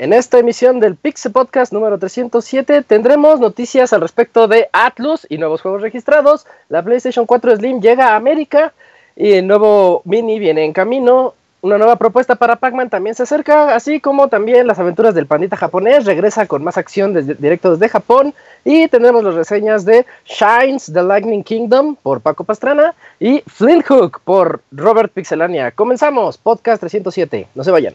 En esta emisión del Pixel Podcast número 307 tendremos noticias al respecto de Atlus y nuevos juegos registrados. La PlayStation 4 Slim llega a América y el nuevo Mini viene en camino. Una nueva propuesta para Pac-Man también se acerca, así como también las aventuras del pandita japonés regresa con más acción desde, directo desde Japón. Y tendremos las reseñas de Shines The Lightning Kingdom por Paco Pastrana y Flint Hook por Robert Pixelania. Comenzamos, podcast 307. No se vayan.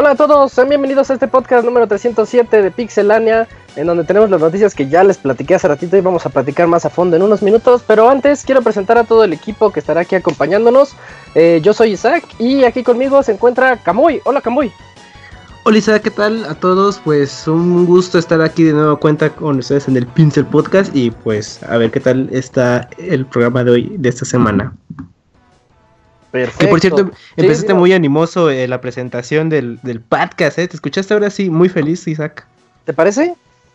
Hola a todos, sean bienvenidos a este podcast número 307 de Pixelania, en donde tenemos las noticias que ya les platiqué hace ratito y vamos a platicar más a fondo en unos minutos. Pero antes quiero presentar a todo el equipo que estará aquí acompañándonos. Eh, yo soy Isaac y aquí conmigo se encuentra Camuy. Hola Camuy. Hola Isaac, ¿qué tal a todos? Pues un gusto estar aquí de nuevo cuenta con ustedes en el Pincel Podcast y pues a ver qué tal está el programa de hoy, de esta semana. Perfecto. Que por cierto, Sí, empezaste muy animoso eh, la presentación del, del podcast, ¿eh? ¿Te escuchaste ahora sí? Muy feliz, Isaac. ¿Te parece?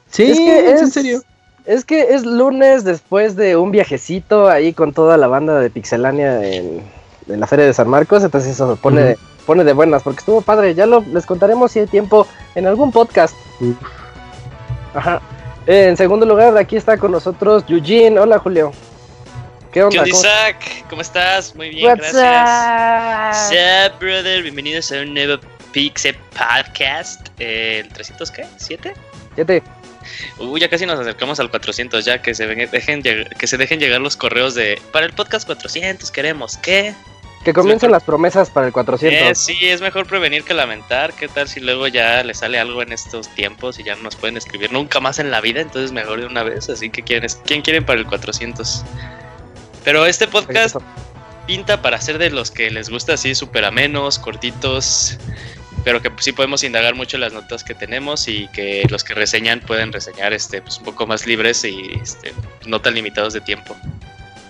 Sí, Es que es, en es- serio. Es que es lunes después de un viajecito ahí con toda la banda de Pixelania en, en la Feria de San Marcos, entonces eso pone, pone de buenas, porque estuvo padre, ya lo, les contaremos si hay tiempo en algún podcast. Ajá. En segundo lugar, aquí está con nosotros Eugene. Hola Julio. ¿Qué ¿Qué onda? onda, ¿Cómo- Isaac? ¿Cómo estás? Muy bien, What's gracias. up? Sup, brother? Bienvenidos a un nuevo Pixel Podcast. Eh, ¿El 300 qué? ¿7? Siete. Uy, ya casi nos acercamos al 400, ya que se, ven- dejen, que se dejen llegar los correos de... Para el podcast 400 queremos, ¿qué? Que comiencen las promesas para el 400. Eh, sí, es mejor prevenir que lamentar. ¿Qué tal si luego ya le sale algo en estos tiempos y ya no nos pueden escribir nunca más en la vida? Entonces mejor de una vez. Así que ¿quién, es- ¿quién quieren para el 400? Pero este podcast pinta para ser de los que les gusta así súper amenos, cortitos, pero que sí podemos indagar mucho las notas que tenemos y que los que reseñan pueden reseñar este pues, un poco más libres y este, no tan limitados de tiempo.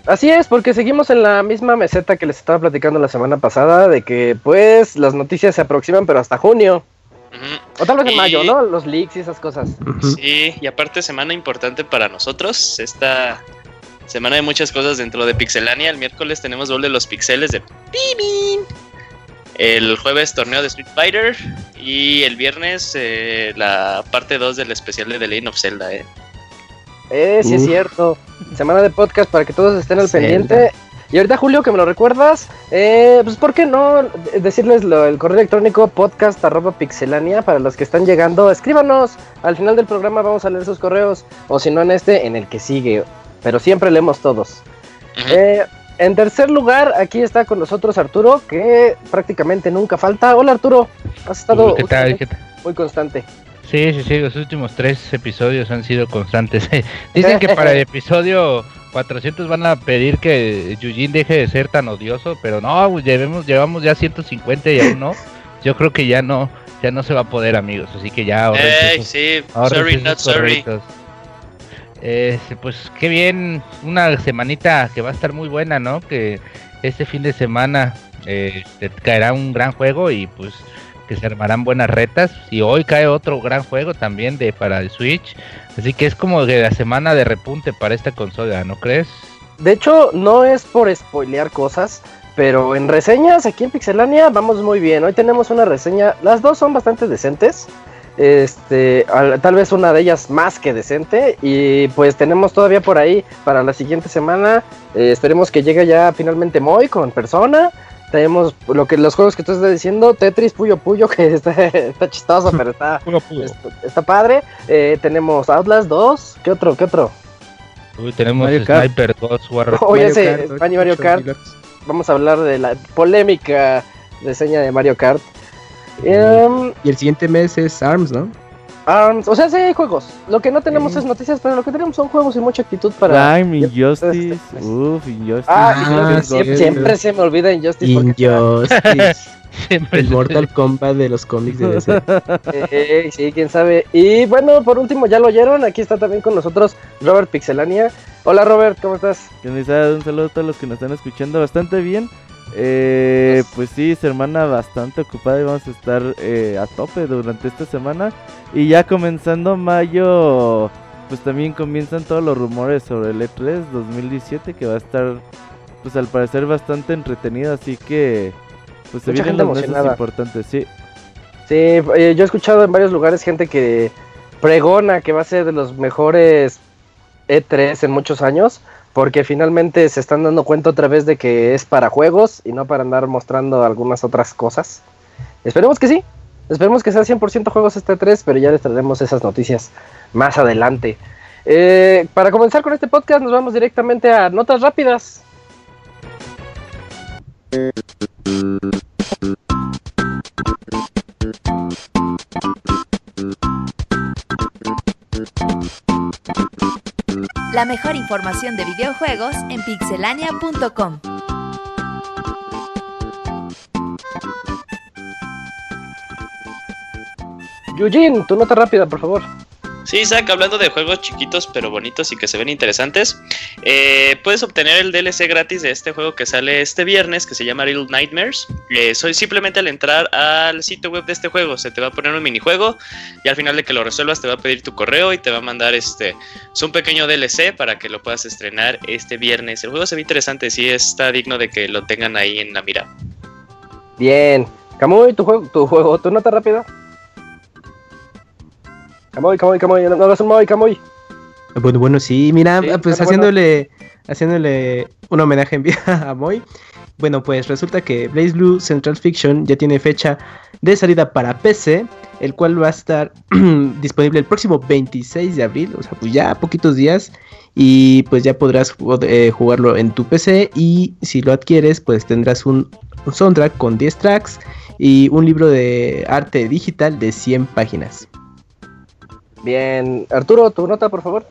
Así es, porque seguimos en la misma meseta que les estaba platicando la semana pasada, de que pues las noticias se aproximan, pero hasta junio. O tal vez en Y- mayo, ¿no? Los leaks y esas cosas. Sí, y aparte semana importante para nosotros, esta semana de muchas cosas dentro de Pixelania. El miércoles tenemos doble los pixeles de Pimin. El jueves torneo de Street Fighter y el viernes eh, la parte 2 del especial de The Legend of Zelda. Eh. Eh, sí es cierto. Semana de podcast para que todos estén al Zelda. pendiente. Y ahorita, Julio, que me lo recuerdas, eh, pues, ¿por qué no decirles lo- el correo electrónico podcast arroba pixelania para los que están llegando? Escríbanos. Al final del programa vamos a leer sus correos. O si no, en este, en el que sigue. Pero siempre leemos todos. Eh, en tercer lugar, aquí está con nosotros Arturo, que prácticamente nunca falta. Hola, Arturo. Has estado ¿Qué tal? ¿Qué tal? muy constante. Sí, sí, sí, los últimos tres episodios han sido constantes. Dicen que para el episodio 400 van a pedir que Yujin deje de ser tan odioso, pero no, pues, llevemos, llevamos ya 150 y aún no. Yo creo que ya no, ya no se va a poder, amigos, así que ya ahorrense Ey, esos- sí, ahorrense sorry, not sorry. correitos. Eh, pues qué bien, una semanita que va a estar muy buena, ¿no? Que este fin de semana eh, caerá un gran juego y pues que se armarán buenas retas. Y hoy cae otro gran juego también de para el Switch. Así que es como de la semana de repunte para esta consola, ¿no crees? De hecho, no es por spoilear cosas, Pero en reseñas aquí en Pixelania vamos muy bien. Hoy tenemos una reseña, las dos son bastante decentes. Este, tal vez una de ellas más que decente. Y pues tenemos todavía por ahí para la siguiente semana. Eh, esperemos que llegue ya finalmente Moy con persona. Tenemos lo que los juegos que tú estás diciendo, Tetris, Puyo Puyo, que está, está chistoso, pero está, está, padre. Eh, tenemos Outlast 2, ¿qué otro? ¿Qué otro? Uy, tenemos Sniper 2, Warrior. Oye, ese Mario Kart. Vamos a hablar de la polémica reseña de Mario Kart. Em, y el siguiente mes es ARMS, ¿no? ARMS, o sea, sí hay juegos. Lo que no tenemos es noticias, pero lo que tenemos son juegos y mucha actitud para. Time, Injustice. Uf, Injustice. Ah, siempre, se me olvida Injustice. Injustice. el Mortal Kombat de los cómics de DC. Eh, sí, quién sabe. Y bueno, por último, ya lo oyeron. Aquí está también con nosotros Robert Pixelania. Hola, Robert, ¿cómo estás? Un saludo a todos los que nos están escuchando bastante bien. Eh, pues sí, semana bastante ocupada y vamos a estar eh, a tope durante esta semana. Y ya comenzando mayo, pues también comienzan todos los rumores sobre el E3 2017 que va a estar, pues al parecer bastante entretenido. Así que, pues se vienen los meses importantes, sí. Sí, eh, yo he escuchado en varios lugares gente que pregona que va a ser de los mejores E3 en muchos años porque finalmente se están dando cuenta otra vez de que es para juegos y no para andar mostrando algunas otras cosas. Esperemos que sí, esperemos que sea 100% juegos este 3, pero ya les traeremos esas noticias más adelante. Eh, para comenzar con este podcast nos vamos directamente a notas rápidas. La mejor información de videojuegos en pixelania.com. Eugene, tu nota rápida, por favor. Sí, Isaac, hablando de juegos chiquitos pero bonitos y que se ven interesantes, eh, puedes obtener el DLC gratis de este juego que sale este viernes, que se llama Little Nightmares. Eh, soy simplemente al entrar al sitio web de este juego, se te va a poner un minijuego y al final de que lo resuelvas te va a pedir tu correo y te va a mandar este es un pequeño DLC para que lo puedas estrenar este viernes. El juego se ve interesante, sí está digno de que lo tengan ahí en la mira. Bien, Camuy, tu juego, tu juego, tu nota rápida. Camoy, Camoy, Camoy, no, no, un Moy, Camoy. Bueno, bueno, sí, mira, pues haciéndole, haciéndole un homenaje en vida a Moy. Bueno, pues resulta que Blaze Blue Central Fiction ya tiene fecha de salida para PC, el cual va a estar disponible el próximo 26 de abril, o sea, pues ya poquitos días, y pues ya podrás eh, jugarlo en tu PC y si lo adquieres, pues tendrás un, un soundtrack con 10 tracks y un libro de arte digital de 100 páginas. Bien, Arturo, tu nota, por favor.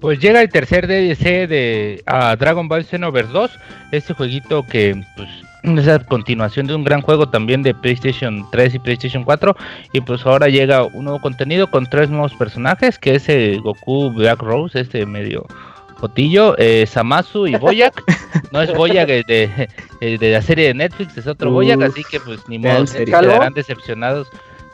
Pues llega el tercer DLC de Dragon Ball Xenoverse 2, este jueguito que pues es la continuación de un gran juego también de PlayStation 3 y PlayStation 4 y pues ahora llega un nuevo contenido con tres nuevos personajes que es el Goku Black Rose, este medio Jotillo, eh, Samasu y Boyak. No es Boyak de, de, la serie de Netflix, es otro Boyak, así que pues ni modo, se quedarán decepcionados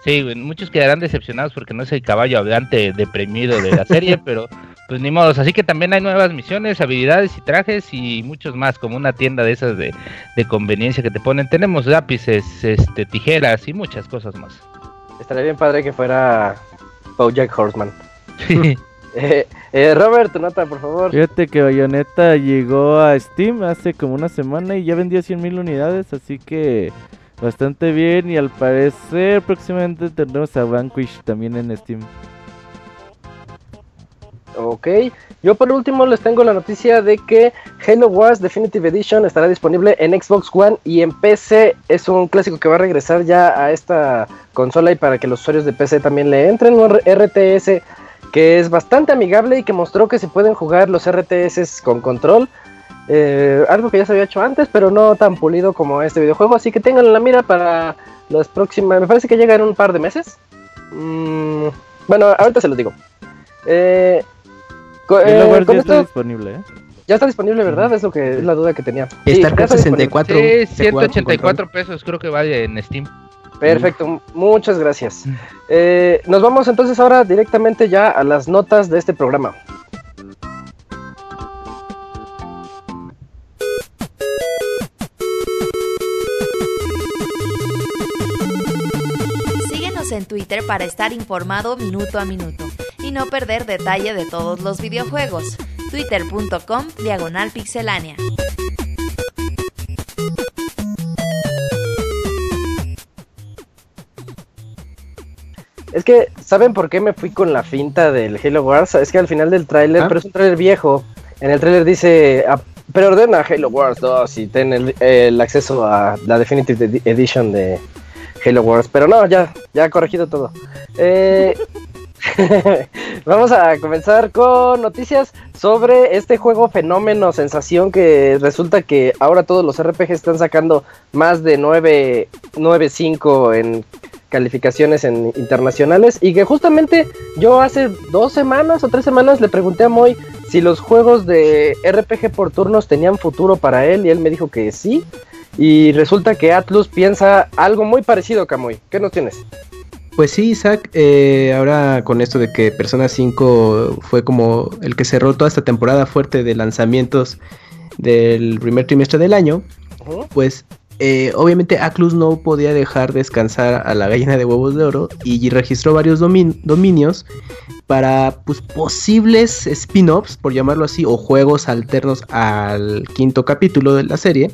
Sí, muchos quedarán decepcionados porque no es el caballo hablante deprimido de la serie, pero pues ni modos. Así que también hay nuevas misiones, habilidades y trajes y muchos más, como una tienda de esas de, conveniencia que te ponen. Tenemos lápices, este, tijeras y muchas cosas más. Estaría bien padre que fuera Jack Horseman. Eh, eh, Robert, tu nota, por favor. Fíjate que Bayonetta llegó a Steam hace como una semana y ya vendió 100 mil unidades, así que bastante bien y al parecer próximamente tendremos a Vanquish también en Steam. Ok, yo por último les tengo la noticia de que Halo Wars Definitive Edition estará disponible en Xbox One y en PC. Es un clásico que va a regresar ya a esta consola y para que los usuarios de PC también le entren. Un RTS que es bastante amigable y que mostró que se pueden jugar los RTS con control. Eh, algo que ya se había hecho antes, pero no tan pulido como este videojuego. Así que tengan en la mira para las próximas. Me parece que llega en un par de meses. Mm, bueno, ahorita se los digo. Eh, eh ya está disponible, ¿eh? Ya está disponible, ¿verdad? Es lo que es la duda que tenía. Está sí, 64. Sí, 184 pesos creo que vale en Steam. Perfecto, muchas gracias. Mm. Eh, nos vamos entonces ahora directamente ya a las notas de este programa. Para estar informado minuto a minuto y no perder detalle de todos los videojuegos. Twitter.com Diagonal Pixelánea. Es que, ¿saben por qué me fui con la finta del Halo Wars? Es que al final del tráiler, ¿Ah? pero es un tráiler viejo. En el tráiler dice, "Ah, preordena Halo Wars 2 y ten el, el acceso a la Definitive Edi- Edition de Halo Wars. Pero no, ya, ya corregido todo. Eh, Vamos a comenzar con noticias sobre este juego fenómeno, sensación que resulta que ahora todos los RPG están sacando más de 9, 9.5 en calificaciones en internacionales y que justamente yo hace dos semanas o tres semanas le pregunté a Moy si los juegos de RPG por turnos tenían futuro para él y él me dijo que sí y resulta que Atlus piensa algo muy parecido Camoy. ¿Qué nos tienes? Pues sí, Isaac, eh, ahora con esto de que Persona 5 fue como el que cerró toda esta temporada fuerte de lanzamientos del primer trimestre del año, pues eh, obviamente Atlus no podía dejar descansar a la gallina de huevos de oro y registró varios domin- dominios para pues, posibles spin-offs, por llamarlo así, o juegos alternos al quinto capítulo de la serie.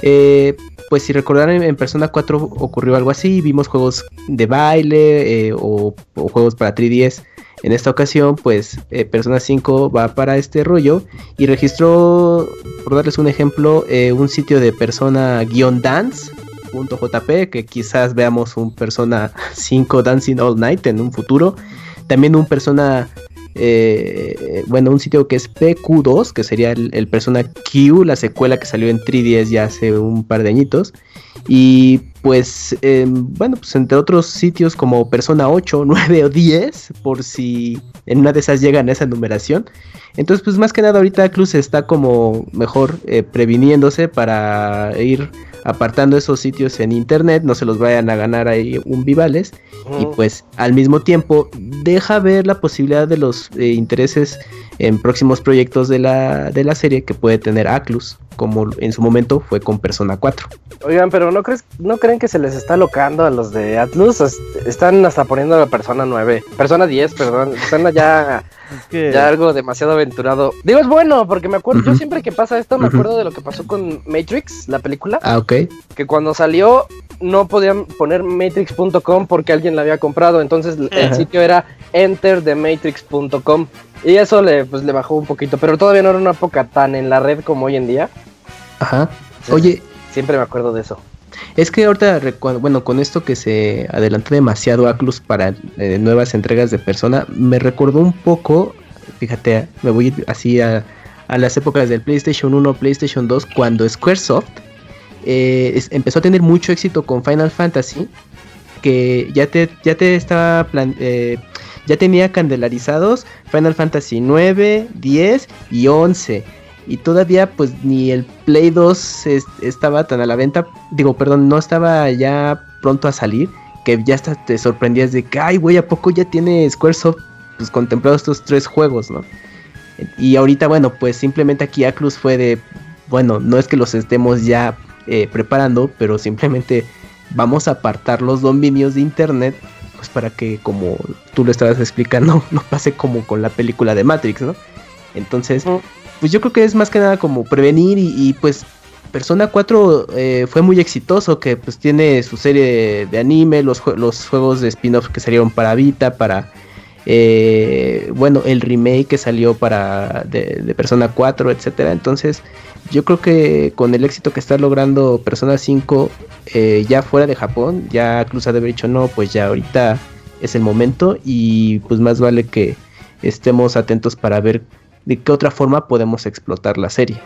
Eh, pues si recordarán en, en Persona 4 ocurrió algo así, vimos juegos de baile eh, o, o juegos para 3DS. En esta ocasión, pues eh, Persona 5 va para este rollo y registró, por darles un ejemplo, eh, un sitio de persona-dance.jp, que quizás veamos un Persona 5 Dancing All Night en un futuro. También un Persona, eh, bueno, un sitio que es PQ2, que sería el, Persona Q, la secuela que salió en 3DS ya hace un par de añitos. Y pues, eh, bueno, pues entre otros sitios como Persona 8, 9 o 10, por si en una de esas llegan a esa numeración. Entonces, pues más que nada ahorita Cruz está como mejor eh, previniéndose para ir apartando esos sitios en internet, no se los vayan a ganar ahí un vivales. Y pues al mismo tiempo deja ver la posibilidad de los eh, intereses en próximos proyectos de la, de la serie que puede tener Aclus, como en su momento fue con Persona 4. Oigan, pero ¿no, crees, ¿no creen que se les está locando a los de Atlus? Es- Están hasta poniendo la persona 9, persona 10, perdón. Están Es que ya algo demasiado aventurado. Digo, es bueno, porque me acuerdo, yo siempre que pasa esto me acuerdo de lo que pasó con Matrix, la película, Ah, ok. que cuando salió no podían poner matrix.com porque alguien la había comprado, entonces el sitio era enterthematrix.com y eso le, pues, le bajó un poquito, pero todavía no era una época tan en la red como hoy en día. Ajá. Oye, Siempre me acuerdo de eso. es que ahorita, bueno, con esto que se adelantó demasiado Aclus para eh, nuevas entregas de Persona, me recordó un poco, fíjate, me voy así a, a las épocas del PlayStation 1, PlayStation 2, cuando Squaresoft eh, empezó a tener mucho éxito con Final Fantasy, que ya te, ya te estaba plan- eh, ya tenía candelarizados Final Fantasy 9, 10 y 11. Y todavía pues ni el Play 2 es- estaba tan a la venta, digo, perdón, no estaba ya pronto a salir, que ya hasta te sorprendías de que, ay, güey, ¿a poco ya tiene Squaresoft pues contemplados estos tres juegos, no? Y ahorita, bueno, pues simplemente aquí Aclus fue de, bueno, no es que los estemos ya eh, preparando, pero simplemente vamos a apartar los dominios de internet, pues para que, como tú lo estabas explicando, no pase como con la película de Matrix, ¿no? Entonces, pues yo creo que es más que nada como prevenir y, y, pues Persona 4 eh, fue muy exitoso, que pues tiene su serie de, de anime, los, jue- los juegos de spin-off que salieron para Vita, para... eh, bueno, el remake que salió para de, de Persona 4, etcétera. Entonces, yo creo que con el éxito que está logrando Persona 5 eh, ya fuera de Japón, ya Cruz ha de haber dicho no, pues ya ahorita es el momento y pues más vale que estemos atentos para ver de qué otra forma podemos explotar la serie.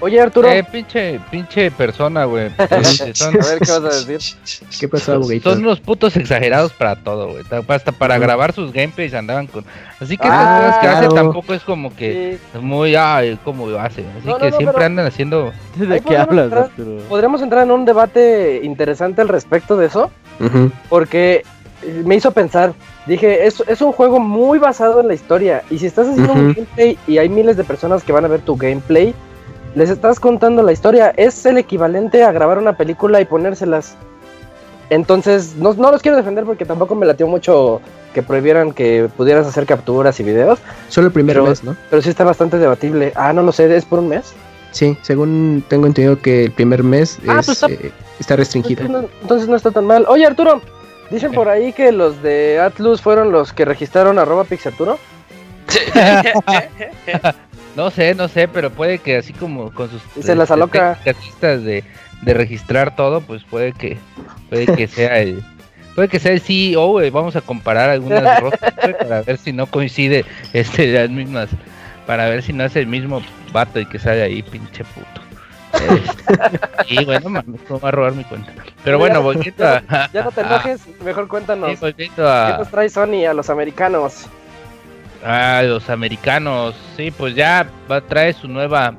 Oye, Arturo, Eh, pinche, pinche persona, güey. Son, a ver qué vas a decir. ¿Qué pasó, aboguito? son unos putos exagerados para todo, güey. Ta- Hasta para grabar sus gameplays andaban con. Así que Ah, estas cosas que claro. hacen tampoco es como que Sí. muy, ay, cómo lo hacen. Así No, que no, siempre pero- andan haciendo. ¿De qué hablas, entrar- Arturo? Podríamos entrar en un debate interesante al respecto de eso, porque eh, me hizo pensar. Dije, es, es un juego muy basado en la historia. Y si estás haciendo un gameplay y hay miles de personas que van a ver tu gameplay, les estás contando la historia. Es el equivalente a grabar una película y ponérselas. Entonces, no, no los quiero defender porque tampoco me latió mucho que prohibieran que pudieras hacer capturas y videos. Solo el primer mes, ¿no? Pero sí está bastante debatible. Ah, no lo sé, ¿es por un mes? Sí, según tengo entendido que el primer mes ah, pues eh, está, restringido. Entonces no, está tan mal. Oye, Arturo, dicen por ahí que los de Atlus fueron los que registraron arroba Pixarturo. no sé, no sé, pero puede que así como con sus... Se las aloca. De, de registrar todo, pues puede que puede que sea el puede que sea el CEO, vamos a comparar algunas rostros para ver si no coincide este las mismas para ver si no es el mismo vato y que sale ahí pinche puto. Este, y bueno, me va a robar mi cuenta. Pero bueno, volviendo a. Ya no te enojes, mejor cuéntanos. ¿Qué nos trae Sony a los americanos? A los americanos, sí, pues ya va a traer su nueva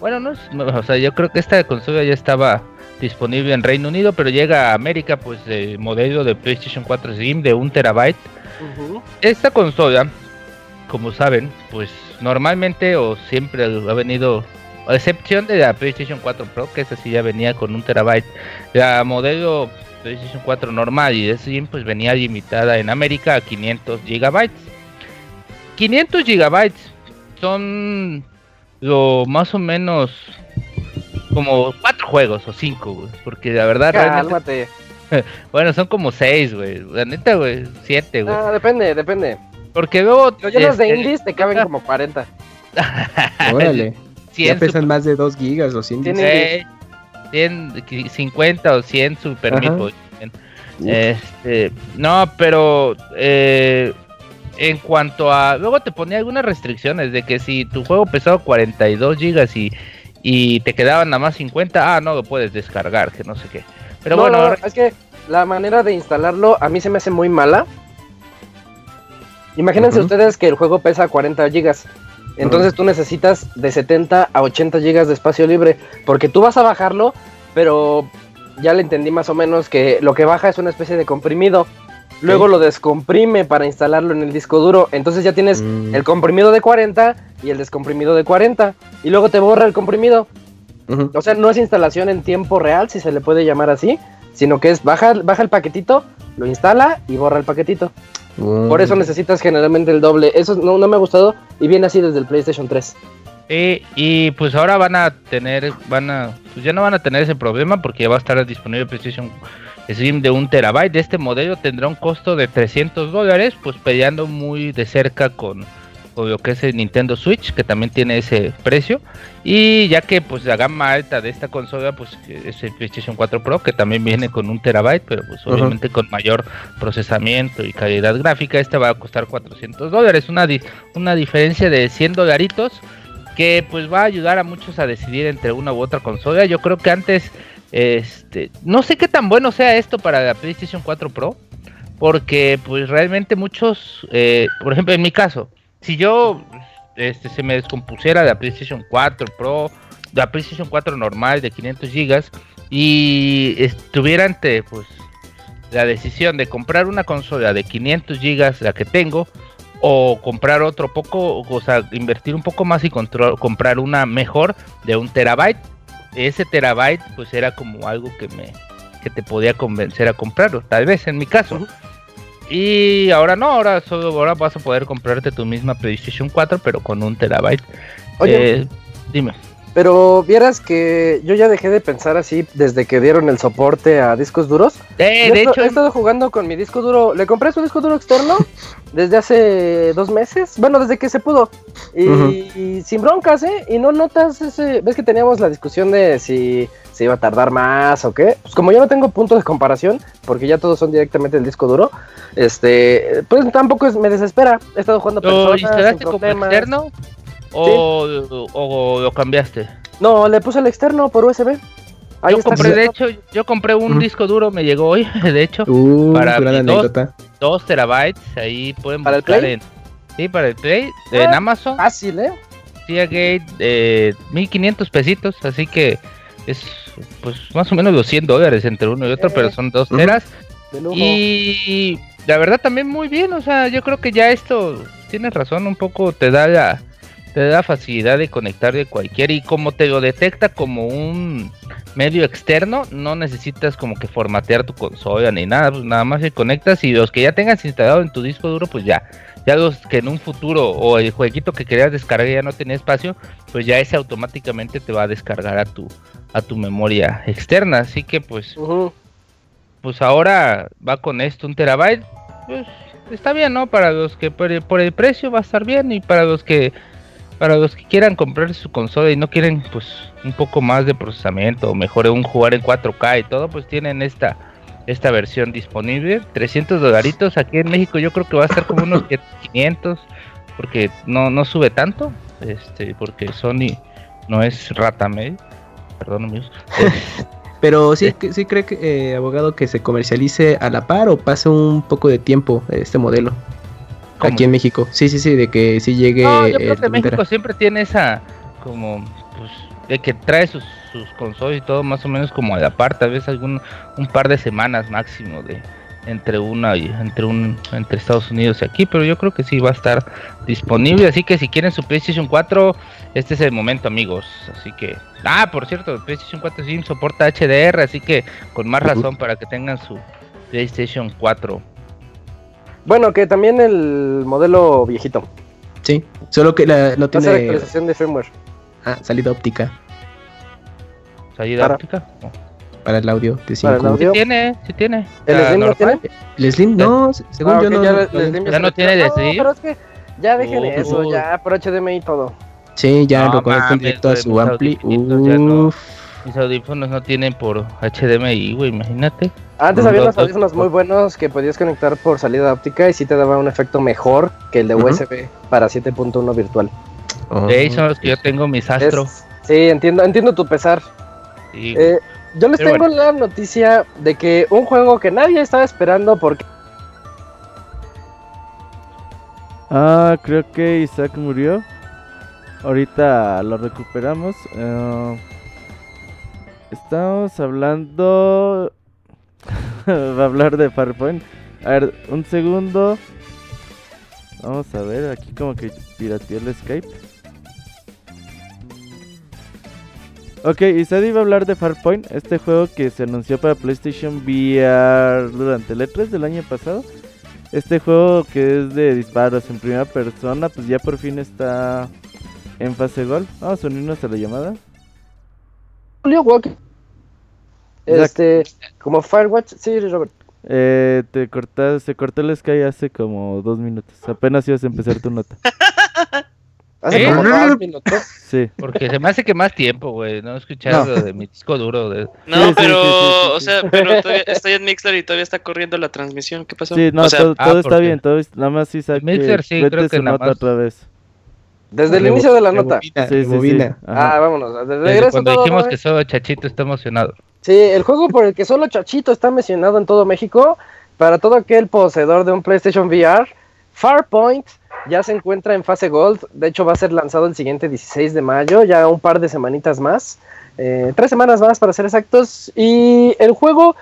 bueno, no es, o sea, yo creo que esta consola ya estaba disponible en Reino Unido, pero llega a América, pues, el modelo de PlayStation 4 Slim de 1 terabyte. Esta consola, como saben, pues normalmente o siempre ha venido, a excepción de la PlayStation 4 Pro, que esa sí ya venía con 1 terabyte, la modelo PlayStation 4 normal y de Slim, pues venía limitada en América a 500 gigabytes. 500 gigabytes son lo más o menos como cuatro juegos o cinco, güey. Porque la verdad. Cálmate. bueno, son como seis, güey. La neta, güey. Siete, güey. Ah, depende, depende. Porque luego. Los llenos de este, indies te caben como 40. Órale. ya pesan más de 2 gigas o 100 gigas. 100, 50 o 100 Super Meat Este, no, pero eh, en cuanto a. Luego te ponía algunas restricciones de que si tu juego pesaba 42 gigas y, y te quedaban nada más 50, ah, no lo puedes descargar, que no sé qué. Pero bueno. es que la manera de instalarlo a mí se me hace muy mala. Imagínense ustedes que el juego pesa 40 gigas. Entonces tú necesitas de 70 a 80 gigas de espacio libre. Porque tú vas a bajarlo, pero ya le entendí más o menos que lo que baja es una especie de comprimido luego lo descomprime para instalarlo en el disco duro. Entonces ya tienes mm. el comprimido de 40 y el descomprimido de 40. Y luego te borra el comprimido. O sea, no es instalación en tiempo real, si se le puede llamar así, sino que es baja, baja el paquetito, lo instala y borra el paquetito. Por eso necesitas generalmente el doble. Eso no, me ha gustado y viene así desde el PlayStation 3. y pues ahora van a tener, van a, pues ya no van a tener ese problema porque ya va a estar disponible PlayStation Slim de un terabyte de este modelo tendrá un costo de 300 dólares, pues peleando muy de cerca con, lo que es el Nintendo Switch, que también tiene ese precio. Y ya que pues la gama alta de esta consola pues es el PlayStation 4 Pro, que también viene con un terabyte, pero pues obviamente con mayor procesamiento y calidad gráfica, este va a costar 400 dólares, una, una diferencia de 100 dolaritos que pues va a ayudar a muchos a decidir entre una u otra consola. Yo creo que antes este, no sé qué tan bueno sea esto para la PlayStation 4 Pro, porque pues realmente muchos, eh, por ejemplo en mi caso, si yo este, se me descompusiera la PlayStation 4 Pro, la PlayStation 4 normal de 500 GB y estuviera ante pues la decisión de comprar una consola de 500 GB, la que tengo, o comprar otro poco, o sea, invertir un poco más y comprar una mejor de un terabyte ese terabyte pues era como algo que me que te podía convencer a comprarlo, tal vez en mi caso. Y ahora no, ahora solo ahora vas a poder comprarte tu misma PlayStation 4 pero con un terabyte. Oye, eh, dime. Pero vieras que yo ya dejé de pensar así desde que dieron el soporte a discos duros. Eh, de hecho, he estado jugando con mi disco duro. Le compré su disco duro externo desde hace dos meses. Bueno, desde que se pudo. Y, sin broncas, ¿eh? Y no notas ese. Ves que teníamos la discusión de si se iba a tardar más o qué. Pues como yo no tengo punto de comparación, porque ya todos son directamente el disco duro, este, pues tampoco me desespera. He estado jugando personas. instalaste como externo? O, lo cambiaste? No, le puse el externo por USB. yo compré, de hecho, yo compré un disco duro, me llegó hoy, de hecho, uh, para dos, dos, terabytes, ahí pueden ¿Para buscar en, sí, para el Play, en ah, Amazon. Fácil, ¿eh? Gate, eh, 1500 pesitos, así que es pues más o menos los 100 dólares entre uno y otro, eh, pero son dos teras. Y la verdad también muy bien, o sea, yo creo que ya esto, tienes razón, un poco te da la te da facilidad de conectar de cualquier y como te lo detecta como un medio externo, no necesitas como que formatear tu consola ni nada, pues nada más se conectas y los que ya tengas instalado en tu disco duro, pues ya. Ya los que en un futuro o el jueguito que querías descargar ya no tenía espacio, pues ya ese automáticamente te va a descargar a tu a tu memoria externa, así que pues pues ahora va con esto un terabyte, pues está bien, ¿no? Para los que por el, precio va a estar bien y para los que para los que quieran comprar su consola y no quieren pues un poco más de procesamiento o mejor un jugar en 4K y todo, pues tienen esta esta versión disponible, 300 dolaritos aquí en México yo creo que va a estar como unos 500 porque no no sube tanto, este porque Sony no es rata medio, perdón amigos. Pero sí, sí cree que, eh, abogado, que se comercialice a la par o pase un poco de tiempo este modelo aquí en México. Sí, sí, sí, de que sí llegue. No, yo creo que México siempre tiene esa como pues de que trae sus, sus consolas y todo más o menos como a la par, tal vez algún un par de semanas máximo de entre una y entre un entre Estados Unidos y aquí, pero yo creo que sí va a estar disponible, así que si quieren su PlayStation 4, este es el momento, amigos. Así que ah, por cierto, el PlayStation 4 sí soporta HDR, así que con más razón para que tengan su PlayStation 4. Bueno, que también el modelo viejito. Sí, solo que la, no tiene actualización de firmware. Ah, salida óptica. ¿Salida óptica? para el audio de 5. Sí tiene, sí tiene. ¿El Slim no tiene? El Slim no, según ah, yo no. Ya, ya, no tiene el Slim. pero es que ya dejen eso, ya por HDMI y todo. Sí, ya lo conectan directo a su ampli. Uff. Mis audífonos no tienen por HDMI, güey, imagínate. Antes había unos audífonos muy buenos que podías conectar por salida óptica y sí te daba un efecto mejor que el de USB para 7.1 virtual. Oh. son los que yo tengo, mis Astro. sí, entiendo, entiendo tu pesar. Sí. Eh, yo les tengo la noticia de que un juego que nadie estaba esperando porque... Ah, creo que Isaac murió. Ahorita lo recuperamos. Uh, estamos hablando... Va a hablar de Farpoint. A ver, un segundo. Vamos a ver, aquí como que pirateó el Skype. Ok, Isadi iba a hablar de Farpoint, este juego que se anunció para PlayStation VR durante el E3 del año pasado. Este juego que es de disparos en primera persona, pues ya por fin está en fase gol. Vamos a unirnos a la llamada. Julio Walker. Este, como Firewatch, sí, Robert. Eh, te cortas, se cortó el Sky hace como dos minutos. Apenas ibas a empezar tu nota. Hace como dos minutos. Sí. Porque se me hace que más tiempo, güey. No escuchar lo de mi disco duro. De... No, pero, o sea, pero todavía estoy en Mixer y todavía está corriendo la transmisión. ¿Qué pasó? Sí, no, todo, ah, está bien. Todo, nada más sí sabe Mixer, sí, creo que nada más. otra vez. Desde el inicio de la nota. sí, sí, sí. Ah, vámonos. Desde cuando dijimos que solo Chachito está emocionado. Sí, el juego por el que solo Chachito está mencionado en todo México, para todo aquel poseedor de un PlayStation VR, Farpoint ya se encuentra en fase Gold. De hecho, va a ser lanzado el siguiente 16 de mayo, ya un par de semanitas más. Eh, tres semanas más para ser exactos. Y el juego.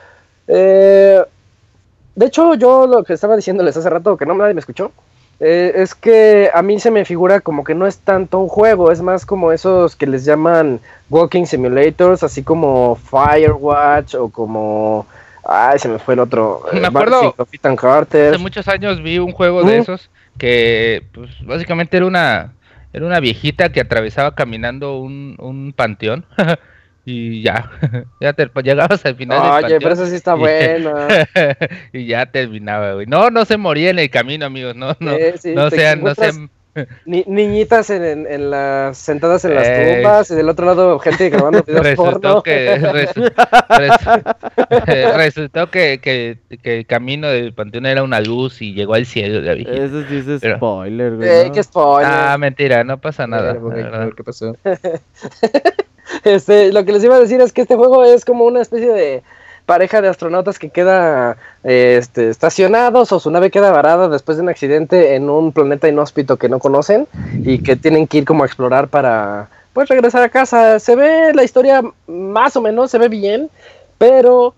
Eh, de hecho, yo lo que estaba diciéndoles hace rato, que no nadie me escuchó, eh, es que a mí se me figura como que no es tanto un juego, es más como esos que les llaman Walking Simulators, así como Firewatch o como... Ay, se me fue el otro. Me acuerdo. Hace muchos años vi un juego de esos que pues básicamente era una era una viejita que atravesaba caminando un, un panteón y ya, ya te, llegabas al final. Oye, pero eso sí está bueno. y ya terminaba, güey. No, no se moría en el camino, amigos. No, no, no sean, no sean Ni, niñitas en, en, las sentadas en las eh, tumbas y del otro lado gente grabando videos resultó porno. Que, resultó que, que, que, el camino del panteón era una luz y llegó al cielo de la Eso sí es spoiler, güey. Eh, ¿qué spoiler? Ah, mentira, no pasa nada. ¿Qué pasó? Este, lo que les iba a decir es que este juego es como una especie de pareja de astronautas que queda este, estacionados o su nave queda varada después de un accidente en un planeta inhóspito que no conocen y que tienen que ir como a explorar para pues regresar a casa. Se ve la historia más o menos, se ve bien, pero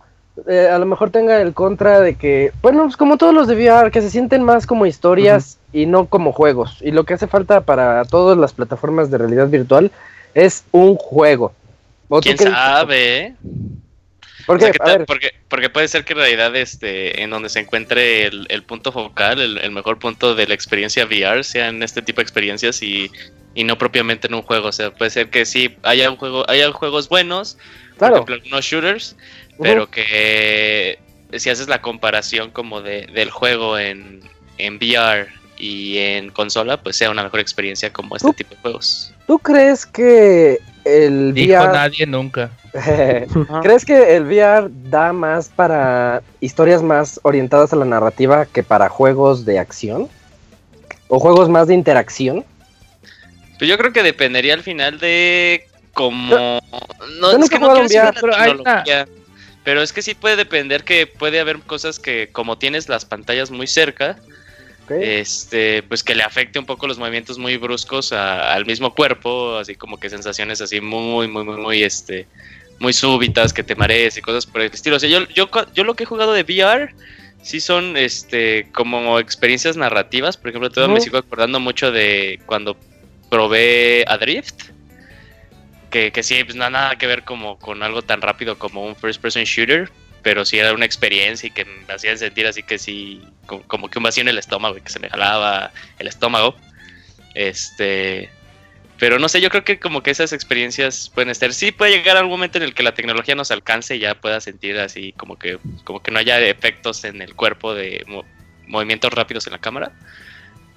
eh, a lo mejor tenga el contra de que, bueno, pues como todos los de VR, que se sienten más como historias y no como juegos. Y lo que hace falta para todas las plataformas de realidad virtual es un juego. ¿Quién sabe? Eh? Porque, porque, puede ser que en realidad este, en donde se encuentre el, punto focal, el, mejor punto de la experiencia VR sea en este tipo de experiencias y, no propiamente en un juego. O sea, puede ser que sí haya un juego, haya juegos buenos, por ejemplo, algunos shooters, pero que si haces la comparación como de, del juego en, en VR y en consola, pues sea una mejor experiencia como este tipo de juegos. ¿Tú crees que el Dijo VR... nadie nunca. ¿Crees que el VR da más para historias más orientadas a la narrativa que para juegos de acción? ¿O juegos más de interacción? Pues yo creo que dependería al final de cómo... No, es que no VR, pero es que sí puede depender que puede haber cosas que como tienes las pantallas muy cerca, este, pues que le afecte un poco los movimientos muy bruscos al mismo cuerpo, así como que sensaciones así muy, muy, muy, muy, este, muy súbitas, que te marees y cosas por el estilo. O sea, yo, yo, yo lo que he jugado de VR sí son, este, como experiencias narrativas. Por ejemplo, todo me sigo acordando mucho de cuando probé Adrift. Que, que sí, pues no nada que ver como con algo tan rápido como un first person shooter, pero sí era una experiencia y que me hacía sentir así que sí, como, que un vacío en el estómago y que se me jalaba el estómago. Este, pero no sé, yo creo que como que esas experiencias pueden estar. Sí puede llegar algún momento en el que la tecnología nos alcance y ya pueda sentir así como que, como que no haya efectos en el cuerpo de movimientos rápidos en la cámara.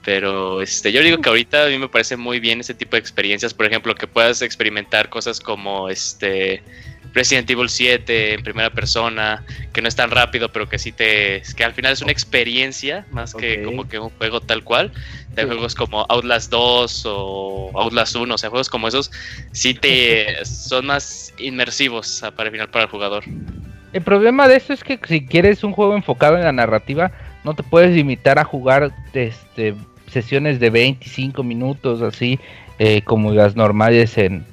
Pero este, yo digo que ahorita a mí me parece muy bien ese tipo de experiencias. Por ejemplo, que puedas experimentar cosas como este Resident Evil 7 en primera persona, que no es tan rápido, pero que sí te. que al final es una experiencia más que como que un juego tal cual. De juegos como Outlast 2 o Outlast 1, o sea, juegos como esos, sí te. son más inmersivos para el final para el jugador. El problema de esto es que si quieres un juego enfocado en la narrativa, no te puedes limitar a jugar este, sesiones de 25 minutos, así eh, como las normales en,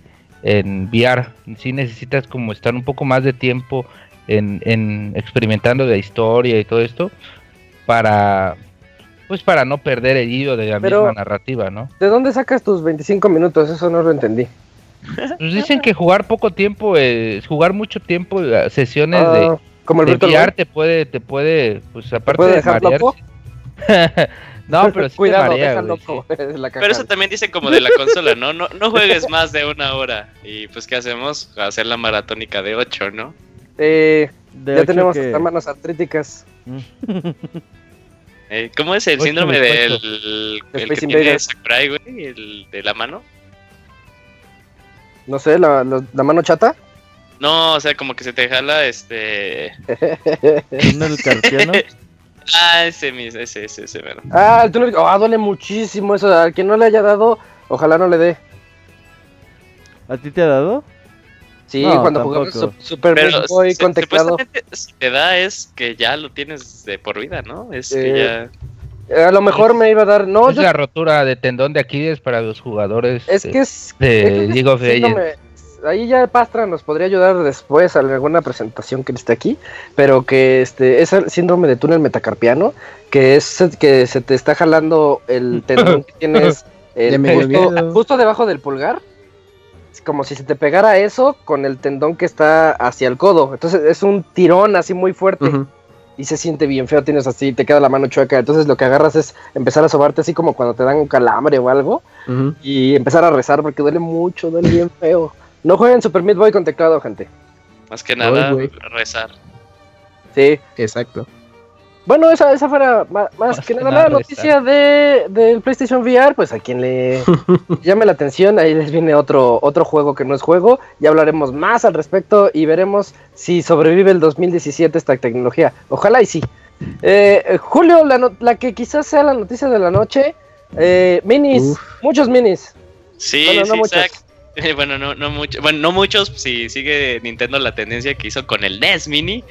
en VR. Si necesitas como estar un poco más de tiempo en, experimentando la historia y todo esto para pues para no perder el hilo de la misma narrativa, ¿no? ¿De dónde sacas tus 25 minutos? Eso no lo entendí. Pues dicen que jugar poco tiempo, es jugar mucho tiempo, eh, sesiones de, ah, como el VR te puede, te puede, pues aparte de No, pero sí Cuidado, Pero eso también dice como de la consola, ¿no? ¿no? No juegues más de una hora. Y pues, ¿qué hacemos? Hacer la maratónica de 8, ¿no? Eh, ya tenemos hasta manos artríticas. eh, ¿Cómo es el síndrome del el que tiene Sakurai, güey? ¿El de la mano? No sé, ¿la, la, mano chata? No, o sea, como que se te jala este... ¿No el carpiano? Ah, ese mismo, ese, ese, ese, bueno. Ah, el túnel, ah, duele muchísimo eso. A quien no le haya dado, ojalá no le dé. ¿A ti te ha dado? Sí, cuando jugamos Super Meat Boy con teclado. Si te da es que ya lo tienes de por vida, ¿no? Es que ya. Eh, a lo mejor me iba a dar. No, es la rotura de tendón de Aquiles para los jugadores. Es que es. De League of Legends ahí ya Pastra nos podría ayudar después a alguna presentación que esté aquí, pero que este es el síndrome de túnel metacarpiano, que es que se te está jalando el tendón que tienes justo, debajo del pulgar, como si se te pegara eso con el tendón que está hacia el codo. Entonces es un tirón así muy fuerte. Y se siente bien feo, tienes así, te queda la mano chueca. Entonces lo que agarras es empezar a sobarte así como cuando te dan un calambre o algo. Y empezar a rezar porque duele mucho, duele bien feo. No jueguen Super Meat Boy con teclado, gente. Más que nada, rezar. Sí. Exacto. Bueno, esa, esa fuera más, que, nada la noticia de, del PlayStation VR, pues a quien le llame la atención, ahí les viene otro, otro juego que no es juego, ya hablaremos más al respecto y veremos si sobrevive el 2017 esta tecnología. Ojalá y sí. Eh, Julio, la, la, que quizás sea la noticia de la noche, eh, minis, muchos minis. Sí, sí, muchos. bueno, no, no mucho, bueno, no muchos, si sigue Nintendo la tendencia que hizo con el NES Mini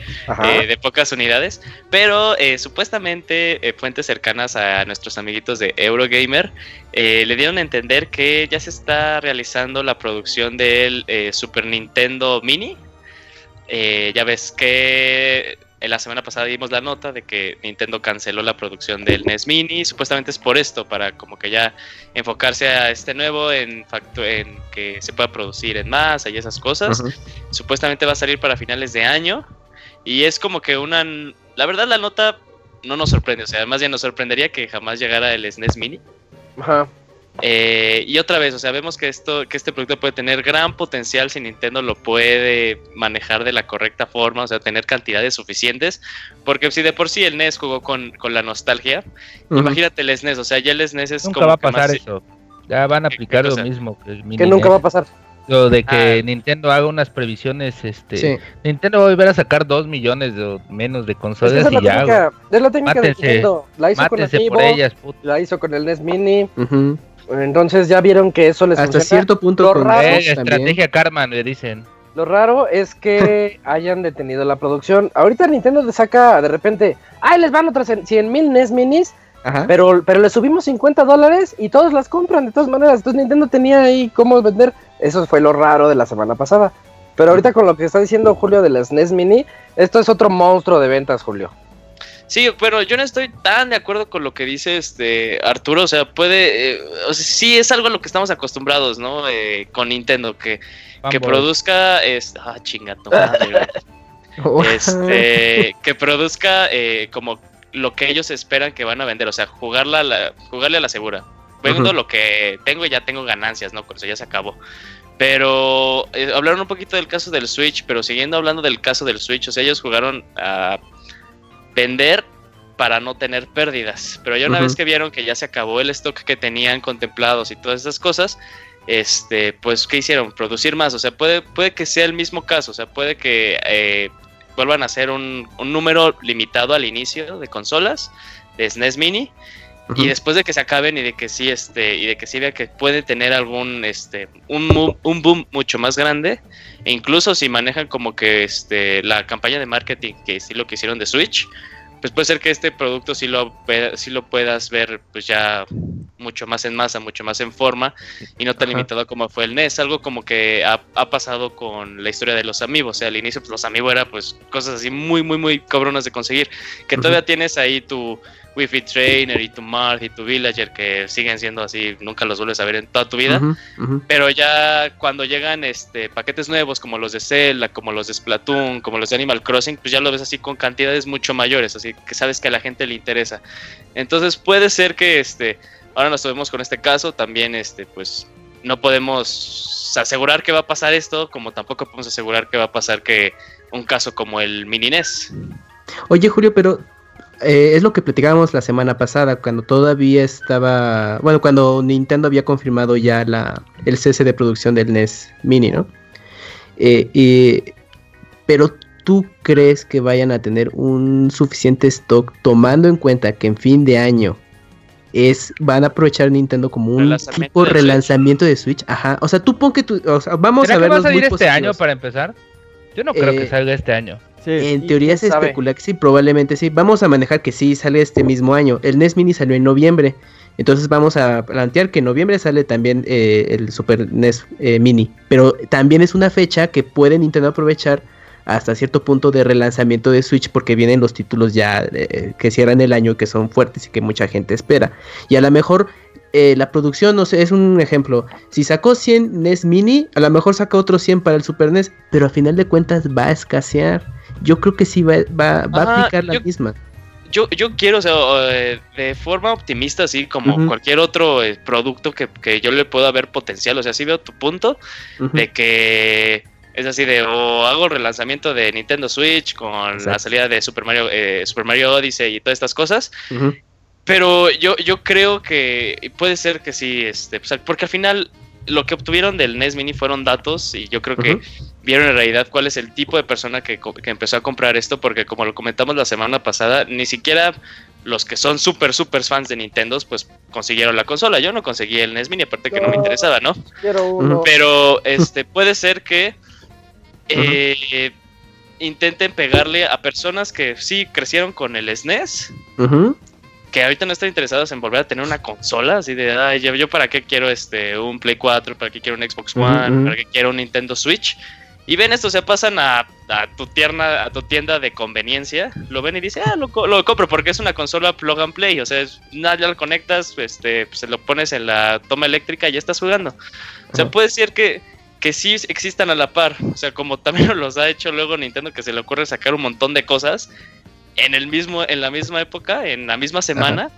eh, de pocas unidades, pero eh, supuestamente eh, fuentes cercanas a nuestros amiguitos de Eurogamer le dieron a entender que ya se está realizando la producción del Super Nintendo Mini. ya ves que en la semana pasada dimos la nota de que Nintendo canceló la producción del NES Mini. Supuestamente es por esto, para como que ya enfocarse a este nuevo en, en que se pueda producir en masa y esas cosas. Supuestamente va a salir para finales de año. Y es como que una... La verdad la nota no nos sorprende. O sea, además ya nos sorprendería que jamás llegara el SNES Mini. Ajá. Eh, y otra vez, o sea, vemos que esto, que este producto puede tener gran potencial si Nintendo lo puede manejar de la correcta forma, o sea, tener cantidades suficientes, porque si de por sí el NES jugó con, la nostalgia, imagínate el SNES, o sea, ya el SNES es nunca va a pasar eso. Ya van a aplicar lo mismo que el Que nunca va a pasar. Lo de que ah. Nintendo haga unas previsiones, este, Nintendo va a volver a sacar dos millones o menos de consolas y ya. es la técnica de Nintendo. La hizo con el la hizo con el NES Mini. Entonces ya vieron que eso les Hasta cierto punto con raro, estrategia karma le dicen. Lo raro es que hayan detenido la producción. Ahorita Nintendo le saca de repente, ay, les van otras 100 mil NES Minis, Pero, pero le subimos 50 dólares y todos las compran de todas maneras. Entonces Nintendo tenía ahí cómo vender. Eso fue lo raro de la semana pasada. Pero ahorita con lo que está diciendo Julio de las NES Mini, esto es otro monstruo de ventas, Julio. Sí, pero yo no estoy tan de acuerdo con lo que dice este Arturo. O sea, puede. Eh, o sea, sí es algo a lo que estamos acostumbrados, ¿no? Eh, con Nintendo, que, que produzca. Este, ah, chingato, madre, este, que produzca eh, como lo que ellos esperan que van a vender. O sea, jugarla la, jugarle a la segura. Vendo lo que tengo y ya tengo ganancias, ¿no? Por eso ya se acabó. Pero hablaron un poquito del caso del Switch, pero siguiendo hablando del caso del Switch, o sea, ellos jugaron a vender para no tener pérdidas. Pero ya una vez que vieron que ya se acabó el stock que tenían contemplados y todas esas cosas, este, pues, ¿qué hicieron? Producir más. O sea, puede, puede que sea el mismo caso. O sea, puede que eh, vuelvan a hacer un, número limitado al inicio de consolas de SNES Mini. Y después de que se acaben y de que sí, este, y de que sí vea que puede tener algún, este, un, un boom mucho más grande, e incluso si manejan como que este, la campaña de marketing, que sí lo que hicieron de Switch, pues puede ser que este producto sí lo, sí lo puedas ver pues ya mucho más en masa, mucho más en forma y no tan limitado como fue el NES, algo como que ha, ha, pasado con la historia de los amigos, o sea, al inicio pues los amigos era pues cosas así muy, muy, muy cabronas de conseguir, que todavía tienes ahí tu, Wi-Fi Trainer y tu Marth y tu Villager que siguen siendo así, nunca los vuelves a ver en toda tu vida. Pero ya cuando llegan este paquetes nuevos como los de Zelda, como los de Splatoon, como los de Animal Crossing, pues ya lo ves así con cantidades mucho mayores, así que sabes que a la gente le interesa. Entonces puede ser que este ahora nos vemos con este caso, también este pues no podemos asegurar que va a pasar esto, como tampoco podemos asegurar que va a pasar que un caso como el Mini NES. Oye, Julio, pero eh, es lo que platicábamos la semana pasada, cuando todavía estaba, bueno, cuando Nintendo había confirmado ya la, el cese de producción del NES Mini, ¿no? Eh, pero tú crees que vayan a tener un suficiente stock tomando en cuenta que en fin de año es van a aprovechar Nintendo como un tipo de relanzamiento de Switch. Ajá, o sea, tú pon que tú, o sea, vamos a ver. va a salir este año para empezar? Yo no creo que eh, salga este año en teoría se especula que sí, probablemente sí. Vamos a manejar que sí sale este mismo año. El NES Mini salió en noviembre. Entonces vamos a plantear que en noviembre sale también eh, el Super NES eh, Mini. Pero también es una fecha que pueden Nintendo aprovechar hasta cierto punto de relanzamiento de Switch porque vienen los títulos ya eh, que cierran el año que son fuertes y que mucha gente espera. Y a lo mejor eh, la producción, no sé, es un ejemplo. Si sacó 100 NES Mini, a lo mejor saca otros 100 para el Super NES, pero a final de cuentas va a escasear. Yo creo que sí va, va, a aplicar la misma. Yo, yo quiero, o sea, eh, de forma optimista, así como cualquier otro eh, producto que, yo le pueda ver potencial. O sea, sí veo tu punto de que es así de o hago el relanzamiento de Nintendo Switch con la salida de Super Mario, Super Mario Odyssey y todas estas cosas. Pero yo, yo creo que puede ser que sí, este, porque al final lo que obtuvieron del NES Mini fueron datos y yo creo que vieron en realidad cuál es el tipo de persona que, empezó a comprar esto, porque como lo comentamos la semana pasada, ni siquiera los que son súper, súper fans de Nintendo, pues consiguieron la consola. Yo no conseguí el NES Mini, aparte que no, me interesaba, ¿no? Pero este puede ser que eh, intenten pegarle a personas que sí crecieron con el SNES, que ahorita no están interesados en volver a tener una consola, así de, ay, yo, para qué quiero este un Play 4, para qué quiero un Xbox One, para qué quiero un Nintendo Switch. Y ven esto, se pasan a, tu tienda, a tu tienda de conveniencia, lo ven y dicen, ah, lo, lo compro porque es una consola plug and play, o sea, es, nada, ya lo conectas, este, se lo pones en la toma eléctrica y ya estás jugando. O sea, puede ser que, que sí existan a la par, o sea, como también los ha hecho luego Nintendo, que se le ocurre sacar un montón de cosas en el mismo, en la misma época, en la misma semana,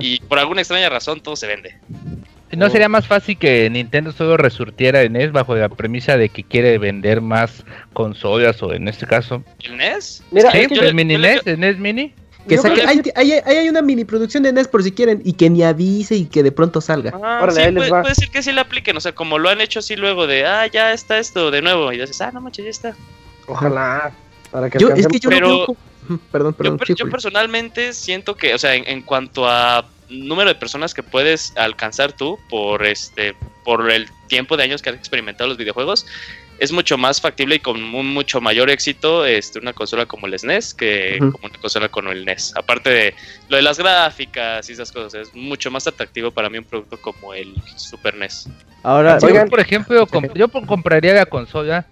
y por alguna extraña razón todo se vende. ¿No sería más fácil que Nintendo solo resurtiera en NES bajo la premisa de que quiere vender más consolas o en este caso? ¿El NES? Mira, el mini NES, el NES Mini. Que saque, hay, hay, una mini producción de NES por si quieren y que ni avise y que de pronto salga. Ah, sí, puede, puede, ser que sí le apliquen, o sea, como lo han hecho así luego de, ah, ya está esto de nuevo y dices, ah, no manches, ya está. Ojalá. Para que yo, es que yo pero, perdón, perdón. Yo, personalmente siento que, o sea, en cuanto a número de personas que puedes alcanzar tú por este por el tiempo de años que has experimentado los videojuegos es mucho más factible y con un mucho mayor éxito este, una consola como el SNES e que como una consola como el NES. Aparte de lo de las gráficas y esas cosas, es mucho más atractivo para mí un producto como el Super NES. Ahora, yo, por ejemplo, yo compraría la consola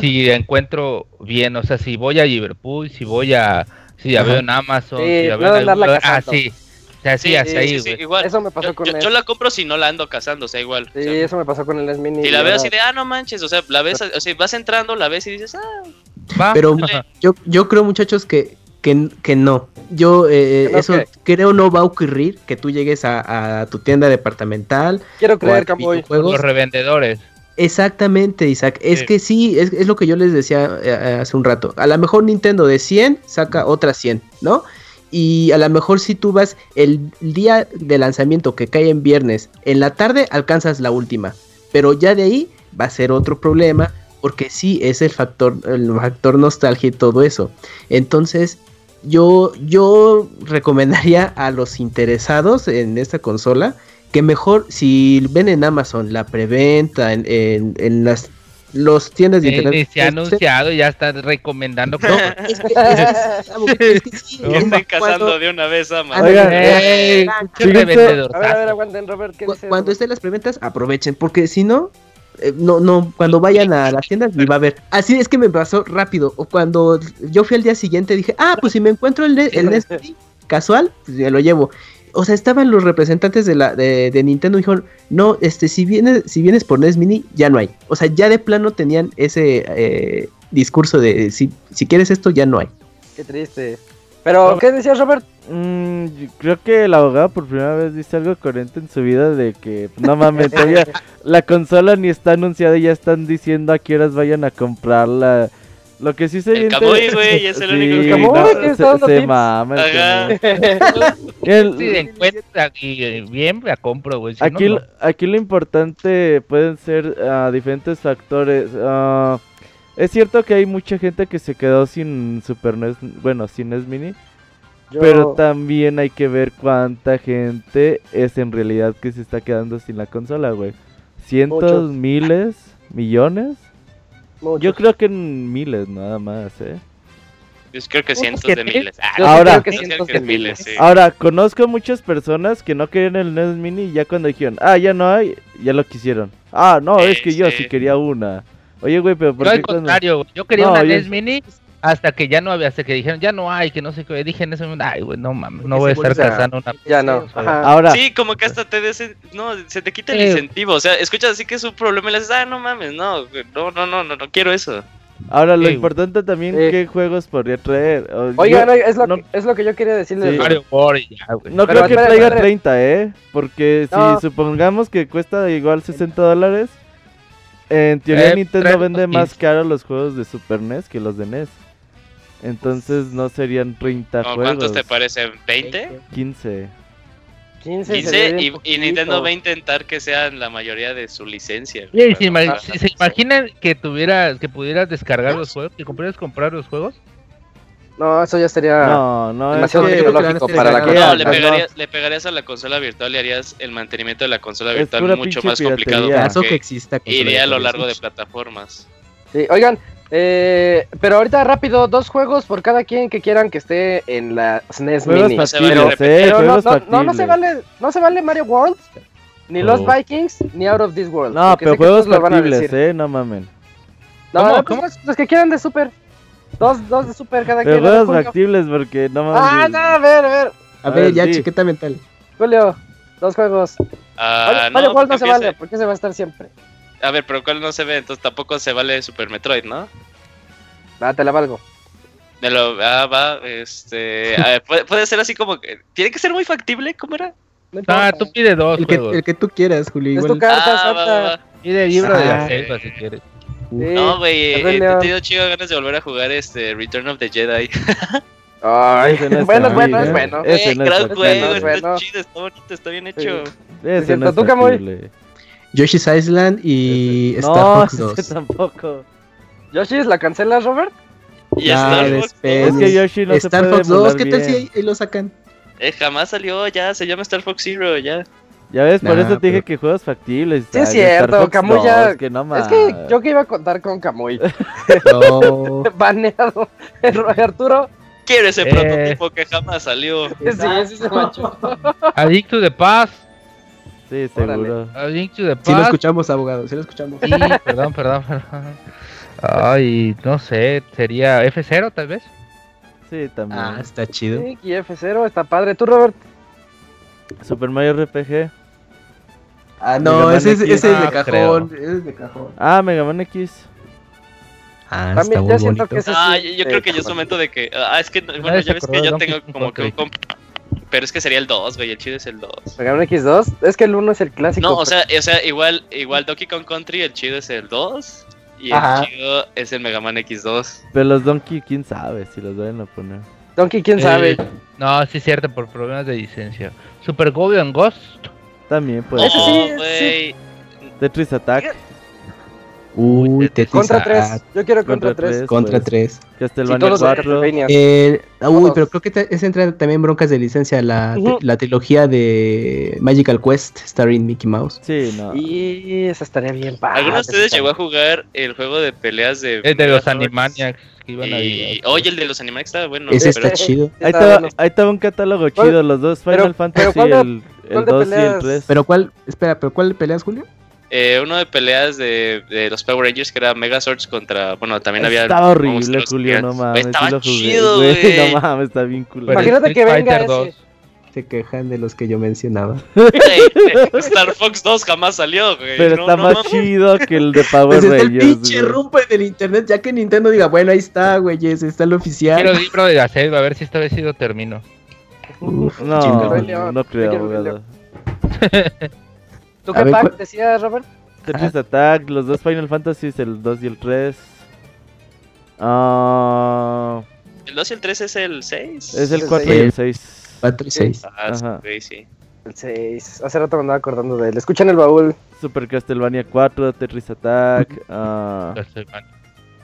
si encuentro bien, o sea, si voy a Liverpool, si voy a, si ya veo en Amazon, si ya veo en ah, sí sí, ahí, igual. Eso me pasó con yo, yo, la compro si no la ando cazando, o sea, igual. Sí, eso me pasó con el S Mini. Si la veo así de, ah, no manches, o sea, la ves, o sea, vas entrando, la ves y dices, ah. Va, Pero yo, yo creo, muchachos, que, que, que no. Yo, eh, eso creo no va a ocurrir que tú llegues a, a tu tienda departamental. Quiero creer, Los revendedores. Exactamente, Isaac. Es que sí, es, es, lo que yo les decía eh, hace un rato. A lo mejor Nintendo de 100 saca otras 100, ¿no? Y a lo mejor si tú vas el día de lanzamiento que cae en viernes, en la tarde alcanzas la última. Pero ya de ahí va a ser otro problema. Porque sí es el factor, el factor nostalgia y todo eso. Entonces, yo, yo recomendaría a los interesados en esta consola que mejor si ven en Amazon la preventa en, en, en las los tiendas de internet. se ha anunciado, ya está recomendando. No, es que, es que, sí, no, estoy casando de una vez a A ver, a ver, aguanten, Robert. cuando estén las preventas, aprovechen, porque si no, eh, no, no, cuando vayan a las tiendas ni va a ver. Así es que me pasó rápido. O cuando yo fui al día siguiente dije, ah, pues si me encuentro el, el casual, pues ya lo llevo o sea, estaban los representantes de la de, Nintendo y dijeron, no, este, si vienes, si vienes por NES Mini, ya no hay. O sea, ya de plano tenían ese eh, discurso de si, si quieres esto, ya no hay. Qué triste. Pero, ¿qué decías, Robert? Mm, creo que el abogado por primera vez dice algo coherente en su vida de que, no mames, todavía la consola ni está anunciada y ya están diciendo a qué horas vayan a comprarla. Lo que sí se El Camuy, güey, es el único que no, que está dando se, mama el Si encuentra y eh, bien, la compro, güey. aquí, aquí lo importante pueden ser uh, diferentes factores. Uh, es cierto que hay mucha gente que se quedó sin Super NES, bueno, sin NES Mini. Pero también hay que ver cuánta gente es en realidad que se está quedando sin la consola, güey. Cientos, miles, millones. Yo creo que en miles nada más, ¿eh? Yo creo que cientos de miles. Ah, ahora, ahora, conozco muchas personas que no querían el NES Mini y ya cuando dijeron, ah, ya no hay, ya lo quisieron. Ah, no, es que yo sí quería una. Oye, güey, pero ¿por yo al contrario, yo quería una NES Mini hasta que ya no había, hasta que dijeron, ya no hay, que no sé qué. Dije en ese momento, ay, güey, no mames, no voy a estar cazando una. Ya no. Ahora. Sí, como que hasta te des, no, se te quita el incentivo. O sea, escuchas así que es un problema y le dices, ah, no mames, no, no, no, no, no, no quiero eso. Ahora, lo importante también, ¿qué juegos podría traer? Oigan, es, lo que, es lo que yo quería decirles. no creo que traiga 30, ¿eh? Porque si supongamos que cuesta igual 60 dólares, en teoría eh, Nintendo vende más caro los juegos de Super NES que los de NES. Entonces no serían 30 juegos. ¿Cuántos te parecen? ¿20? 15. 15, y, Nintendo va a intentar que sean la mayoría de su licencia. ¿se, imaginan que tuvieras, que pudieras descargar los juegos, que pudieras comprar los juegos? No, eso ya sería no, no, demasiado tecnológico para la consola. No, le pegarías, le pegarías, a la consola virtual y harías el mantenimiento de la consola virtual mucho más complicado. Caso que exista iría a lo largo de plataformas. Sí, oigan, eh, pero ahorita rápido, dos juegos por cada quien que quieran que esté en la SNES Mini. no, no, se vale, no se vale Mario World, ni Los Vikings, ni Out of This World. No, pero juegos factibles, eh, no mamen. No, ¿Cómo? pues, ¿Cómo? Los, los que quieran de Super. Dos, dos de Super cada Pero quien. Juegos factibles porque no Ah, mames. no, a ver, a ver. A A ver, ver, ya, sí. chiqueta mental. Julio, dos juegos. Ah, Mario, Mario World no se vale, empiece- porque se va a estar siempre. A ver, pero ¿cuál no se ve? Entonces tampoco se vale Super Metroid, ¿no? Ah, te la valgo. De lo, ah, va, este. a ver, puede, puede ser así como que. Tiene que ser muy factible, ¿cómo era? No Ah, tú pide dos El que, el que tú quieras, Julio. Es tu carta, Ah, va, Santa. va, va. Pide el libro de la Ah. selva si quieres. Sí. No, güey, es eh, Rey he tenido chido ganas de volver a jugar este Return of the Jedi. Ay, Ese no bueno, es bueno, es ¿eh? bueno. Ese Eh, no gran está juego, bueno, chido, está bonito, está bien hecho. Ese cierto, no es ¿tú, Camuy? Yoshi's Island y Ese- Star no, Fox ese 2. tampoco. Yoshi, ¿la cancelas, Robert? Y Ah, Star Fox. Es que Yoshi no se Star puede Fox 2, emular ¿qué tal bien. si ahí, lo sacan? eh, jamás salió, ya, se llama Star Fox Zero, ya. Ya ves, por eso te dije pero- que juegos factibles. Sí, es cierto, Fox Camuy 2, ya- que no Es que yo que iba a contar con Kamui. No. Baneado. El Arturo. Quiero ese Eh. prototipo que jamás salió. Sí, sí se manchó. A Link to the Past. Sí, seguro. A Link to the Si lo escuchamos, abogado, si lo escuchamos. Sí, perdón, perdón, perdón. Ay, no sé, sería F0 tal vez. Sí, también. Ah, está chido. Sí, y F0 está padre. ¿Tú, Robert? Super Mario RPG. Ah, no, ese es, X. ese es de Ah, cajón. Ese es de cajón. Ah, Mega Man X. Ah, También está yo muy siento bonito. que ese Ah, sí, yo, yo sí, creo que ya es momento de que. Ah, es que, bueno, ya ves que yo tengo como que un. Pero es que sería el 2, güey, el chido es el 2. Mega Man X2. Es que el 1 es el clásico. No, o pues. sea, o sea, igual, igual Donkey Kong Country, el chido es el 2. Y el chido es el Mega Man X2. Pero los Donkey, quién sabe si los vayan a poner. Donkey, quién Eh, sabe. No, sí es cierto, por problemas de licencia. Super Golden Ghost. También puede Ese Oh, sí, güey. Tetris Attack. Uy, Tetris Contra Attack, 3. Yo quiero contra Contra 3. tres. Contra pues. 3. Sí, Castlevania todos de 4. Castlevania. Eh, uy, pero creo que te- ese entra también broncas de licencia. La, la trilogía de Magical Quest, starring Mickey Mouse. Sí, no. Y esa estaría bien padre. ¿Alguno de ustedes llegó a jugar el juego de peleas de. Es de los? Animaniacs Y... Oye, el de los Animaniacs estaba bueno. Ese pero- está chido. Ahí estaba, bueno. ahí estaba un catálogo ¿Cuál- chido, los dos Final pero- Fantasy, el, el cuál de 2 y el peleas? 3. Pero cuál, espera, pero ¿cuál peleas, Julio? Eh, uno de peleas de, de los Power Rangers que era Megazords contra. Bueno, también había. Estaba horrible, Julio, no mames. Estaba sí lo jugué, chido, güey. güey. No mames, está bien cool. Imagínate que venga Fighter ese. 2. Se quejan de los que yo mencionaba. Güey, Star Fox 2 jamás salió, güey. Pero No, está no más mames. chido que el de Power Pues está el Rangers. pinche rumpe del internet, ya que Nintendo diga, bueno, ahí está, güey, ese está el Quiero oficial. el libro de la selva, a ver si esta vez sí lo termino. Uf, No, no creo, yo ¿Tú qué pack ¿cuál- decías, Robert? Tetris Attack, los dos Final Fantasy, el 2 y el 3. Ah, El 2 y el 3 es el 6. es el El 4 y el seis. 6. 4 y 6. Ah, sí, Ajá. sí. El 6. Hace rato me andaba acordando de él. Escuchan el baúl. Super Castlevania 4, Tetris Attack. Castlevania.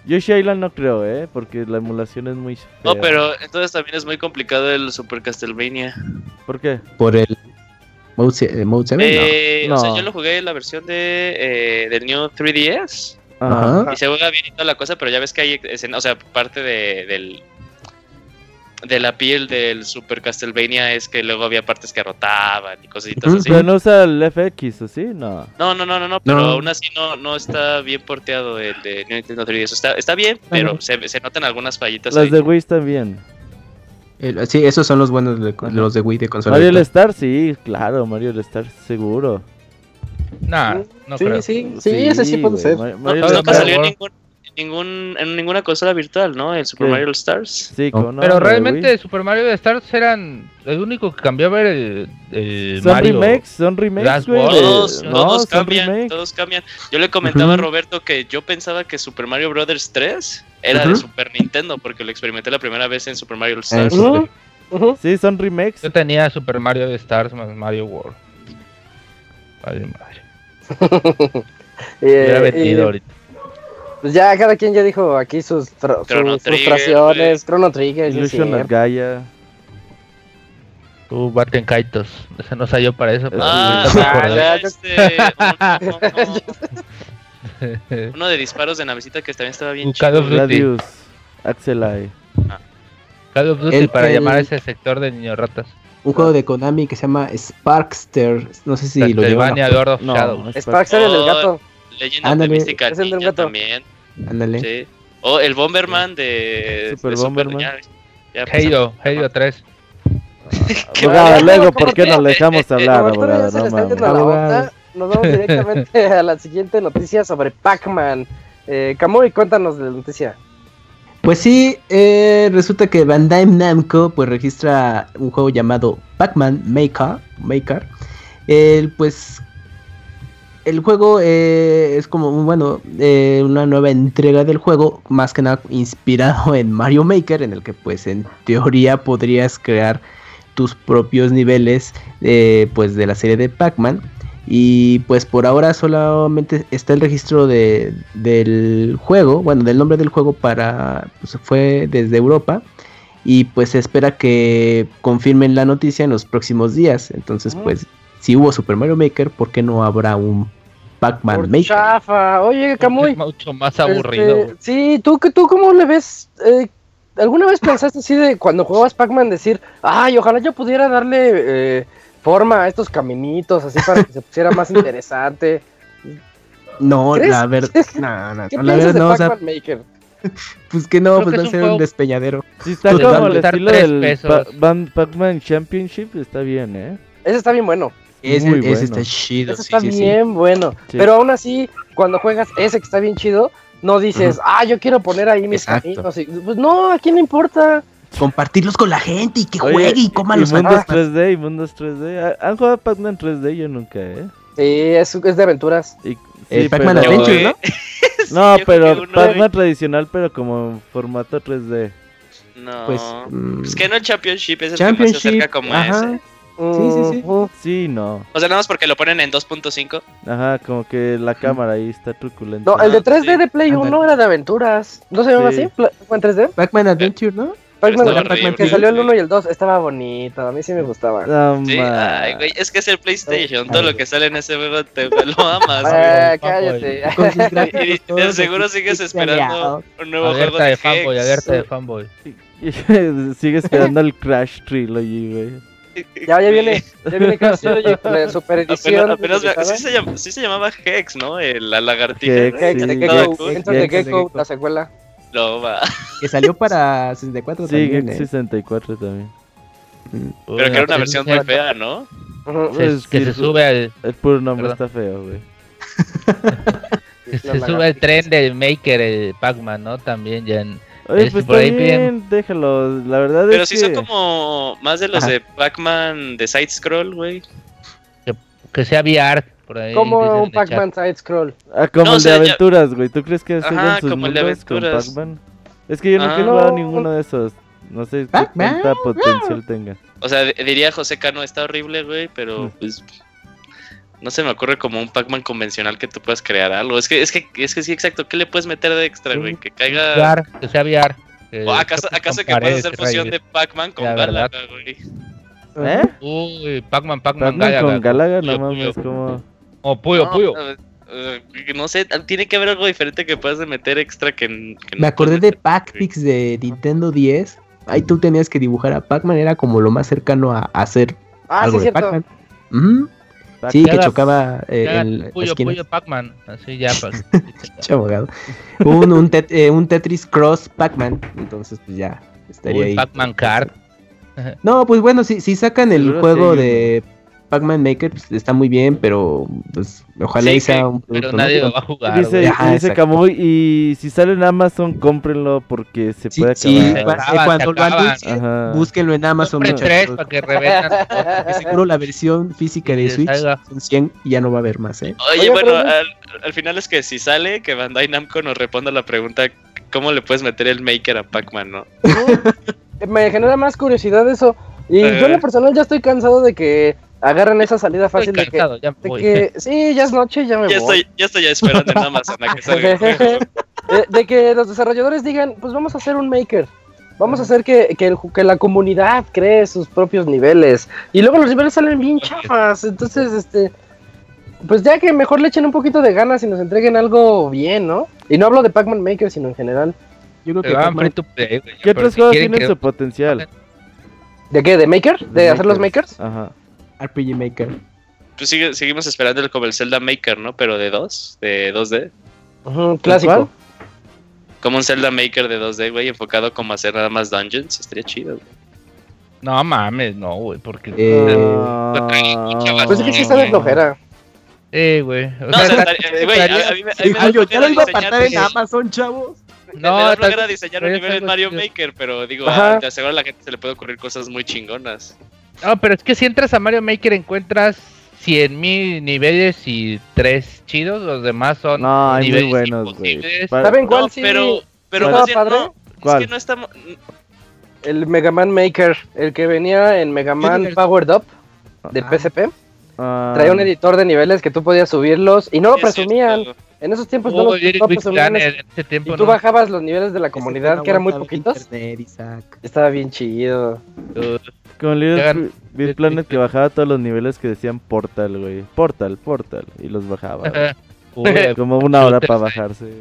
Yoshi Island no creo, ¿eh? Porque la emulación es muy fea. No, pero entonces también es muy complicado el Super Castlevania. ¿Por qué? Por el Mode, eh, Mode 7, Eh, O sea, No. yo lo jugué en la versión de eh, del New 3DS. Ajá. Y se juega bien y toda la cosa, pero ya ves que hay escena, o sea, parte de, del de la piel del Super Castlevania es que luego había partes que rotaban y cositas así. Pero no usa el FX, ¿o sí? No. No, no, no, no, no, pero No. aún así no, no está bien porteado el de Nintendo 3DS. Está, está bien, pero se, se notan algunas fallitas Las ahí. de Wii están bien. El- sí, esos son los buenos de, los de Wii de consola. Mario All. Star, sí, claro, Mario All Star, seguro. Nah, no sí, creo. sí, sí, ese sí puede güey, ser. Ma- No, Mario All nunca salió ningún, ningún, en ninguna consola virtual, ¿no? El Super ¿Qué? Mario All Stars. Sí, No. como no, Pero realmente Wii. Super Mario de Stars eran. El único que cambiaba era el, el Son Mario. remakes, son remakes, Last güey. Todos, no, todos son cambian, remakes. todos cambian. Yo le comentaba a. Roberto que yo pensaba que Super Mario Bros. 3 era de. Super Nintendo, porque lo experimenté la primera vez en Super Mario All Stars. sí. Ujú, ujú. Sí, son remakes. Yo tenía Super Mario de Stars más Mario World. Vale, madre. Eh, Hubiera vendido eh, ahorita. Pues ya cada quien ya dijo aquí sus, fr- Chrono sus Trigger, frustraciones. Chrono Trigger, Illusion of Gaia. Tú, Baten Kaitos. Ese no salió para eso. Pero Ah, ah, este, uno, uno- uno de disparos de navecita que también estaba bien of chido. Duty. Gladius. Axelai. Call of Duty El- para el- llamar a ese sector de niños ratas. Un juego de Konami que se llama Sparkster. No sé si lo llevan. A- Lord of No, Shadows. es Sparks era el del Oh, gato. Legend of the. Mystical Es el del Ninja gato. también. Ándale. Sí. O el Bomberman de. Super de Bomberman. ya- ya. Halo, Halo 3. Qué Abogado, bueno. luego, ¿por qué nos dejamos hablar, ya abogado? se le No está yendo mames. la Abogado. nos vamos directamente a la siguiente noticia sobre Pac-Man. Eh, Kamui, cuéntanos de la noticia. Pues sí, eh, resulta que Bandai Namco pues registra un juego llamado Pac-Man Maker, Maker. El, pues el juego eh, es como bueno eh, una nueva entrega del juego, más que nada inspirado en Mario Maker, en el que pues en teoría podrías crear tus propios niveles eh, pues de la serie de Pac-Man. Y pues por ahora solamente está el registro de, del juego, bueno, del nombre del juego para, pues fue desde Europa. Y pues se espera que confirmen la noticia en los próximos días. Entonces, Ah. pues, si hubo Super Mario Maker, ¿por qué no habrá un Pac-Man Maker? chafa. Oye, Kamui. Es mucho más aburrido. este, sí, ¿tú, qué- ¿tú cómo le ves? Eh, ¿Alguna vez pensaste así de cuando jugabas Pac-Man decir, ay, ojalá yo pudiera darle eh, forma a estos caminitos así para que se pusiera más interesante? No, ¿Crees? la verdad, no, no, ¿Qué no, la verdad de no, o sea, Maker? pues que no, Creo pues que va a un ser un despeñadero. Si está Total, como el costar estilo tres del Pac-Man Championship, está bien, ¿eh? Ese está bien bueno. Ese, Muy ese bueno. está chido, Ese sí, está sí, sí. bien bueno. Sí. Pero aún así, cuando juegas ese que está bien chido, no dices, ah, yo quiero poner ahí mis Exacto. caminos. y- Pues no, ¿a quién le importa? Compartirlos con la gente y que Oye, juegue y coma y los mundos fantasmas. 3D y mundos 3D. ¿Ha- ¿Han jugado Pac-Man 3D? Yo nunca, ¿eh? Sí, es, es de aventuras. Y, Eh, sí, Pac-Man pero- Adventure, ¿no? No, pero Pac-Man tradicional, pero como en formato 3D. No. Pues, mm, Es que no el Championship es el que más se Championship, acerca como a ese. Sí, sí, sí. Sí, no. O sea, nada más porque lo ponen en 2.5. Ajá, como que la cámara ahí está truculenta. No, el de 3D sí. de Play 1 Ándale. era de aventuras. ¿No se llamaba Sí. así? ¿Pac-Man 3D? Pac-Man Adventure, ¿no? Pac-Man, que salió el sí. 1 y el 2. Estaba bonito, a mí sí me gustaba. No, Sí, ay, güey, es que es el PlayStation. Ay, Todo lo que sale en ese juego te lo amas. Eh, fanboy. cállate. Y, de seguro sigues esperando un nuevo juego de de fanboy, alerta de fanboy. Sigue esperando el Crash Trilogy, güey. Ya, ya viene, ya viene casi la super edición. Apenas, apenas sí, se llama- sí se llamaba Hex, ¿no? El- la lagartija. Hex, Hex sí. de Gecko, Hex de Gecko, la secuela. No, va. Que salió para 64 Sí, también, ¿eh? 64 también. Pero que era una versión muy fea, ¿no? Pues, que sí, se sube al, El puro nombre ¿Verdad? está feo, güey. se sube al tren del Maker, el Pac-Man, ¿no? También ya en... Oye, Es pues por ahí bien, bien. déjalo. La verdad Pero es sí que... son como más de los Ajá. de Pac-Man de side scroll, güey. Que sea VR, por ahí. Como un. Pac-Man side scroll. Ah, como No, el o sea, de ya- aventuras, güey. ¿Tú crees que Ajá, sus como el de aventuras. Pac-Man? Es que yo nunca he Ah. jugado No. ninguno de esos. No sé qué tanta potencial tenga. O sea, diría José Cano, está horrible, güey, pero Mm. pues no se me ocurre como un Pac-Man convencional que tú puedas crear algo. Es que, es que, es que sí, exacto. ¿Qué le puedes meter de extra, Sí. güey? Que caiga. VR, que sea VR. que ¿O acaso, acaso que puedas hacer fusión de. Pac-Man con. Galaga, güey? ¿Eh? Uy, Pac-Man, Pac-Man, Pac-Man con Galaga, no mames, como... O Puyo, No, Puyo. eh, eh, no sé, tiene que haber algo diferente que puedas meter extra que, que no Me acordé de. Pac-Pix de Nintendo 10. Ahí tú tenías que dibujar a Pac-Man, era como lo más cercano a, hacer Ah, sí, algo es de cierto. Pac-Man. Sí, que Haga- chocaba eh, Haga en Puyo. Puyo, Pac-Man. Así ya. abogado. un, un, tet- eh, un Tetris Cross Pac-Man. Entonces, pues ya estaría Uy, ahí. Pac-Man Card. No, pues bueno, si, si sacan el Seguro juego sí, de Pac-Man Maker, pues está muy bien, pero pues ojalá Sí, y sea un Pero nadie ¿no? lo va a jugar. Dice. Ajá, dice. Camuy, y si sale en Amazon, cómprenlo porque se Sí, puede sí, acabar. Eh, cuando se lo anuncien, búsquenlo en Amazon. Compren tres para que reventan. porque seguro la versión física Y de Switch son 100 y ya no va a haber más, ¿eh? Oye, Oye, bueno, al, al final es que si sale, que Bandai Namco nos responda la pregunta: ¿cómo le puedes meter el Maker a Pac-Man, no? Me genera más curiosidad eso. Y yo en lo personal ya estoy cansado de que agarren esa salida Estoy fácil de que, ya de que sí, ya es noche, ya me Ya voy. estoy, ya estoy esperando en Amazon a que salga de, de que los desarrolladores digan, pues vamos a hacer un maker. Vamos a hacer que, que, el ju- que la comunidad cree sus propios niveles. Y luego los niveles salen bien chafas. Entonces, este. Pues ya que mejor le echen un poquito de ganas y nos entreguen algo bien, ¿no? Y no hablo de Pac-Man Maker, sino en general. Yo creo que Pero Pac-Man- güey, ¿Qué juegos quieren tienen su potencial? ¿De qué? ¿De Maker? ¿De hacer los makers? Ajá. RPG Maker. Pues sigue- seguimos esperando el, como el Zelda Maker, ¿no? Pero de 2, de 2D. Ujú, clásico. ¿Cuál? Como un Zelda Maker de 2D, güey, enfocado como a hacer nada más dungeons. Estaría chido, güey. No mames, no, güey, porque. Eh, Pues es que sí está de flojera. Eh, güey. O No, sea, güey, a, mí me, me da yo ya lo iba a diseñar- apartar en Amazon, chavos. Me No, da tal flojera diseñar un nivel en Mario. Maker, pero digo, te aseguro a la gente se le puede ocurrir cosas muy chingonas. No, pero es que si entras a Mario Maker encuentras 100.000 niveles y tres chidos, los demás son No, hay muy buenos, güey. ¿Saben cuál No, sí? pero, pero más bien, padre? no, ¿Cuál? es que no estamos... El Mega Man Maker, el que venía en Mega Man. Powered Up de Ah. PSP. Ah, Traía un editor de niveles que tú podías subirlos y no lo Sí, es presumían. cierto. En esos tiempos Oh, no lo, no presumían. Ese tiempo, Y tú ¿no? bajabas los niveles de la comunidad, que eran muy poquitos. Internet, Isaac. Estaba bien chido. Uh, Con Little Big Planet que bajaba todos los niveles que decían Portal, güey. Portal, Portal. Y los bajaba. güey. Como una hora para bajarse.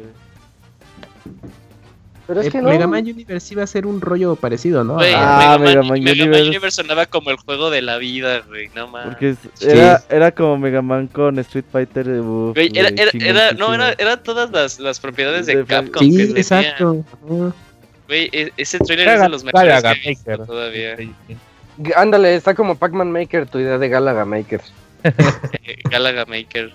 Pero es Eh, que no. Mega Man Universe iba a ser un rollo parecido, ¿no? Güey, Ah, Mega, Mega Man, Man Mega Man Universe. Sonaba como el juego de la vida, güey, no mames. Porque es- Sí. era, era como Mega Man con Street Fighter. uf, Güey, era, güey, era, era, no, era, era todas las, las propiedades de De- Capcom sí, que exacto. Güey, e- ese trailer es de los mejores que he visto todavía. Ándale, está como Pac-Man Maker, tu idea de Galaga Maker. Galaga Maker.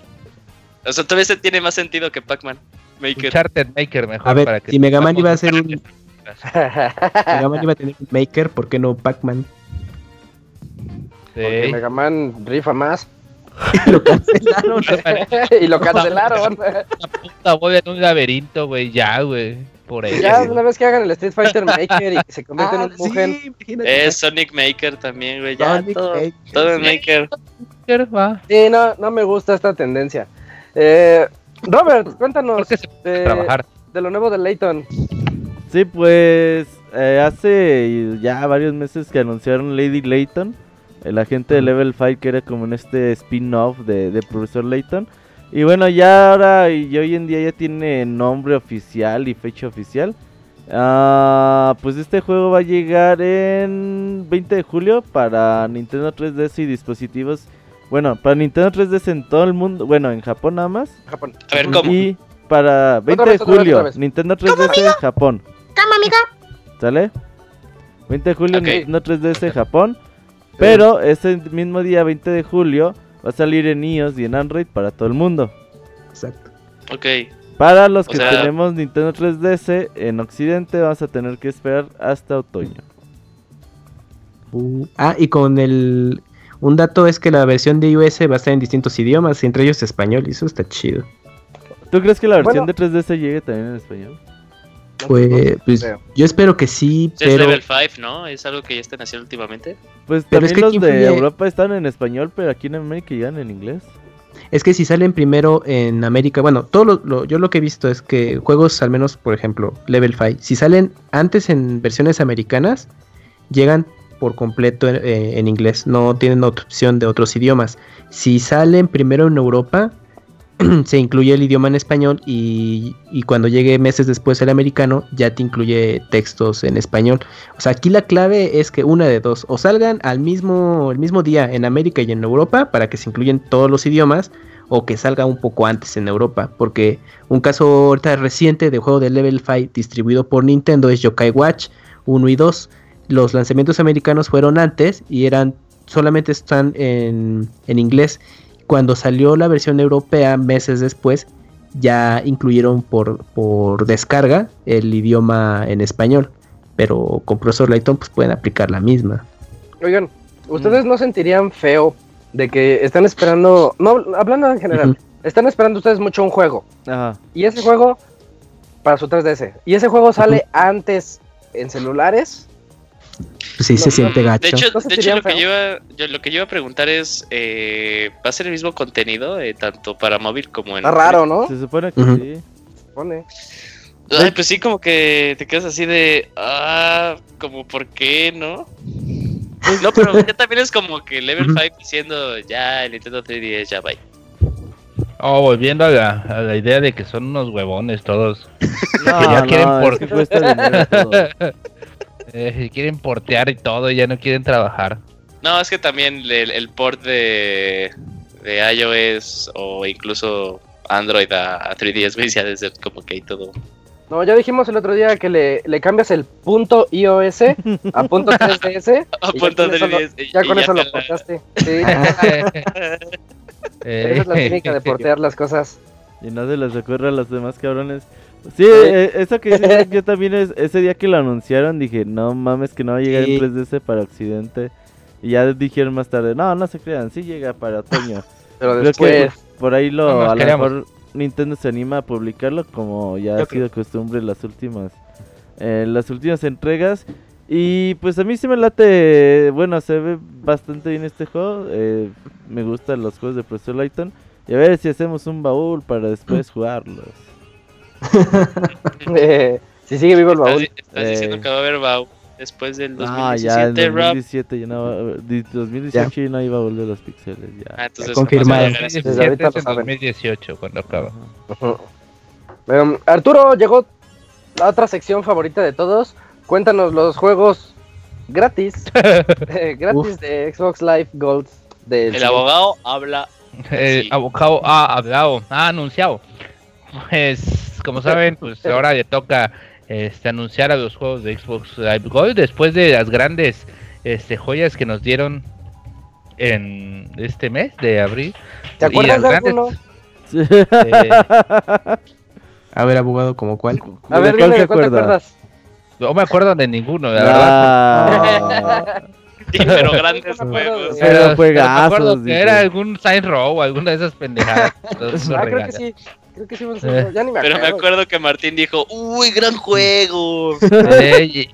O sea, todavía se tiene más sentido que Pac-Man Maker. Uncharted Maker mejor A ver, para que si Mega Man sepamos. iba a ser un Mega Man iba a tener un Maker, ¿por qué no Pac-Man? Porque Sí. Mega Man rifa más. Lo cancelaron. y lo cancelaron. Una puta boda en un laberinto, güey, ya, güey. Por ya, una vez que hagan el Street Fighter Maker y que se convierta en Ah, un Mugen. sí, imagínate. Eh, Sonic Maker también, güey. Ya, Sonic todo, Maker. todo en Maker. Va. Sí, no, no me gusta esta tendencia. Eh, Robert, cuéntanos de, trabajar. de lo nuevo de Layton. Sí, pues eh, hace ya varios meses que anunciaron Lady Layton, el agente de Level 5 que era como en este spin-off de, de Profesor Layton. Y bueno, ya ahora y hoy en día ya tiene nombre oficial y fecha oficial. Ah, pues este juego va a llegar en 20 de julio para Nintendo 3DS y dispositivos. Bueno, para Nintendo 3DS en todo el mundo. Bueno, en Japón nada más. Japón. A ver, ¿cómo? Y para 20 vez, de julio, vez. Nintendo 3DS Japón. ¿Cómo, amigo? ¿Sale? 20 de julio. Nintendo 3DS Japón. Pero ese mismo día, 20 de julio, va a salir en iOS y en Android para todo el mundo. Exacto. Ok. Para los O que sea- tenemos Nintendo 3DS en Occidente, vamos a tener que esperar hasta otoño. Uh, ah, y con el. Un dato es que la versión de iOS va a estar en distintos idiomas, entre ellos español, y eso está chido. ¿Tú crees que la versión Bueno. de 3DS llegue también en español? Pues, pues, creo. yo espero que sí, Sí, es pero. Level 5, ¿no? Es algo que ya están haciendo últimamente. Pues Pero es que los de influye- Europa están en español, pero aquí en América llegan en inglés. Es que si salen primero en América, bueno, todo lo, lo- yo lo que he visto es que juegos, al menos por ejemplo, Level 5, si salen antes en versiones americanas, llegan por completo en, eh, en inglés, no tienen otra opción de otros idiomas. Si salen primero en Europa, se incluye el idioma en español y, y cuando llegue meses después el americano, ya te incluye textos en español. O sea, aquí la clave es que una de dos, o salgan al mismo, el mismo día en América y en Europa para que se incluyan todos los idiomas, o que salga un poco antes en Europa, porque un caso ahorita reciente de juego de Level 5 distribuido por Nintendo es Yokai Watch 1 y 2. Los lanzamientos americanos fueron antes y eran solamente están en, en inglés. Cuando salió la versión europea meses después, ya incluyeron por, por descarga el idioma en español. Pero con Profesor Layton pues pueden aplicar la misma. Oigan, ¿ustedes no sentirían feo de que están esperando, no, hablando en general, están esperando ustedes mucho un juego Ajá. y ese juego para su 3DS y ese juego sale antes en celulares? Pues sí, No, se no, siente De gacho. hecho, ¿No se de hecho lo, que yo iba, yo, lo que yo iba a preguntar es, eh, ¿va a ser el mismo contenido eh, tanto para móvil como en... Está raro, ¿no? Se supone que Ujú. sí. Pone. Ay, pues sí, como que te quedas así de, ah, como por qué, ¿no? No, pero ya también es como que Level Ujú. 5 diciendo, ya, el Nintendo 3DS, ya, bye. Oh, volviendo a la, a la idea de que son unos huevones todos. No, ya quieren no, por- es que cuesta dinero todo. Eh, quieren portear y todo, ya no quieren trabajar. No, es que también el, el port de, de iOS o incluso Android a, a 3DS, güey, ya ser como que hay todo No, ya dijimos el otro día que le, le cambias el punto iOS a punto 3DS. A y punto ya con eso lo- 3DS, Ya y con ya eso lo portaste. Sí, Eh, esa es la técnica de portear las cosas. Y no se les ocurre a los demás cabrones. Sí, eh, eso que dices, yo también es, ese día que lo anunciaron dije, no mames que no va a llegar Sí. en 3DS para Occidente. Y ya dijeron más tarde, no, no se crean, sí llega para otoño. Pero Creo después. que por ahí lo, No a lo mejor Nintendo se anima a publicarlo como ya Yo ha sido costumbre en las últimas, eh, las últimas entregas. Y pues a mí sí me late, bueno, se ve bastante bien este juego. eh, me gustan los juegos de Professor Layton. Y a ver si hacemos un baúl para después jugarlos. eh, si sigue vivo el Estás, baúl. estás diciendo Eh. que va a haber BAU después del Ah, ya en 2017, Rob. 2017 ya no va- di- 2018 ya no iba a volver los pixeles ya. Ah, entonces confirmado. a a Desde ahorita 2017 lo es en saben. 2018 cuando acaba. Em, Arturo, llegó la otra sección favorita de todos. Cuéntanos los juegos gratis. eh, gratis Uf. de Xbox Live Gold. Del El abogado habla. El Sí. abogado ha hablado, ha anunciado. Pues, como saben, pues ahora le toca este, anunciar a los juegos de Xbox Live Gold después de las grandes este, joyas que nos dieron en este mes de abril. ¿Te Y acuerdas las de eh, A ver, abogado, ¿como cuál? A ver, ¿De cuál dime, ¿de cuál te acuerda? acuerdas? no me acuerdo de ninguno, la verdad. Ah. Sí, pero grandes No juegos. Pero Pero, pero me acuerdo que era algún Sign Row o alguna de esas pendejadas. Ah, creo que sí. Creo que sí. un Eh. segundo, Ya ni me Pero acuerdo. me acuerdo que Martín dijo, uy, gran juego. Eh, y,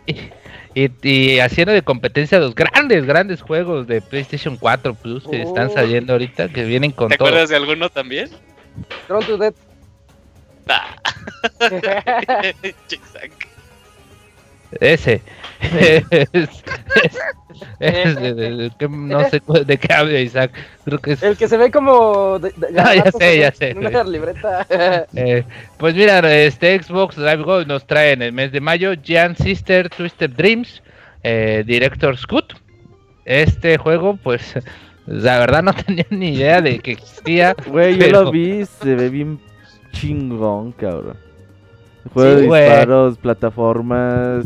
y- y haciendo de competencia los grandes, grandes juegos de PlayStation 4 Plus que están saliendo ahorita, que vienen con ¿Te todo. acuerdas de alguno también? Throne to Death. Ah, Chisac. Ese. no sé de qué habla Isaac. Creo que es. El que se ve como. de- de- Ah, ya sé, ya sé. una libreta. eh, pues mira, este Xbox Live Gold nos trae en el mes de mayo Giant Sister Twisted Dreams, eh, Director Scoot. Este juego, pues, la verdad no tenía ni idea de que existía. Güey, yo lo vi, se ve bien chingón, cabrón. Juego Sí, de disparos, plataformas,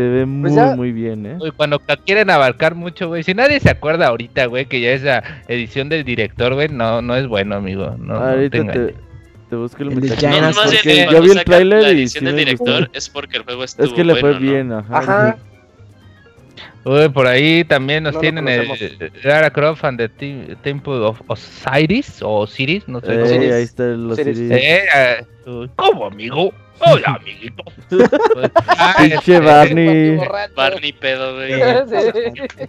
se ve muy, ya- muy bien, eh. Uy, cuando quieren abarcar mucho, güey. Si nadie se acuerda ahorita, güey, que ya esa edición del director, güey, no, no es bueno, amigo. No, Ahorita te te, engañes. te busco el El mensaje. No, más bien, yo vi el sacan tráiler la y edición sí del director gustó. es porque el juego estuvo Es que le fue bueno, ¿no? bien, ajá. Ajá. Uy, por ahí también nos No tienen el conocemos. Lara Croft and the Temple of Osiris, o Osiris, no sé Eh, ahí está el Osiris. Osiris. Eh, uy, ¿Cómo, amigo? Hola, amiguito. Pinche Barney. Barney pedo, güey. Sí.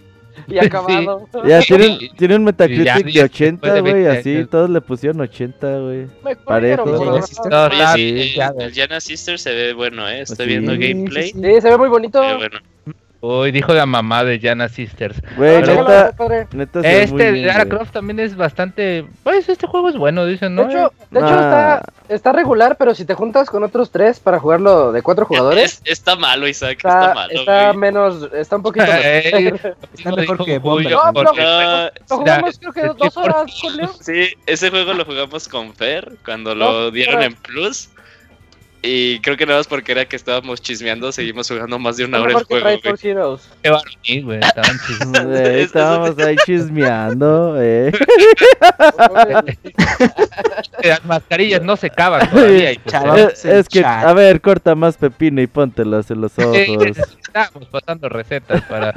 Y acabado. Ya tiene, Sí. tiene un Ya, Metacritic ya de después 80, de güey, 20 así, todos le pusieron 80, güey. Me Parejo. Sí, ya sí sí, ya, el, Jana Sister se ve bueno, ¿eh? Estoy Sí. viendo Sí, gameplay. sí, Sí, se ve muy bonito. Se ve bueno. Uy, dijo la mamá de Jana Sisters. Güey, neta, se muy Este de bien, Lara güey. Croft también es bastante. Pues este juego es bueno, dicen, De ¿no? hecho, de hecho Ah. está, está regular, pero si te juntas con otros tres para jugarlo de cuatro jugadores, Es- está malo, Isaac. Está, está, malo, está güey. menos, está un poquito mejor. Está mejor que Bomber. No, No, Lo jugamos creo que dos horas, Julio. sí, ese juego lo jugamos con Fer cuando lo dieron pero- en Plus. Y creo que nada más porque era que estábamos chismeando, seguimos jugando más de una hora el juego, güey. Qué güey. Estaban. Güey, estábamos ahí chismeando, eh. Las mascarillas no se caban todavía. y pues, Es, que, a ver, corta más pepino y póntelas en los ojos. estábamos pasando recetas para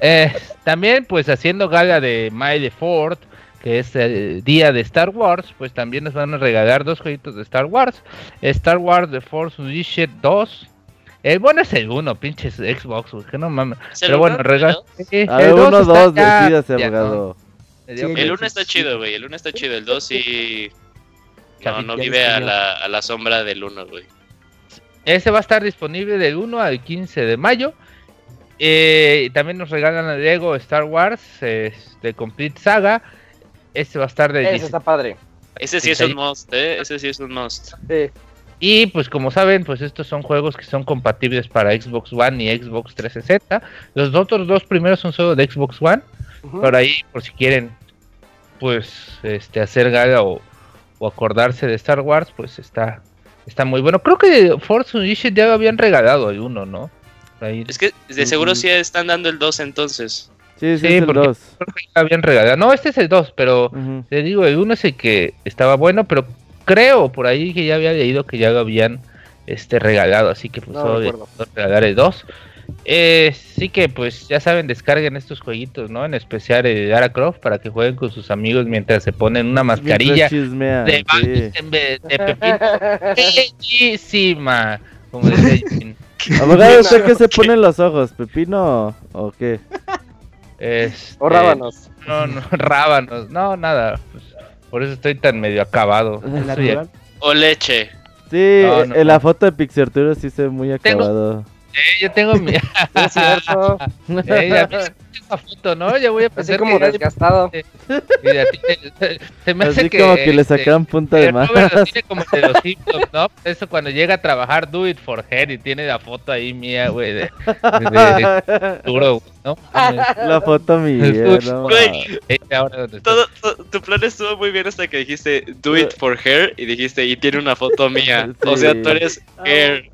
Eh, también, pues haciendo gala de May the Fourth, que es el día de Star Wars, pues también nos van a regalar dos jueguitos de Star Wars: Star Wars The Force Unleashed 2. El bueno es el uno, pinches Xbox, güey, que no mames. ¿Es el Pero bueno, regalo. Sí, A ver, uno, dos, decídase, abogado. ¿no? Sí, El 1 Sí, está chido, güey. El 1 está chido. El 2 sí. No, no vive a la, a la sombra del 1, güey. Ese va a estar disponible del 1 al 15 de mayo. Eh, y también nos regalan el Lego Star Wars eh, de Complete Saga. Este va a estar de Ese 10. está padre. Ese sí es un must, ¿eh? Ese sí es un must. Sí. Y pues como saben, pues estos son juegos que son compatibles para Xbox One y Xbox 360. Los otros dos primeros son solo de Xbox One. Por ahí, por si quieren, pues este hacer gala o, o acordarse de Star Wars, pues está está muy bueno. Creo que Force Unleashed ya habían regalado uno, ¿no? Es que de seguro sí están dando el 2 entonces. Sí, sí, el 2. Creo que ya habían regalado. No, este es el 2, pero te digo, el 1 es el que estaba bueno, pero creo por ahí que ya había leído que ya lo habían este regalado, así que pues solo de regalar el 2. Eh, sí que pues ya saben, descarguen estos jueguitos, ¿no? En especial el Lara Croft para que jueguen con sus amigos mientras se ponen una mascarilla de, en vez de pepino. Bellísima, como decía Abogado, ¿usted qué se pone en los ojos? ¿Pepino o qué? Este, o rábanos. No, no, rábanos, no, nada. Pues, por eso estoy tan medio acabado. O leche. Sí, en la foto de Pixarturo sí se ve muy acabado. Eh, yo tengo mi. es cierto. Eh, ya esa foto, ¿no? Ya voy a pensar. Así como desgastado. Mira, se me hace Así que, como que le este, sacan punta de más. como de los Simpsons, ¿no? Eso cuando llega a trabajar, do it for her y tiene la foto ahí mía, güey. De, de, duro, ¿no? La foto mía, no. Güey, todo, tu plan estuvo muy bien hasta que dijiste do it for her y dijiste y tiene una foto mía. O sea, tú eres her.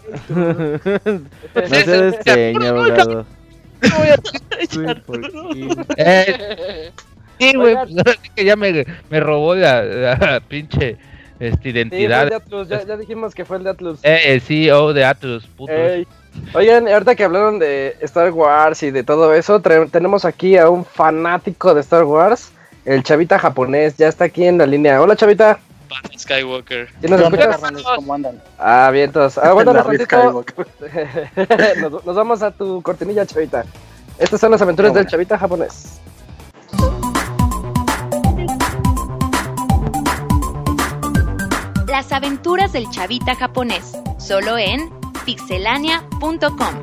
No se despeña, abogado. No voy a eh, Sí, güey, pues que ya me, me robó la, la pinche este, identidad. Sí, Atlus, ya, ya, dijimos que fue el de Atlus. Eh, el CEO de Atlus, puto. Oigan, ahorita que hablaron de Star Wars y de todo eso, tenemos aquí a un fanático de Star Wars, el chavita japonés, ya está aquí en la línea. Hola, chavita. Skywalker. nos ¿Cómo andan? Ah, bien, entonces. Ah, bueno, nos, nos vamos a tu cortinilla, chavita. Estas son las aventuras del chavita japonés. Las aventuras del chavita japonés, solo en pixelania.com.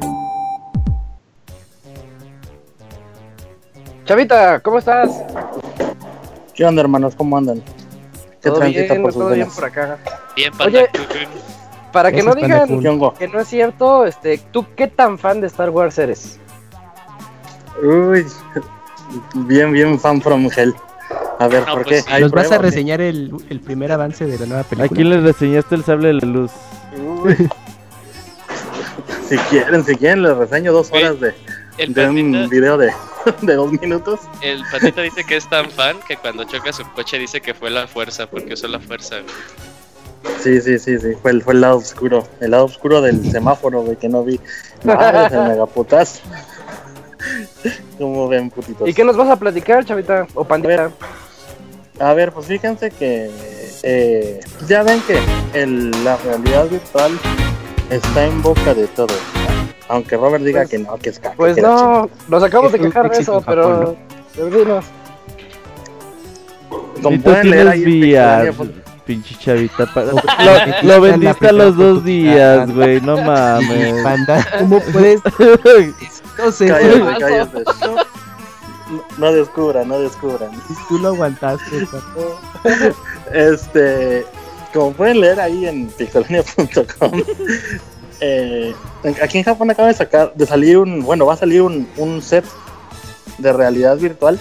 Chavita, ¿cómo estás? ¿Qué onda, hermanos? ¿Cómo andan? ¿Qué todo bien, por todo bien por acá. Bien, Oye, para que no digan que no es cierto, este, ¿tú qué tan fan de Star Wars eres? Uy, bien, bien fan from hell. A ver, ¿por pues qué? ¿Nos vas a reseñar el, el, primer avance de la nueva película? ¿A quién le reseñaste el sable de la luz? Uy. si quieren, si quieren, les reseño dos horas de, de un video de, de dos minutos. El patito dice que es tan fan que cuando choca su coche dice que fue la fuerza, porque usó la fuerza, Sí, sí, sí, sí, fue el, fue el lado oscuro, el lado oscuro del semáforo, güey, que no vi. Madre, el megaputazo. ¿Cómo ven, putitos? ¿Y qué nos vas a platicar, chavita? O pandita. A ver, pues fíjense que eh, ya ven que el, la realidad virtual está en boca de todos. Aunque Robert diga pues, que no, que es caca. Pues no, nos acabamos de quejar de eso, pero. Dinos. Como pueden leer ahí pinche chavita. lo, vendiste a los dos días, güey, no mames. ¿cómo puedes? no sé, cállate, cállate. No, descubran, no descubran. Tú lo aguantaste, Este, como pueden leer ahí en pixelania.com, eh, aquí en Japón acaba de sacar, de salir un, bueno, va a salir un, un set de realidad virtual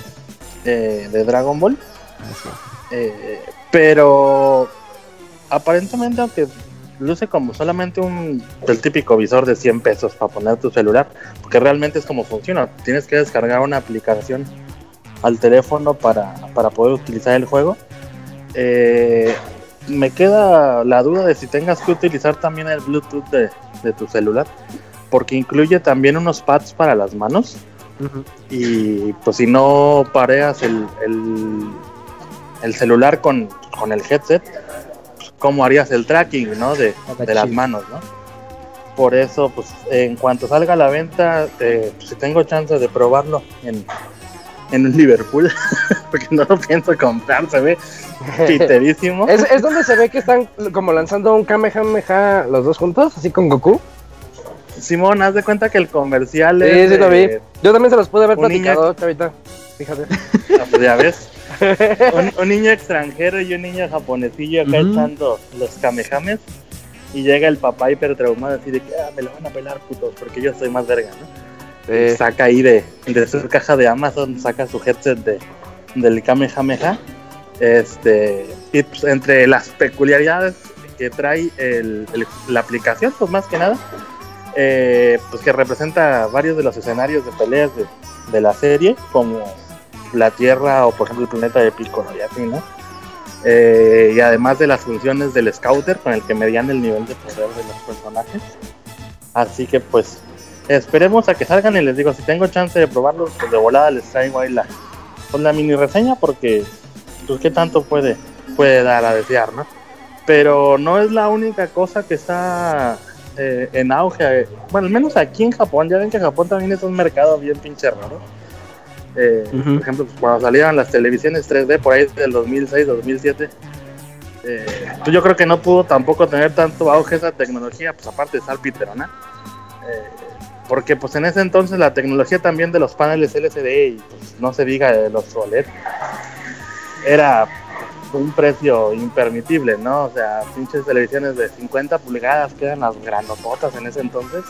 eh, de Dragon Ball. Eh, pero aparentemente, aunque luce como solamente un el típico visor de 100 pesos para poner tu celular, porque realmente es como funciona. Tienes que descargar una aplicación al teléfono para, para poder utilizar el juego. Eh, me queda la duda de si tengas que utilizar también el Bluetooth de, tu celular, porque incluye también unos pads para las manos. Y pues si no pareas el, el, celular con, el headset, ¿cómo harías el tracking ¿no? de, de las manos? ¿no? Por eso, pues en cuanto salga a la venta, eh, pues, si tengo chance de probarlo en, en Liverpool, porque no lo pienso comprar, se ve piterísimo. ¿Es, ¿Es, donde se ve que están como lanzando un Kamehameha los dos juntos, así con Goku? Simón, haz de cuenta que el comercial sí, es. Sí, lo vi. Yo también se los pude haber platicado, chavita. Fíjate. Ah, pues ya ves. un, niño extranjero y un niño japonesillo acá echando los Kamehames. Y llega el papá hiper traumado así de que ah, me lo van a pelar putos porque yo soy más verga, ¿no? Saca ahí de, de, su caja de Amazon, saca su headset de, del Kamehameha. Este, y pues, entre las peculiaridades que trae el- el- la aplicación, pues más que nada, eh, pues que representa varios de los escenarios de peleas de, de la serie, como la Tierra o por ejemplo el planeta de Piccolo y así, ¿no? Eh, y además de las funciones del Scouter con el que medían el nivel de poder de los personajes. Así que pues esperemos a que salgan y les digo, si tengo chance de probarlos, pues de volada les traigo ahí la, pues, la mini reseña porque pues qué tanto puede, puede dar a desear, ¿no? Pero no es la única cosa que está eh, en auge. Bueno, al menos aquí en Japón, ya ven que Japón también es un mercado bien pinche raro. Eh. Por ejemplo, pues, cuando salieron las televisiones 3D por ahí del 2006, 2007, eh, pues yo creo que no pudo tampoco tener tanto auge esa tecnología, pues aparte de estar piterona. Eh, porque pues en ese entonces la tecnología también de los paneles LCD y pues no se diga de los OLED era un precio impermitible, ¿no? O sea, pinches televisiones de 50 pulgadas que eran las granototas en ese entonces.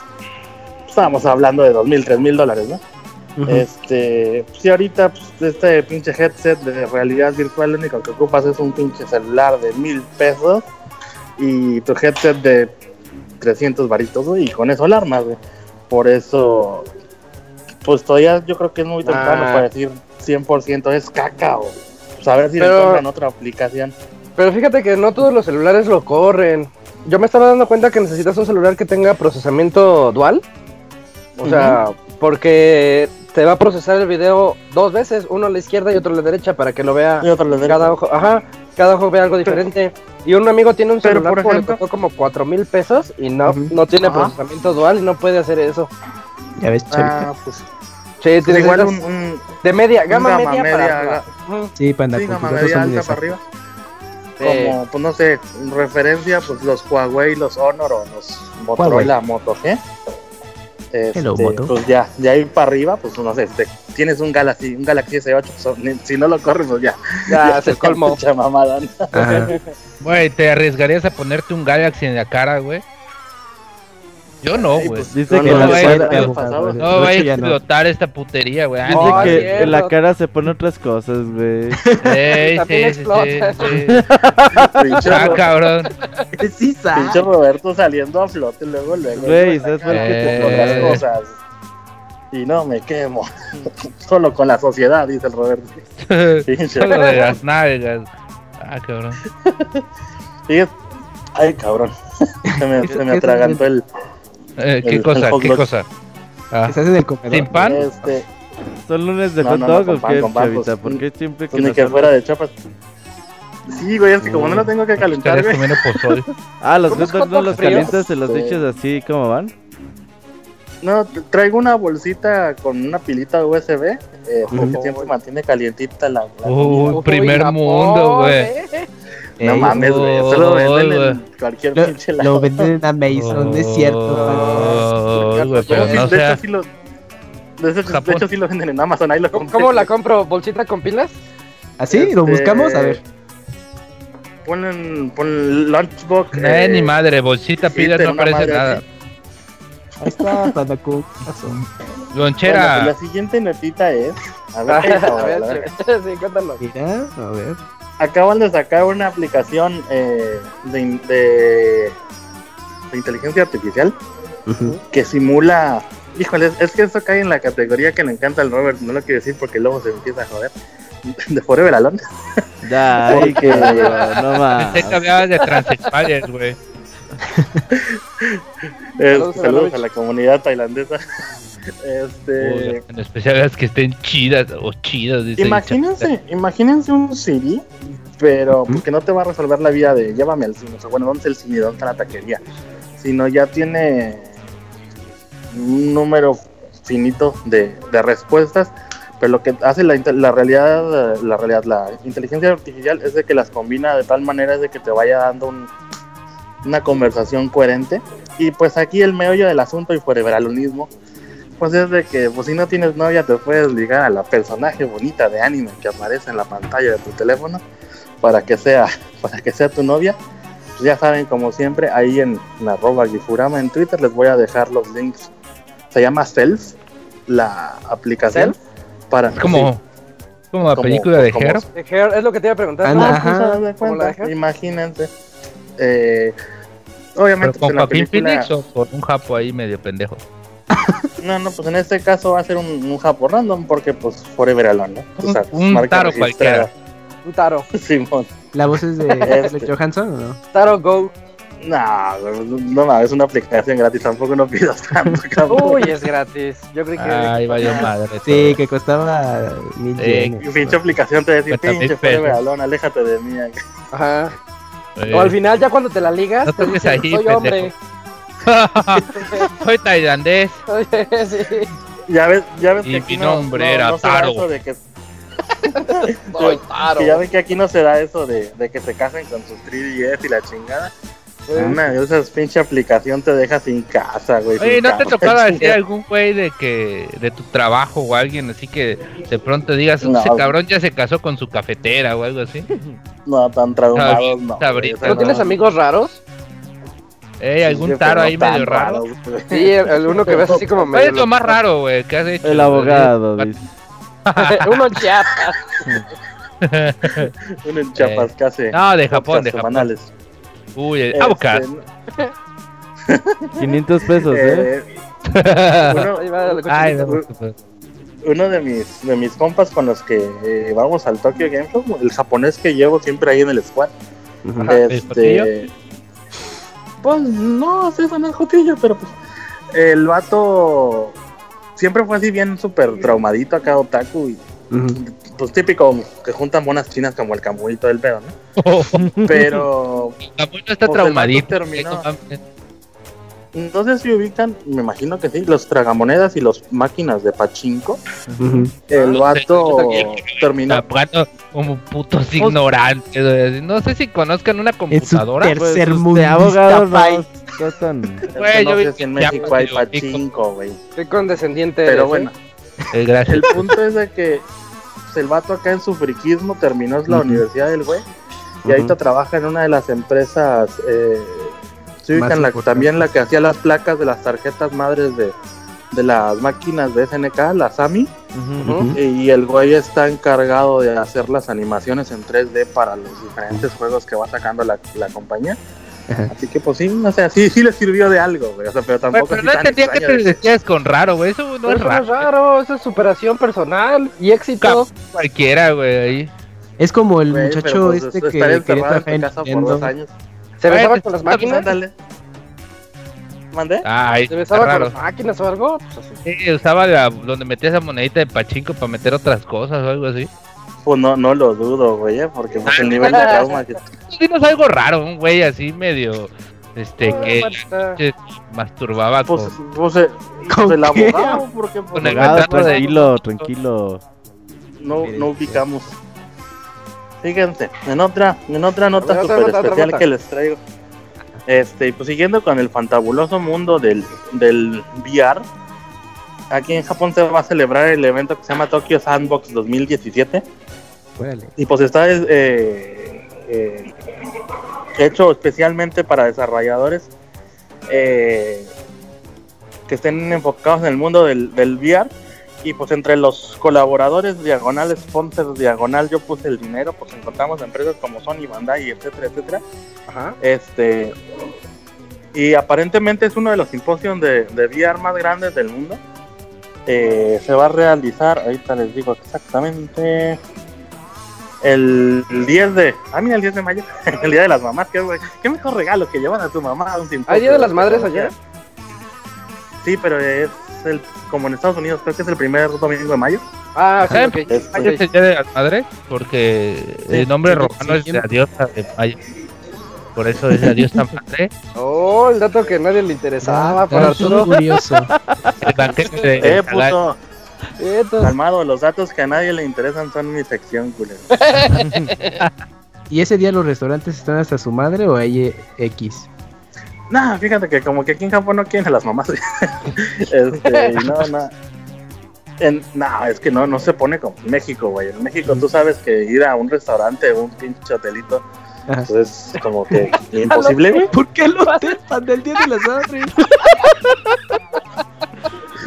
Estábamos hablando de 2.000, 3.000 dólares, ¿no? Ujú. Este, sí, ahorita pues, este pinche headset de realidad virtual, lo único que ocupas es un pinche celular de mil pesos y tu headset de 300 varitos, güey, y con eso alarmas, güey. Por eso, pues todavía yo creo que es muy temprano Ah. para decir 100% es caca o pues, a ver si Pero- encuentran otra aplicación. Pero fíjate que no todos los celulares lo corren. Yo me estaba dando cuenta que necesitas un celular que tenga procesamiento dual. O sea, porque te va a procesar el video dos veces, uno a la izquierda y otro a la derecha para que lo vea Y cada ojo. Ajá, cada ojo ve algo diferente. Y un amigo tiene un celular por que le ejemplo- costó como cuatro mil pesos y no, no tiene Ajá. procesamiento dual y no puede hacer eso. Ya ves, chavita. Ah, pues, Sí, pues tiene igual un, un- de media, gama, gama media, media, para arriba. Sí, panda, sí, con gama media alta para arriba. Eh, como, pues no sé, referencia, pues los Huawei, los Honor o los Motorola Moto G. Este, Hello, Moto. Pues ya, ya ir para arriba, pues no sé, este, tienes un Galaxy, un Galaxy S8, pues, ni- si no lo corres, pues ya. ya se colmó. Mucha mamada. Güey, ¿te arriesgarías a ponerte un Galaxy en la cara, güey? Yo no, güey. pues, Dice no, que no, la no. No De va a explotar esta putería, güey. Dice que en la cara se ponen otras cosas, güey. Sí, sí, sí, sí. Ah, cabrón. Sí, pinche Roberto saliendo a flote luego, luego. Güey, ¿sabes por qué te las Eh. cosas. Y no me quemo. Solo con la sociedad, dice el Roberto. Pinche. Solo de las nalgas. Ah, cabrón. Ay, cabrón. Se me, se me atragantó el. Eh, ¿Qué El- cosa? el ¿Qué dog. cosa? Ah, comedor. ¿Sin pan? Este, ¿Son lunes de No, hot no, no, dog con o qué, chavita? pues, ¿Por qué siempre que pues ni que hablas- fuera de chapas. Sí, güey, es que como no lo tengo que calentar, güey. Ah, los ¿Cómo hot dogs no los calientas, se los Sí. echas así, ¿cómo van? No, traigo una bolsita con una pilita USB eh, Ujú. que siempre mantiene calientita la. la primer mundo, güey. No Ey, mames, güey. Eso lo Uy, venden en cualquier Lo, pinche lo lado. venden en Amazon, es cierto. Oh, pero no de sea. hecho sí lo. De hecho, de Japón. hecho sí lo venden en Amazon, ahí lo ¿Cómo, compré. cómo la compro? ¿Bolsita con pilas? ¿Así? ¿Lo Este, buscamos? A ver. Ponen, ponen Lunchbox. Eh, eh, ni madre, bolsita, pilas, no aparece madre nada. así. Ahí está. Bueno, Lonchera. pues la siguiente notita es. A ver, A ¿qué hizo, ver, la verdad? sí, sí, cuéntanos. Mira, a ver. Acaban de sacar una aplicación eh, de, de, de inteligencia artificial que simula. Híjole, es que eso cae en la categoría que le encanta al Robert, no lo quiero decir porque luego se empieza a joder. De Forever Alone. Ya, ay, Porque- no más. Hablabas de güey. Eh, Saludos, a la comunidad tailandesa. Este, En especial las que estén chidas o chidas. imagínense, imagínense un CD, pero pues, que no te va a resolver la vida de llévame al cine. O sea, bueno, ¿dónde está el cine? ¿Dónde está la taquería? Sino ya tiene un número finito de, de respuestas. Pero lo que hace la, realidad, la realidad, la inteligencia artificial es de que las combina de tal manera de que te vaya dando un- una conversación coherente. Y pues aquí el meollo del asunto y foreveralonismo pues es de que pues si no tienes novia te puedes ligar a la personaje bonita de anime que aparece en la pantalla de tu teléfono para que sea para que sea tu novia Pues ya saben como siempre ahí en, en arroba Gifurama en Twitter les voy a dejar los links se llama Self la aplicación para Es como, como la Como- película de como- Her. De es lo que te iba a preguntar. Anda, Ah, ¿no? pues, Ajá. haz de ¿Como la de imagínense Eh, ¿Pero obviamente, pues, con Joaquín película- Phoenix o con un japo ahí medio pendejo? No, no, pues en este caso va a ser un, un japo random porque, pues, Forever Alone, ¿no? Un- sabes, un marca taro registrada. Un Taro. Simón. ¿La voz es de Este. Johansson o no? Taro Go. No, no, no, es una aplicación gratis, tampoco no pidas tanto, cabrón. Uy, es gratis. Yo creí que. Ay, vaya madre. Sí, que costaba mil Eh, yenes. Pinche aplicación te decía, pinche. Forever Alone, aléjate de mí. Ajá. Eh, O al final, ya cuando te la ligas, No te toques dicen, ahí, soy pendejo". hombre. Soy tailandés. Oye, sí. Ya ves, ya ves Y que aquí mi no, nombre no- era no Taro. eso de que, Soy Taro. que ya ven que aquí no se da eso de, de que se casen con sus 3DS y la chingada. Una de esas pinche aplicación te deja sin casa, güey. Oye, ¿no te tocaba decir algún güey de que de tu trabajo o alguien así que de pronto digas, No. ese cabrón ya se casó con su cafetera o algo así? No, tan traumados, no. ¿No o sea, tienes amigos raros? ¿Eh? ¿Algún sí, taro ahí no medio raro? güey. Sí, el, el uno que ves así como ¿Cuál medio. es lo más raro, güey, que has hecho? El abogado, dice. uno en Chiapas. Uno en Chiapas Eh, No, de Japón, de Japón. Uy, el Este, abogado. 500 pesos, ¿eh? eh, uno, Ay, no, uno de mis de mis compas con los que eh, vamos al Tokyo Game Show, el japonés que llevo siempre ahí en el squad. Este, pues no, sí, eso no es jotillo, pero pues el vato siempre fue así bien súper traumadito acá otaku y. pues típico que juntan monas chinas como el Camuy y todo el pedo, ¿no? Pero Camuy no está Pues el traumadito. terminó. no no sé si ubican, me imagino que sí, los tragamonedas y los máquinas de pachinko. Ujú. El Ah, vato sí. terminó Jugando como putos ignorantes. güey. No sé si conozcan una computadora. tercer Pues, mundista, abogado, no tan... Güey, no yo sé vi si en que México hay pachinko, güey. Qué condescendiente Pero eres, bueno, ¿eh? Eh, el punto es de que pues, el vato acá en su friquismo terminó la universidad del güey y Ujú. ahorita trabaja en una de las empresas eh, sí la, también la que hacía las placas de las tarjetas madres de, de las máquinas de SNK, la SAMI, y el güey está encargado de hacer las animaciones en 3D para los diferentes juegos que va sacando la, la compañía. Ajá. Así que pues sí, no sé, sí, sí le sirvió de algo, güey, o sea, pero Güey, tampoco pero así no entendía que te de- decías con raro, güey. Eso no Pero es eso no es raro. raro, eso es superación personal y éxito. Cualquiera, güey. Ahí. Es como el Güey, muchacho pues, este que quería en casa por dos años. ¿Se besaba pues, con las máquinas? Ándale. ¿Mandé? Ahí ¿Se besaba con raro. las máquinas o algo? Pues así. Sí, usaba la, donde metía esa monedita de pachinko para meter otras cosas o algo así. Pues no, no lo dudo, güey, ¿eh? porque pues, Ah, el nivel de trauma que... Sí, no es algo raro, un güey así medio. Este, Ah, que masturbaba Pues, con. pues, eh, ¿Con pues, el qué? abogado, porque pues, Con el Abogado, de- tranquilo, tranquilo. no, no ubicamos. Fíjense, en otra, en otra nota nota, otra especial que les traigo. Este, y pues siguiendo con el fantabuloso mundo del, del VR, aquí en Japón se va a celebrar el evento que se llama Tokyo Sandbox 2017. Órale. Y pues está eh, eh, hecho especialmente para desarrolladores eh, que estén enfocados en el mundo del, del VR. Y pues entre los colaboradores diagonales, sponsors diagonal, yo puse el dinero, pues encontramos empresas como Sony, Bandai, etcétera, etcétera. Ajá. Este, y aparentemente es uno de los simposios de, de VR más grandes del mundo. Eh, se va a realizar, ahorita les digo exactamente, el 10 de, ah mira el 10 de mayo, el día de las mamás, qué, qué mejor regalo que llevan a tu mamá a un simposio. ¿Hay Día de las Madres allá? Sí, pero es el, como en Estados Unidos, creo que es el primer domingo de mayo. Ah, sí, ¿Saben? ok. Es- Mayo es el día de las madres, porque el nombre sí, romano sí, es de diosa de Mayo. Por eso es la diosa madre. Oh, el dato que a nadie le interesaba para Dato Arturo. curioso. El banquete de Eh, puto, Entonces, calmado, los datos que a nadie le interesan son mi sección, culero. ¿Y ese día los restaurantes están hasta su madre o hay eh, X? No, fíjate que como que aquí en Japón no quieren a las mamás. este, no, no. En, no, es que no, no se pone como en México, güey. En México tú sabes que ir a un restaurante o un pinche hotelito, pues es como que imposible, güey. ¿Por qué lo del día de las madres?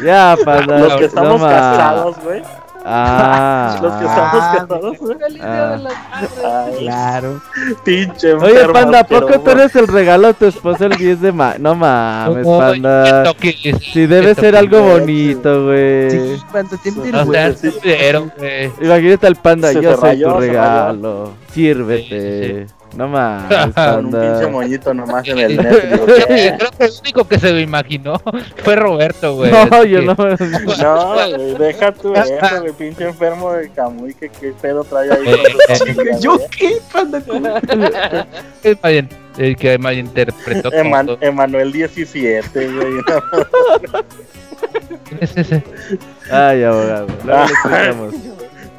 Ya, panda. Los que estamos casados, güey. Ah, Los que estamos casados. ¡Feliz Día de las Madres! Ay, Claro. pinche Oye, Panda, ¿a poco tú eres el regalo a tu esposa el 10 de mayo? No mames, No, Panda. Sí, debe ser algo bonito, güey. Sí, Panda, No güey. güey. Imagínate al Panda, Se yo soy rayó, tu regalo. Sírvete. No mames, Con un pinche moñito nomás en el net. digo, Creo que el único que se lo imaginó fue Roberto, güey. No, yo que- no. No, güey, deja tu eso, güey, pinche enfermo de Camuy, que qué pedo trae ahí. Eh, eh, su ¿Yo qué, Panda? El, que malinterpretó Eman- todo. Emanuel 17, güey. ¿Quién es ese? Ay, abogado. Luego le explicamos.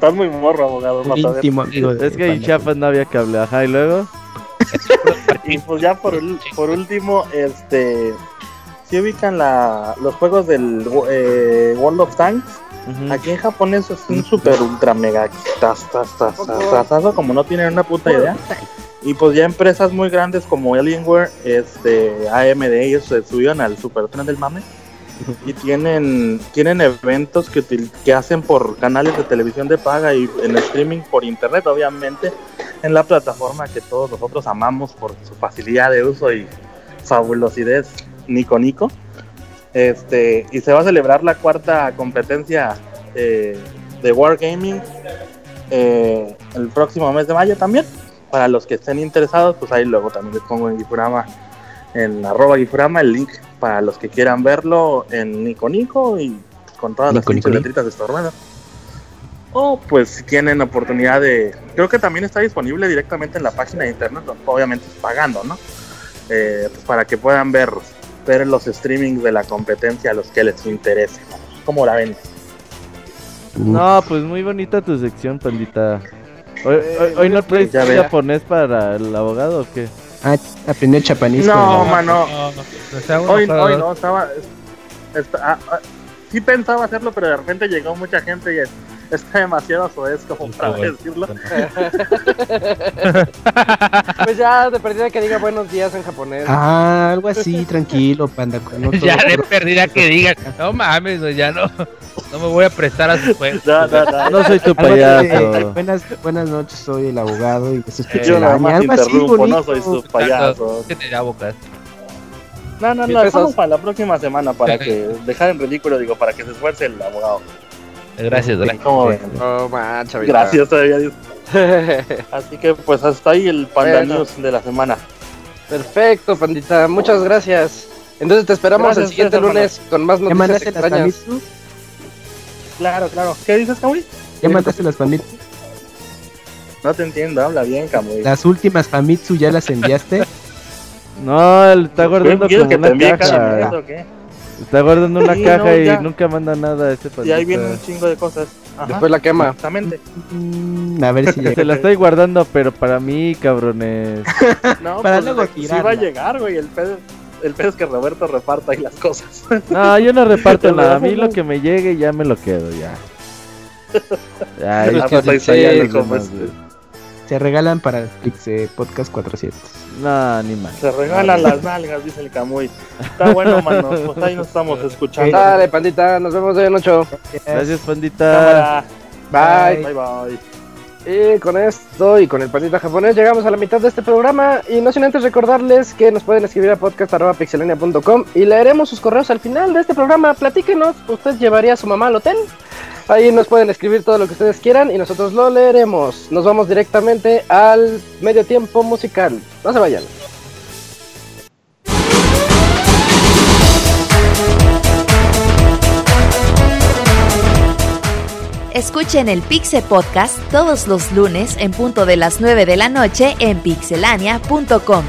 Estás muy morro, abogado. Un vas a ver. íntimo amigo de Es que en. Chiapas no había cable. Ajá, y luego. Y pues ya por, por último, este. Si ubican la, los juegos del eh, World of Tanks, aquí en japonés es un super ultra mega tas, tas, tas, tas, como no tienen una puta idea. Y pues ya empresas muy grandes como Alienware, este, AMD, ellos se subieron al super tren del mame. Y tienen, tienen eventos que, que hacen por canales de televisión de paga y en streaming por internet, obviamente, en la plataforma que todos nosotros amamos por su facilidad de uso y fabulosidad Nico Nico. Este, y se va a celebrar la cuarta competencia eh, de Wargaming eh, el próximo mes de mayo también. Para los que estén interesados, pues ahí luego también les pongo en Gifurama, en arroba Gifurama, el link para los que quieran verlo en Nico Nico y con todas las Nico, Nico. letritas de Stormero. O pues si tienen oportunidad de... Creo que también está disponible directamente en la página de internet, obviamente pagando, ¿no? Eh, pues para que puedan ver, ver los streamings de la competencia a los que les interese. ¿Cómo la ven? No, pues muy bonita tu sección, Pandita. Hoy, hoy, hoy no traes japonés para el abogado o qué? Ah, aprender chapanís. No, mano. Hoy, hoy no, estaba... está- ah, ah, sí pensaba hacerlo, pero de repente llegó mucha gente y es- está demasiado soez como para decirlo. Pues ya, de perdida que diga buenos días en japonés. Ah, algo así, tranquilo, Panda. con- no todo ya de perdida que digan, no mames, ya no, no me voy a prestar a su juego. No, no, no, No soy tu Algo así de, payaso. buenas, buenas noches, soy el abogado y eso es Eh, Yo nada más algo así interrumpo, no soy su payaso. No, no, no, dejamos para la próxima semana para que dejar en ridículo, digo, para que se esfuerce el abogado. Gracias, gracias. ¿Cómo ven? Oh, man. Gracias. Así que pues hasta ahí el Panda Bueno. News de la semana. Perfecto, pandita. Muchas gracias. Entonces te esperamos Gracias, el siguiente lunes con más ¿Ya noticias mandaste las extrañas. Famitsu? Claro, claro. ¿Qué dices, Camuy? ¿Ya mandaste las Famitsu? No te entiendo, habla bien, Camuy. Las últimas Famitsu ya las enviaste. No, él está guardando ¿Quieres como que te una envíe cada caja. o qué? Está guardando una Sí, caja no, y ya. nunca manda nada ese Y pandita. ahí viene un chingo de cosas. Ajá, Después la quema. Exactamente. Mm, a ver si Se llega. la estoy guardando, pero para mí, cabrones. No, Para pues, luego sí va a llegar, güey. El pedo, el pedo es que Roberto reparta ahí las cosas. No, yo no reparto nada. A mí lo que me llegue ya me lo quedo, ya. Ya, ya está, ya Se regalan para el Pixel Podcast 400. No, ni más. Se regalan las nalgas, dice el Camuy. Está bueno, mano. Pues ahí nos estamos escuchando. Dale, pandita. Nos vemos en ocho. Gracias, pandita. Cámara. Bye. Bye, bye. Y con esto y con el pandita japonés llegamos a la mitad de este programa y no sin antes recordarles que nos pueden escribir a podcast.pixelania.com y leeremos sus correos al final de este programa. Platíquenos, ¿usted llevaría a su mamá al hotel? Ahí nos pueden escribir todo lo que ustedes quieran y nosotros lo leeremos. Nos vamos directamente al medio tiempo musical. No se vayan. Escuchen el Pixe Podcast todos los lunes en punto de las 9 de la noche en pixelania.com.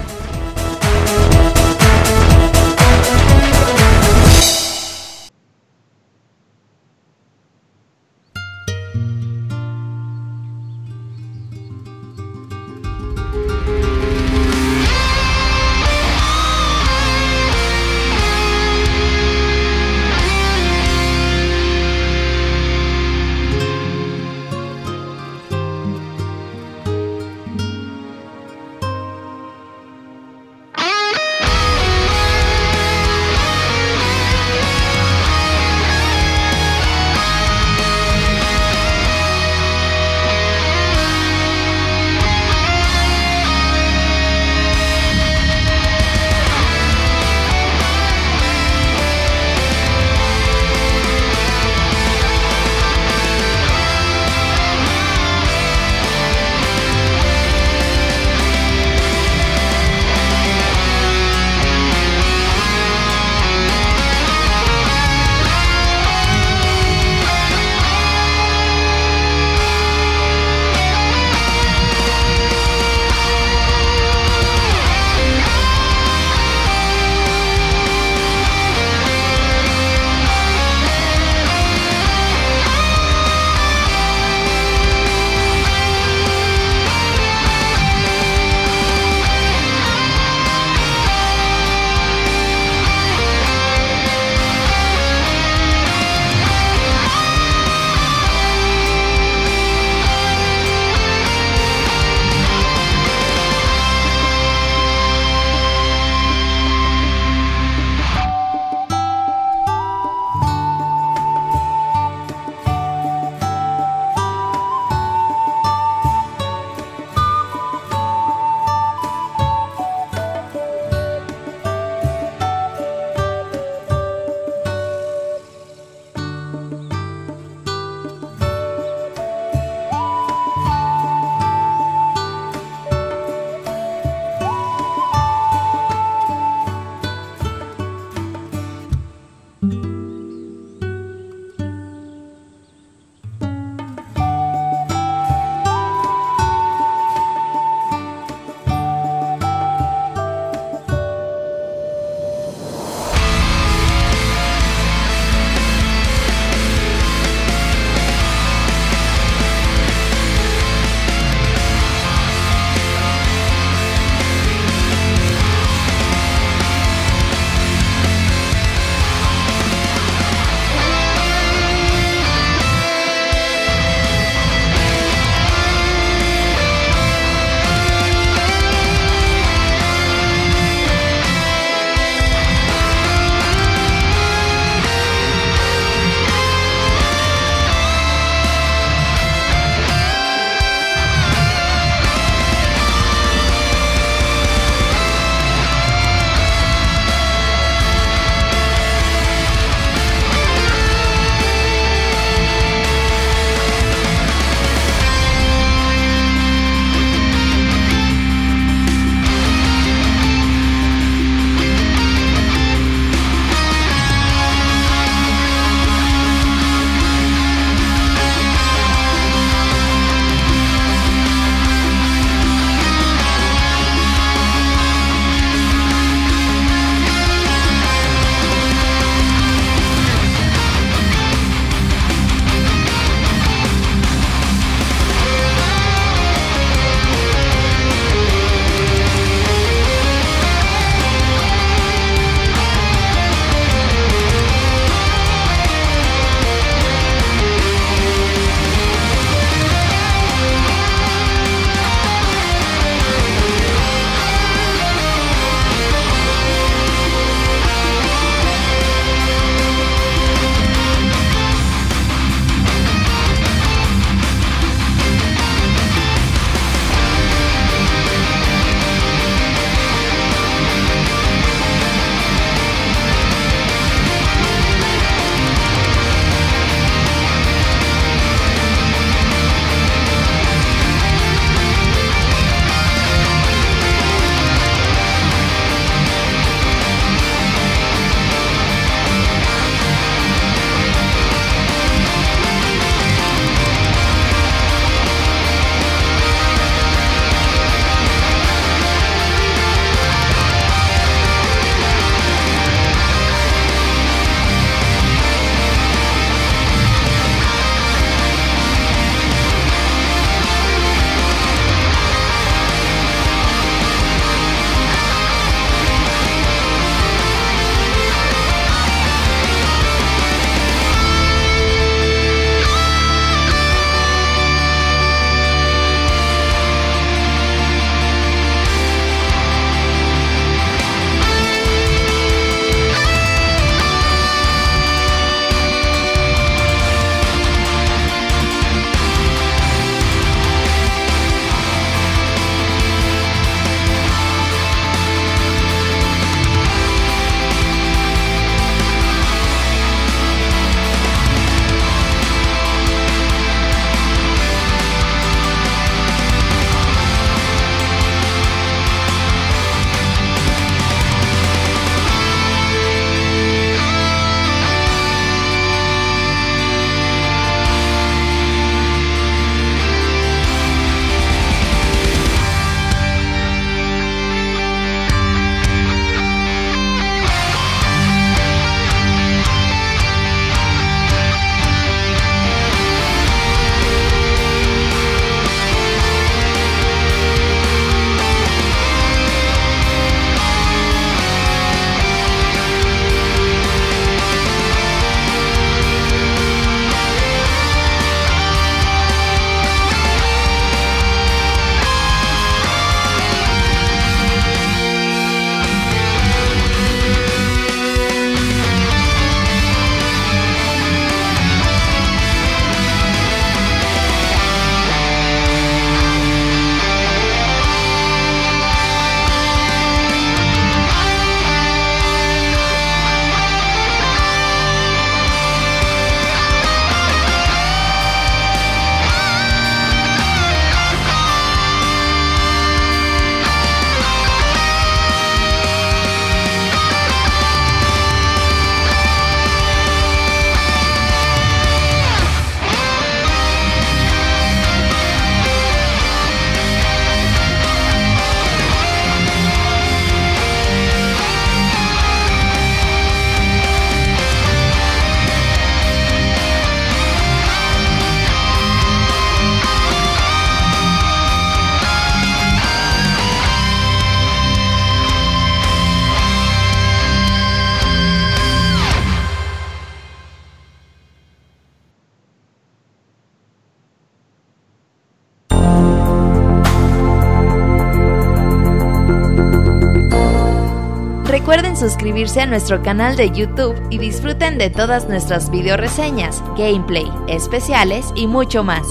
suscribirse a nuestro canal de YouTube y disfruten de todas nuestras video reseñas, gameplay, especiales y mucho más.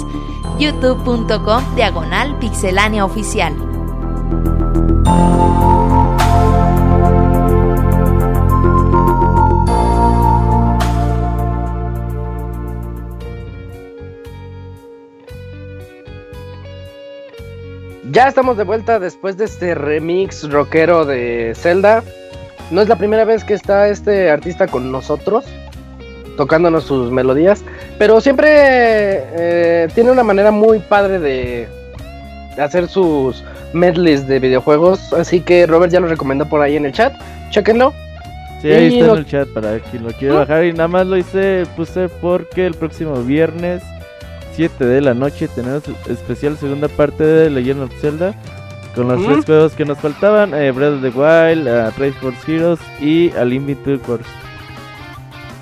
youtube.com diagonal pixelánea oficial. Ya estamos de vuelta después de este remix rockero de Zelda. No es la primera vez que está este artista con nosotros, tocándonos sus melodías, pero siempre eh, tiene una manera muy padre de, hacer sus medleys de videojuegos. Así que Robert ya lo recomendó por ahí en el chat. Chequenlo. Sí, ahí está en el chat para quien lo quiera bajar. Y nada más lo hice, puse porque el próximo viernes 7 de la noche tenemos especial segunda parte de Legend of Zelda con los tres juegos que nos faltaban, eh, Breath of the Wild, uh, Race Force Heroes y Unlimited Wars.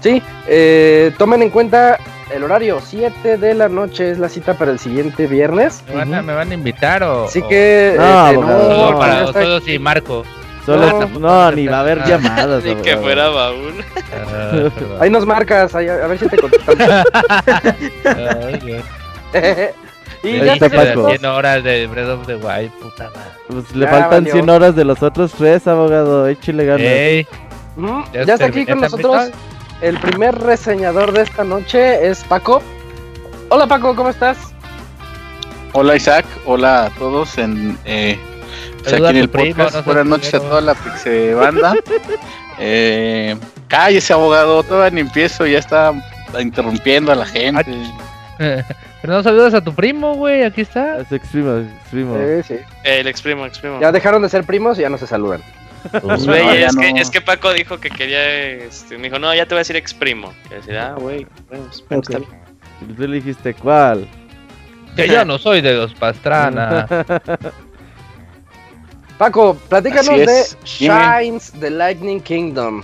Sí, eh, tomen en cuenta el horario, 7 de la noche es la cita para el siguiente viernes. ¿Me van a, ¿me van a invitar o...? Así que... No, este, no, para todos y Marco. Solo, No, no, ni va a haber llamadas. Ni que fuera baúl. Ah. Ahí nos marcas, ahí, a ver si te contestamos. Y Ahí ya está está, Paco. 100 horas de Breath of the Wild, puta madre. Pues le Ya faltan valió. 100 horas de los otros tres, abogado. Échale ganas. Ey, ¿Ya Ya está aquí con nosotros. El primer reseñador de esta noche es Paco. Hola Paco, ¿cómo estás? Hola Isaac, hola a todos en, eh, pues, aquí en el primo, podcast. no Buenas noches a toda la Pixe Banda. eh, cállese abogado, todavía ni empiezo, ya está interrumpiendo a la gente. Pero no saludas a tu primo, güey, aquí está. Es exprimo, exprimo. Sí, sí. El exprimo, exprimo. Ya dejaron de ser primos y ya no se saludan. Pues, güey, es, que, no. es que Paco dijo que quería, este, me dijo, no, ya te voy a decir exprimo. Y decir, ah, güey, bueno, pues, Tú le dijiste cuál. Que yo no soy de los Pastrana. Paco, platícanos de. Shines the Lightning Kingdom.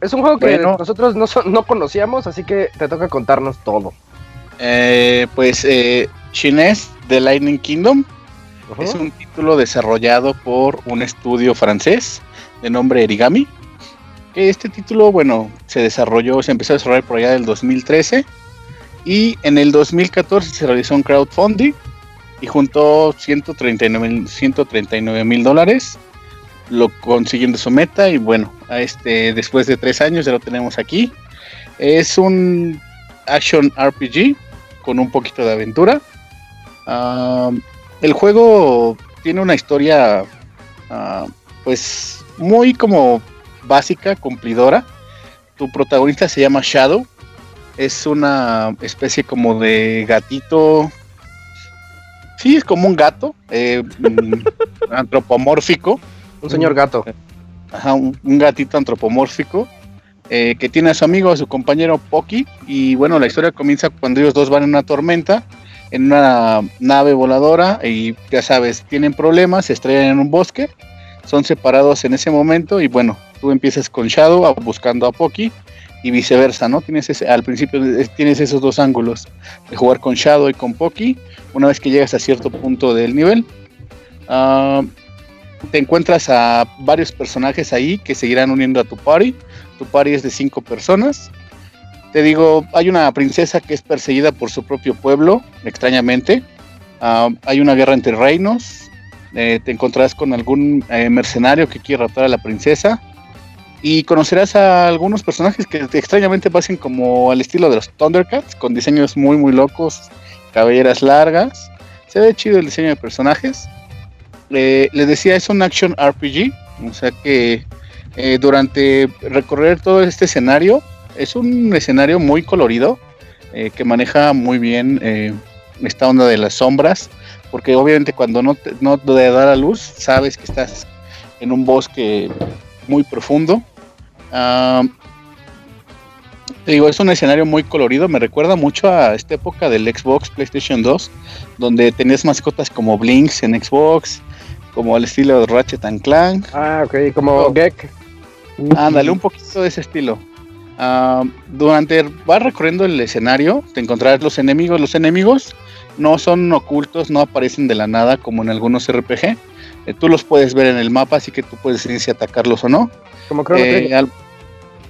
Es un juego que Bueno. nosotros no, so- no conocíamos, así que te toca contarnos todo. Eh, pues eh, Chines The Lightning Kingdom es un título desarrollado por un estudio francés de nombre Erigami. Este título, bueno, se desarrolló, se empezó a desarrollar por allá del 2013 y en el 2014 se realizó un crowdfunding y juntó 139 mil dólares, lo consiguiendo su meta y bueno, a este, después de tres años ya lo tenemos aquí. Es un action RPG con un poquito de aventura. Ah, el juego tiene una historia ah, pues muy como básica, cumplidora. Tu protagonista se llama Shadow. Es una especie como de gatito. Sí, es como un gato. eh, mm, antropomórfico. Un señor gato. Ajá, un, un gatito antropomórfico. Eh, que tiene a su amigo, a su compañero Poki. Y bueno, la historia comienza cuando ellos dos van en una tormenta. En una nave voladora. Y ya sabes, tienen problemas, se estrellan en un bosque. Son separados en ese momento. Y bueno, tú empiezas con Shadow buscando a Poki. Y viceversa, ¿no? Tienes ese, al principio eh, tienes esos dos ángulos. De jugar con Shadow y con Poki. Una vez que llegas a cierto punto del nivel. ah, te encuentras a varios personajes ahí que seguirán uniendo a tu party. Tu party es de cinco personas. Te digo, hay una princesa que es perseguida por su propio pueblo, extrañamente. Ah, hay una guerra entre reinos. Eh, te encontrarás con algún eh, mercenario que quiere raptar a la princesa. Y conocerás a algunos personajes que extrañamente pasen como al estilo de los Thundercats, con diseños muy, muy locos, cabelleras largas. Se ve chido el diseño de personajes. Eh, les decía, es un action RPG, o sea que eh, durante recorrer todo este escenario, es un escenario muy colorido, eh, que maneja muy bien eh, esta onda de las sombras, porque obviamente cuando no te, no te da la luz, sabes que estás en un bosque muy profundo. Te digo, es un escenario muy colorido, me recuerda mucho a esta época del Xbox PlayStation 2, donde tenías mascotas como Blinks en Xbox, como al estilo de Ratchet and Clank. Ah, ok, como Oh. Gek. Ándale, un poquito de ese estilo. Ah, durante vas recorriendo el escenario, te encontrarás los enemigos. Los enemigos no son ocultos, no aparecen de la nada como en algunos RPG. Eh, tú los puedes ver en el mapa, así que tú puedes decidir si atacarlos o no. Como Eh, al-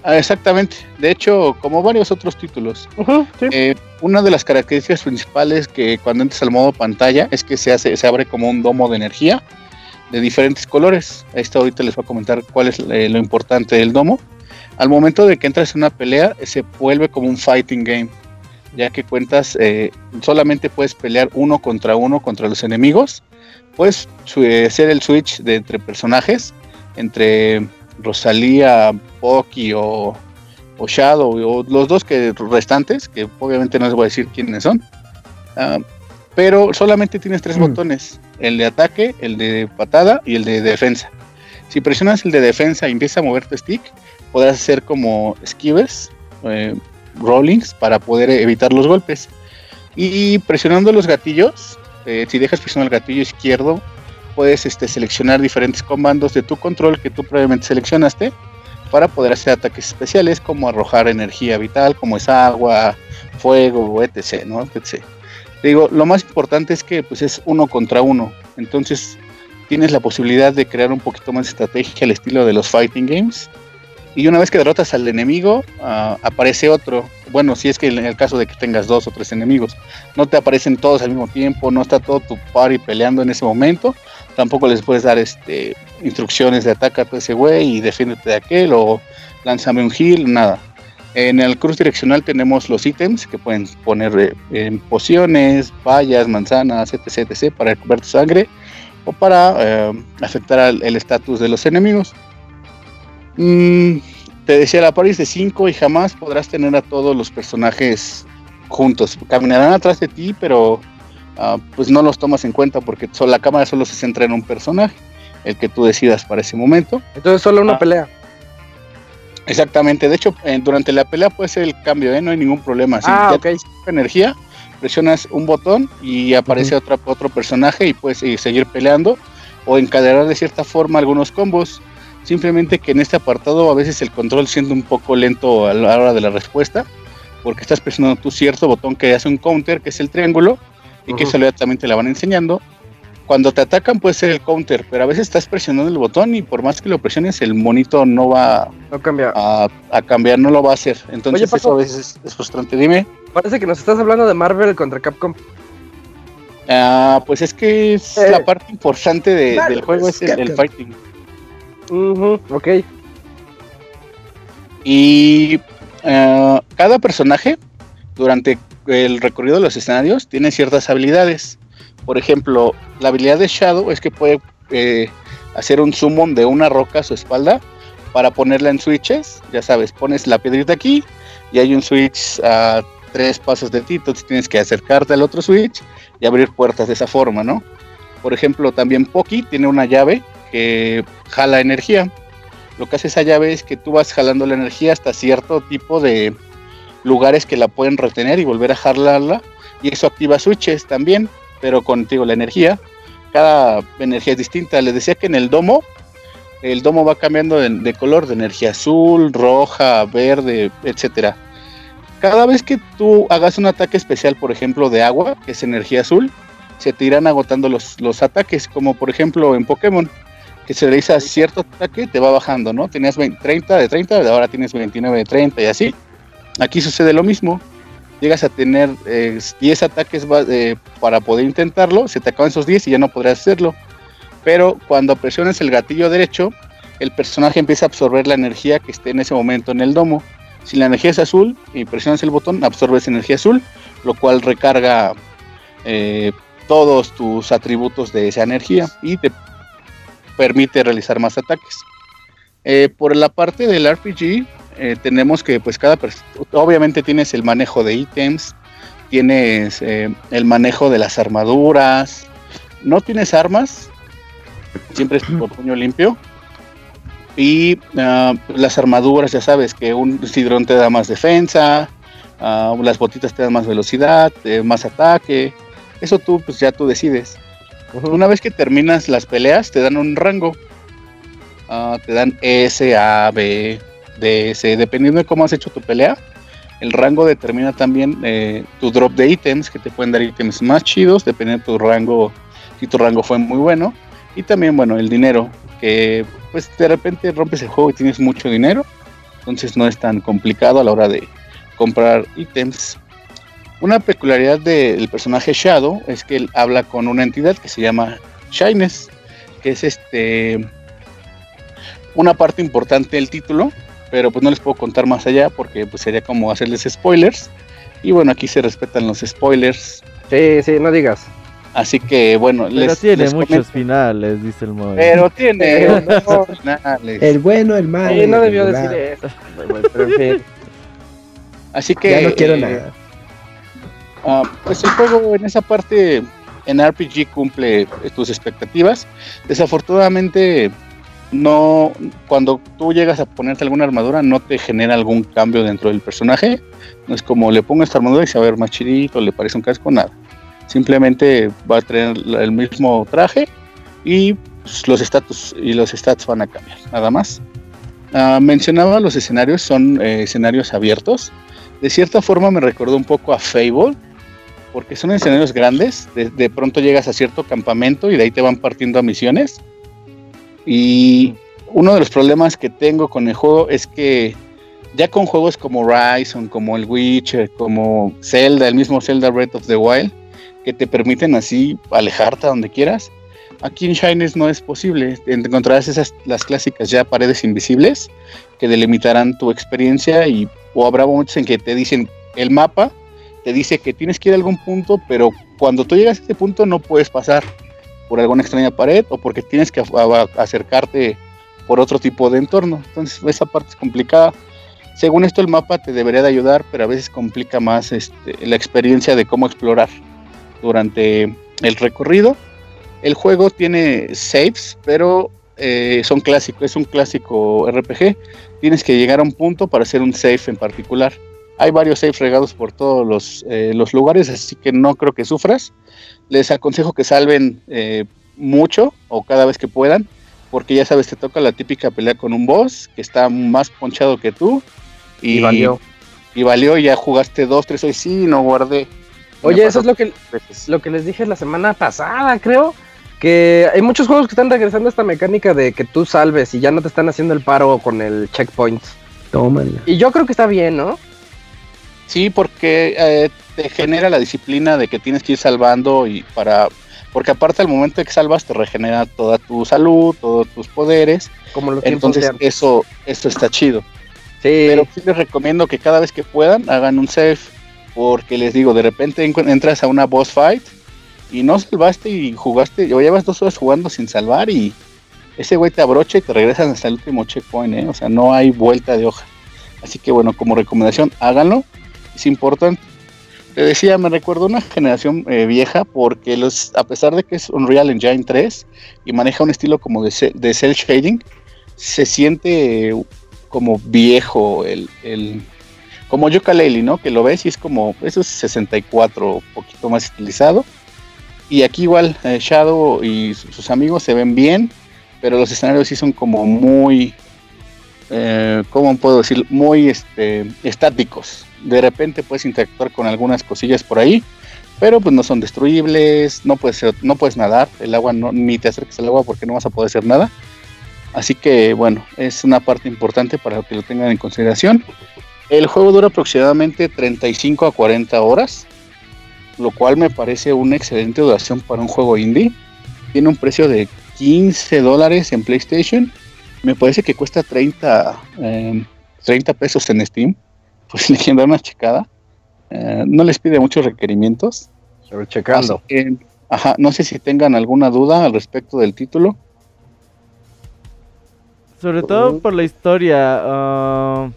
ah, exactamente. De hecho, como varios otros títulos. Sí. Eh, una de las características principales que cuando entras al modo pantalla es que se hace, se abre como un domo de energía de diferentes colores. Esto ahorita les voy a comentar cuál es eh, lo importante del domo. Al momento de que entras en una pelea, se vuelve como un fighting game, ya que cuentas, eh, solamente puedes pelear uno contra uno contra los enemigos. Puedes eh, hacer el switch de entre personajes, entre Rosalía, Poki o, o Shadow, o los dos que restantes, que obviamente no les voy a decir quiénes son. Ah, pero solamente tienes tres Mm. botones: el de ataque, el de patada y el de defensa. Si presionas el de defensa y empieza a mover tu stick, podrás hacer como esquives, eh, rollings, para poder evitar los golpes. Y presionando los gatillos, eh, si dejas presionar el gatillo izquierdo, puedes este, seleccionar diferentes comandos de tu control que tú previamente seleccionaste para poder hacer ataques especiales como arrojar energía vital, como es agua, fuego, etc. ¿no? etc. Digo, lo más importante es que pues, es uno contra uno. Entonces tienes la posibilidad de crear un poquito más de estrategia al estilo de los fighting games. Y una vez que derrotas al enemigo, ah, aparece otro. Bueno, si es que en el caso de que tengas dos o tres enemigos, no te aparecen todos al mismo tiempo, no está todo tu party peleando en ese momento. Tampoco les puedes dar este instrucciones de ataca a ese güey y defiéndete de aquel o lánzame un heal, nada. En el cruz direccional tenemos los ítems que pueden poner eh, en pociones, vallas, manzanas, etc, etc, para recuperar tu sangre o para eh, afectar al- el estatus de los enemigos. Mm, te decía, la party es de 5 y jamás podrás tener a todos los personajes juntos. Caminarán atrás de ti, pero ah, pues no los tomas en cuenta porque la cámara solo se centra en un personaje, el que tú decidas para ese momento. Entonces solo una Ah. pelea. Exactamente, de hecho, eh, durante la pelea puede ser el cambio, ¿eh? no hay ningún problema. Si ah, ya ok. tienes energía, presionas un botón y aparece otra- otro personaje y puedes eh, seguir peleando o encadenar de cierta forma algunos combos. Simplemente que en este apartado a veces el control siente un poco lento a la hora de la respuesta, porque estás presionando tú cierto botón que hace un counter, que es el triángulo, y que eso también te la van enseñando. Cuando te atacan puede ser el counter, pero a veces estás presionando el botón y por más que lo presiones el monito no va No cambia. a, a cambiar, no lo va a hacer. Entonces Oye, Paco. eso a veces es, frustrante. Dime. Parece que nos estás hablando de Marvel contra Capcom. Ah, pues es que es Eh, la parte importante de- Marvel del juego, es el, fighting. Ujú, ok. Y ah, cada personaje durante el recorrido de los escenarios tiene ciertas habilidades. Por ejemplo, la habilidad de Shadow es que puede eh, hacer un summon de una roca a su espalda para ponerla en switches. Ya sabes, pones la piedrita aquí y hay un switch a tres pasos de ti, entonces tienes que acercarte al otro switch y abrir puertas de esa forma, ¿no? Por ejemplo, también Poki tiene una llave que jala energía. Lo que hace esa llave es que tú vas jalando la energía hasta cierto tipo de lugares que la pueden retener y volver a jalarla. Y eso activa switches también, pero contigo la energía. Cada energía es distinta. Les decía que en el domo, el domo va cambiando de, color, de energía azul, roja, verde, etcétera. Cada vez que tú hagas un ataque especial, por ejemplo, de agua, que es energía azul, se te irán agotando los, los ataques, como por ejemplo en Pokémon, que se realiza cierto ataque, te va bajando, ¿no? Tenías 20 30 de 30, ahora tienes 29 de 30 y así. Aquí sucede lo mismo. Llegas a tener eh, 10 ataques para poder intentarlo, se te acaban esos 10 y ya no podrás hacerlo. Pero cuando presiones el gatillo derecho, el personaje empieza a absorber la energía que esté en ese momento en el domo. Si la energía es azul y presionas el botón, absorbes energía azul, lo cual recarga eh, todos tus atributos de esa energía y te permite realizar más ataques. Eh, por la parte del RPG, eh, tenemos que, pues, cada obviamente tienes el manejo de ítems, tienes eh, el manejo de las armaduras, no tienes armas, siempre es por puño limpio. Y ah, las armaduras, ya sabes que un sidrón te da más defensa, ah, las botitas te dan más velocidad, eh, más ataque. Eso tú, pues ya tú decides. Una vez que terminas las peleas, te dan un rango. Ah, te dan S, A, B, D, C. Dependiendo de cómo has hecho tu pelea, el rango determina también eh, tu drop de ítems, que te pueden dar ítems más chidos, dependiendo de tu rango, si tu rango fue muy bueno. Y también, bueno, el dinero, que pues de repente rompes el juego y tienes mucho dinero, entonces no es tan complicado a la hora de comprar ítems. Una peculiaridad del personaje Shadow es que él habla con una entidad que se llama Shyness, que es este una parte importante del título, pero pues no les puedo contar más allá porque pues sería como hacerles spoilers. Y bueno, aquí se respetan los spoilers. Sí, sí, no digas. Así que bueno, Pero les, tiene les muchos comento. finales, dice el Moy. Pero tiene unos finales. El bueno, el malo. Sí, no debió decir eso. Pero en fin. Así que Ya no quiero eh, nada. Ah, pues el juego en esa parte en RPG cumple tus expectativas. Desafortunadamente no cuando tú llegas a ponerte alguna armadura no te genera algún cambio dentro del personaje. No es como le pongo esta armadura y se va a ver más chidito, le parece un casco, nada. Simplemente va a tener el mismo traje y pues, los status y los stats van a cambiar, nada más. Ah, mencionaba los escenarios, son eh, escenarios abiertos. De cierta forma me recordó un poco a Fable, porque son escenarios grandes. De, de pronto llegas a cierto campamento y de ahí te van partiendo a misiones. Y uno de los problemas que tengo con el juego es que ya con juegos como Horizon, como el Witcher, como Zelda, el mismo Zelda Breath of the Wild, que te permiten así alejarte a donde quieras, aquí en Shines no es posible. Encontrarás esas las clásicas ya paredes invisibles que delimitarán tu experiencia y o habrá momentos en que te dicen el mapa te dice que tienes que ir a algún punto, pero cuando tú llegas a ese punto no puedes pasar por alguna extraña pared o porque tienes que acercarte por otro tipo de entorno. Entonces esa parte es complicada. Según esto el mapa te debería de ayudar, pero a veces complica más este, la experiencia de cómo explorar durante el recorrido. El juego tiene saves, pero eh, son clásicos, es un clásico RPG. Tienes que llegar a un punto para hacer un save en particular. Hay varios saves regados por todos los, eh, los lugares, así que no creo que sufras. Les aconsejo que salven eh, mucho o cada vez que puedan, porque ya sabes, te toca la típica pelea con un boss que está más ponchado que tú. Y valió. Y valió, ya jugaste dos, tres hoy sí, no guardé. Oye, eso es lo que, veces. lo que les dije la semana pasada, creo. Que hay muchos juegos que están regresando a esta mecánica de que tú salves y ya no te están haciendo el paro con el checkpoint. Tómala. Y yo creo que está bien, ¿no? Sí, porque eh, te genera la disciplina de que tienes que ir salvando y para... Porque aparte al momento de que salvas te regenera toda tu salud, todos tus poderes. Como los Entonces eso, eso está chido. Sí, Pero sí les recomiendo que cada vez que puedan hagan un save. Porque les digo, de repente entras a una boss fight y no salvaste y jugaste, o llevas dos horas jugando sin salvar y ese güey te abrocha y te regresan hasta el último checkpoint, ¿eh? O sea, no hay vuelta de hoja. Así que bueno, como recomendación, háganlo. Es importante. Te decía, me recuerdo una generación eh, vieja porque los, a pesar de que es Unreal Engine 3 y maneja un estilo como de, de cel shading, se siente eh, como viejo el, el como Yooka-Laylee, ¿no? Que lo ves y es como, eso es 64, un poquito más estilizado. Y aquí igual eh, Shadow y su- sus amigos se ven bien, pero los escenarios sí son como muy, ¿cómo puedo decir? Muy este, estáticos. De repente puedes interactuar con algunas cosillas por ahí, pero pues no son destruibles, no puedes, no puedes nadar, el agua no, ni te acerques al agua porque no vas a poder hacer nada. Así que bueno, es una parte importante para que lo tengan en consideración. El juego dura aproximadamente 35 a 40 horas, lo cual me parece una excelente duración para un juego indie. Tiene un precio de 15 dólares en PlayStation. Me parece que cuesta 30, eh, 30 pesos en Steam. Pues le quieren dar una checada. Eh, no les pide muchos requerimientos. pero checando. Que, ajá, no sé si tengan alguna duda al respecto del título. Sobre todo por la historia. ah,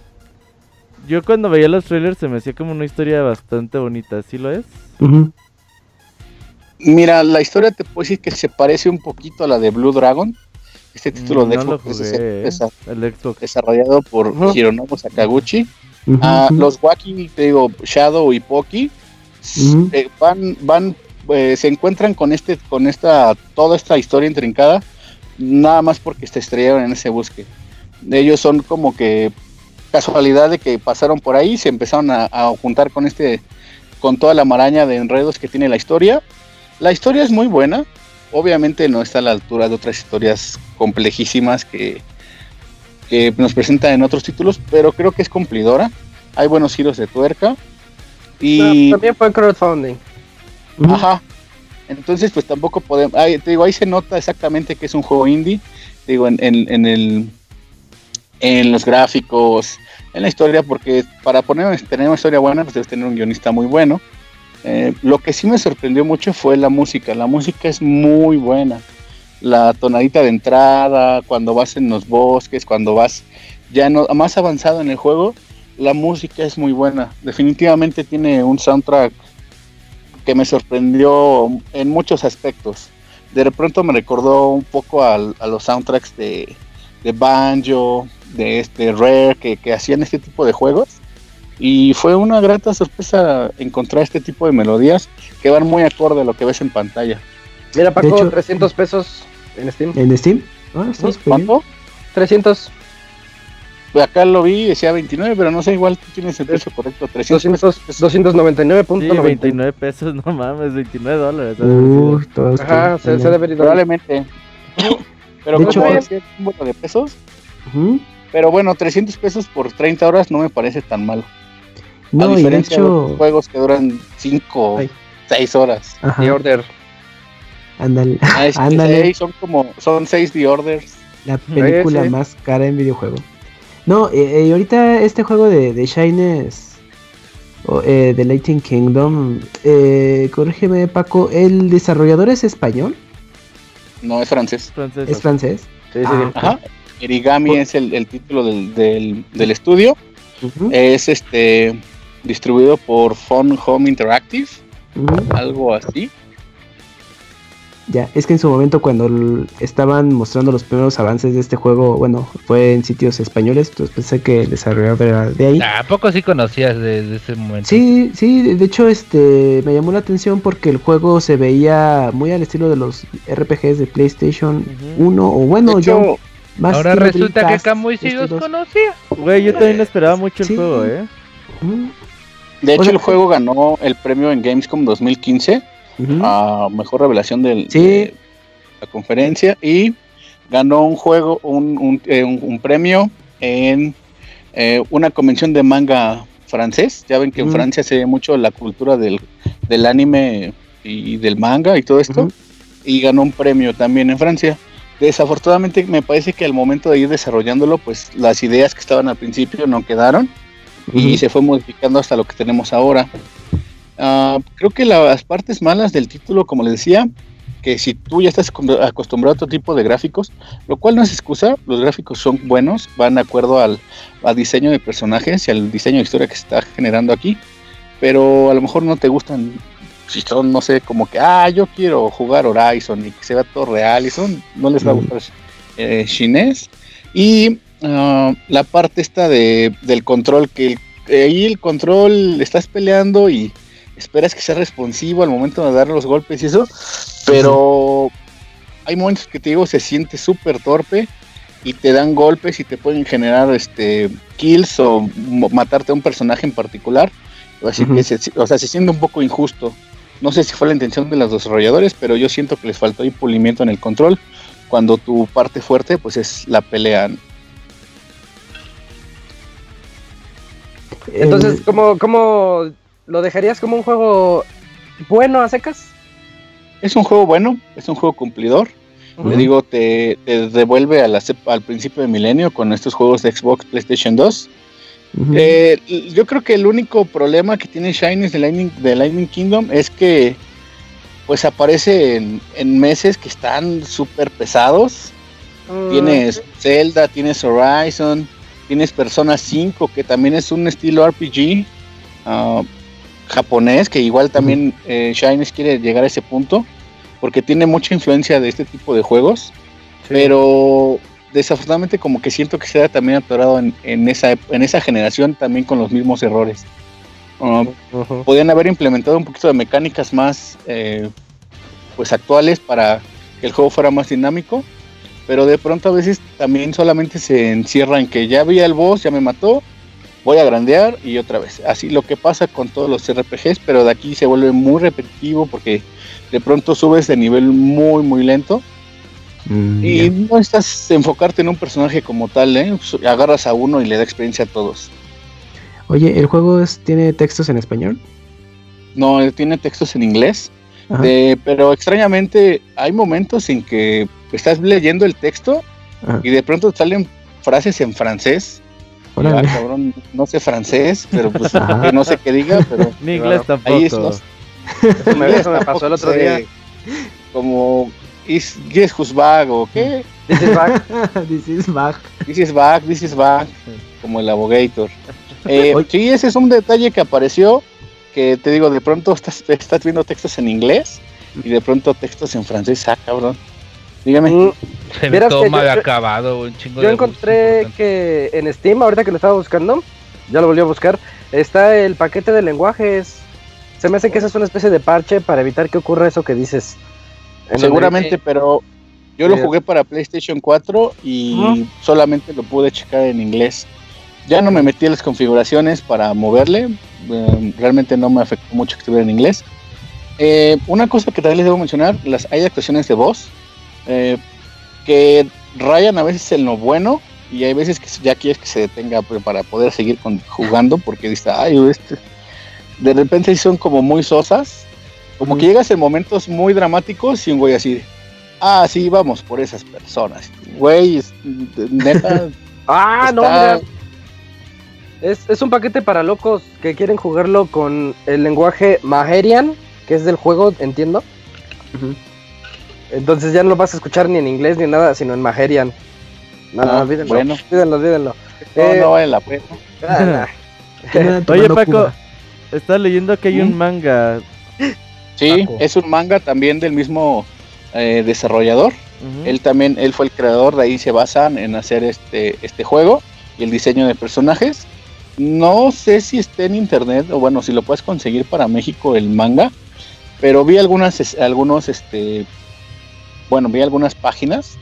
yo cuando veía los trailers se me hacía como una historia bastante bonita. ¿Sí lo es? Ujú. Mira, la historia te puedo decir que se parece un poquito a la de Blue Dragon. Este título de no lo Xbox es- jugué, es- desarrollado por Ujú. Hironobu Sakaguchi. Ah, los Wacky, te digo, Shadow y Poki, eh, van, van, eh, se encuentran con este, con esta, toda esta historia intrincada, nada más porque se estrellaron en ese bosque. Ellos son como que casualidad de que pasaron por ahí, se empezaron a, a juntar con este, con toda la maraña de enredos que tiene la historia. La historia es muy buena, obviamente no está a la altura de otras historias complejísimas que, que nos presentan en otros títulos, pero creo que es cumplidora. Hay buenos giros de tuerca. Y también fue crowdfunding. Ajá. Entonces, pues tampoco podemos. Ahí, te digo, ahí se nota exactamente que es un juego indie. Te digo, en, en, el. En los gráficos, en la historia, porque para poner, tener una historia buena, pues debes tener un guionista muy bueno. Eh, lo que sí me sorprendió mucho fue la música. La música es muy buena. La tonadita de entrada, cuando vas en los bosques, cuando vas ya no, más avanzado en el juego, la música es muy buena. Definitivamente tiene un soundtrack que me sorprendió en muchos aspectos. De pronto me recordó un poco a los soundtracks de, Banjo, de este Rare, que, hacían este tipo de juegos. Y fue una grata sorpresa encontrar este tipo de melodías que van muy acorde a lo que ves en pantalla. Mira, Paco, 300 pesos en Steam. ¿En Steam? Ah, ¿Cuánto? 300. Acá lo vi, decía 29, pero no sé, igual tú tienes el precio correcto, 300 299.99 pesos, no mames, 29 dólares. Uh, Ajá, se, se, debe ir Probablemente. pero de hecho, es un vuelo de pesos. Pero bueno, 300 pesos por 30 horas no me parece tan malo. No, a diferencia de, hecho... de juegos que duran 5, 6 horas. Ajá. The Order. Ándale. Ah, Ándale. son como, son 6 The Orders. La película más cara en videojuego. No, eh, eh, ahorita este juego de, de Shines, eh, de Lighting Kingdom, eh, corrígeme Paco, ¿el desarrollador es español? No, es francés. ¿Es francés? Sí, sí, ah, Ajá. Erigami es el, título del, estudio. Es este distribuido por Fun Home Interactive, algo así. Ya, es que en su momento cuando estaban mostrando los primeros avances de este juego, bueno, fue en sitios españoles, entonces pensé que el desarrollador era de ahí. ¿A poco sí conocías de, ese momento? Sí, sí, de hecho este me llamó la atención porque el juego se veía muy al estilo de los RPGs de PlayStation 1 o bueno, yo más Ahora resulta que Kamui sí los conocía. Güey, yo también esperaba mucho el juego, ¿eh? De hecho, el juego ganó el premio en Gamescom 2015 a mejor revelación del, de la conferencia y ganó un juego, un, eh, premio en eh, una convención de manga francés. Ya ven que en Francia se ve mucho la cultura del, anime y del manga y todo esto. Y ganó un premio también en Francia. Desafortunadamente me parece que al momento de ir desarrollándolo, pues las ideas que estaban al principio no quedaron y se fue modificando hasta lo que tenemos ahora. Ah, creo que las partes malas del título, como les decía, que si tú ya estás acostumbrado a otro tipo de gráficos, lo cual no es excusa, los gráficos son buenos, van de acuerdo al, diseño de personajes y al diseño de historia que se está generando aquí, pero a lo mejor no te gustan, si son, no sé, como que, ah, yo quiero jugar Horizon y que se vea todo real, y son, no les va a gustar eh, Y ah, la parte esta de, del control, que ahí el control estás peleando y esperas que sea responsivo al momento de dar los golpes y eso, pero hay momentos que te digo se siente súper torpe y te dan golpes y te pueden generar este kills o matarte a un personaje en particular. Así que se, o sea, se siente un poco injusto. No sé si fue la intención de los desarrolladores, pero yo siento que les faltó ahí pulimiento en el control cuando tu parte fuerte pues es la pelea. Entonces, ¿cómo, cómo ¿Lo dejarías como un juego bueno a secas? Es un juego bueno, es un juego cumplidor. Le digo, te, devuelve al principio de milenio con estos juegos de Xbox, PlayStation 2. Eh, yo creo que el único problema que tiene Shiny de Lightning, de Lightning Kingdom es que pues aparece en, meses que están súper pesados. Mm. Tienes Zelda, tienes Horizon, tienes Persona 5, que también es un estilo RPG. Uh, japonés, que igual también eh, Shines quiere llegar a ese punto, porque tiene mucha influencia de este tipo de juegos, pero desafortunadamente como que siento que se ha también atorado en, esa, en esa generación también con los mismos errores. Ah, podían haber implementado un poquito de mecánicas más eh, pues actuales para que el juego fuera más dinámico, pero de pronto a veces también solamente se encierra en que ya vi al boss, ya me mató, voy a grandear y otra vez. Así lo que pasa con todos los RPGs, pero de aquí se vuelve muy repetitivo porque de pronto subes de nivel muy, muy lento Mm, Y no estás enfocarte en un personaje como tal, ¿eh? Pues, Agarras a uno y le da experiencia a todos. Oye, ¿el juego es- tiene textos en español? No, eh, tiene textos en inglés, de- pero extrañamente hay momentos en que estás leyendo el texto Ajá. y de pronto salen frases en francés. Y, Órale. ah, cabrón, no sé francés, pero pues que no sé qué diga, pero Mi inglés tampoco. ahí es, no- Eso me, eso me pasó el otro día. Como, is, guess who's back o qué, This is back. This is back. this is back, this is back, como el abogator. Eh, sí, ese es un detalle que apareció, que te digo, de pronto estás, estás viendo textos en inglés y de pronto textos en francés, ah, cabrón. Dígame. Mm, Se ve todo mal yo- acabado, un chingo Yo de encontré que en Steam, ahorita que lo estaba buscando, ya lo volví a buscar, está el paquete de lenguajes. Se me hace que esa es una especie de parche para evitar que ocurra eso que dices. En Seguramente, pero yo lo jugué para PlayStation 4 y solamente lo pude checar en inglés. Ya no me metí en las configuraciones para moverle, eh, realmente no me afectó mucho que estuviera en inglés. Eh, una cosa que también les debo mencionar, las hay actuaciones de voz eh, que rayan a veces en lo bueno y hay veces que ya quieres que se detenga pues, para poder seguir con- jugando porque dice, ay, este... de repente son como muy sosas, como que llegas en momentos muy dramáticos y un güey así, ah, sí, vamos por esas personas. Güey, es- neta, Ah, no, está- mira. Es, es un paquete para locos que quieren jugarlo con el lenguaje Maherian, que es del juego, entiendo. Entonces ya no lo vas a escuchar ni en inglés ni nada, sino en Maherian. No, no, Ah, olvídenlo. bueno. Olvídenlo, olvídenlo. no, Eh, no vale la pena. ah, ¿Quién era tu Oye, Paco, Cuba? está leyendo que hay un manga. Sí, Paco. es un manga también del mismo eh, desarrollador. Él también, él fue el creador, de ahí se basan en hacer este, este juego y el diseño de personajes. No sé si esté en internet o bueno, si lo puedes conseguir para México el manga, pero vi algunas, algunos, este, bueno, vi algunas páginas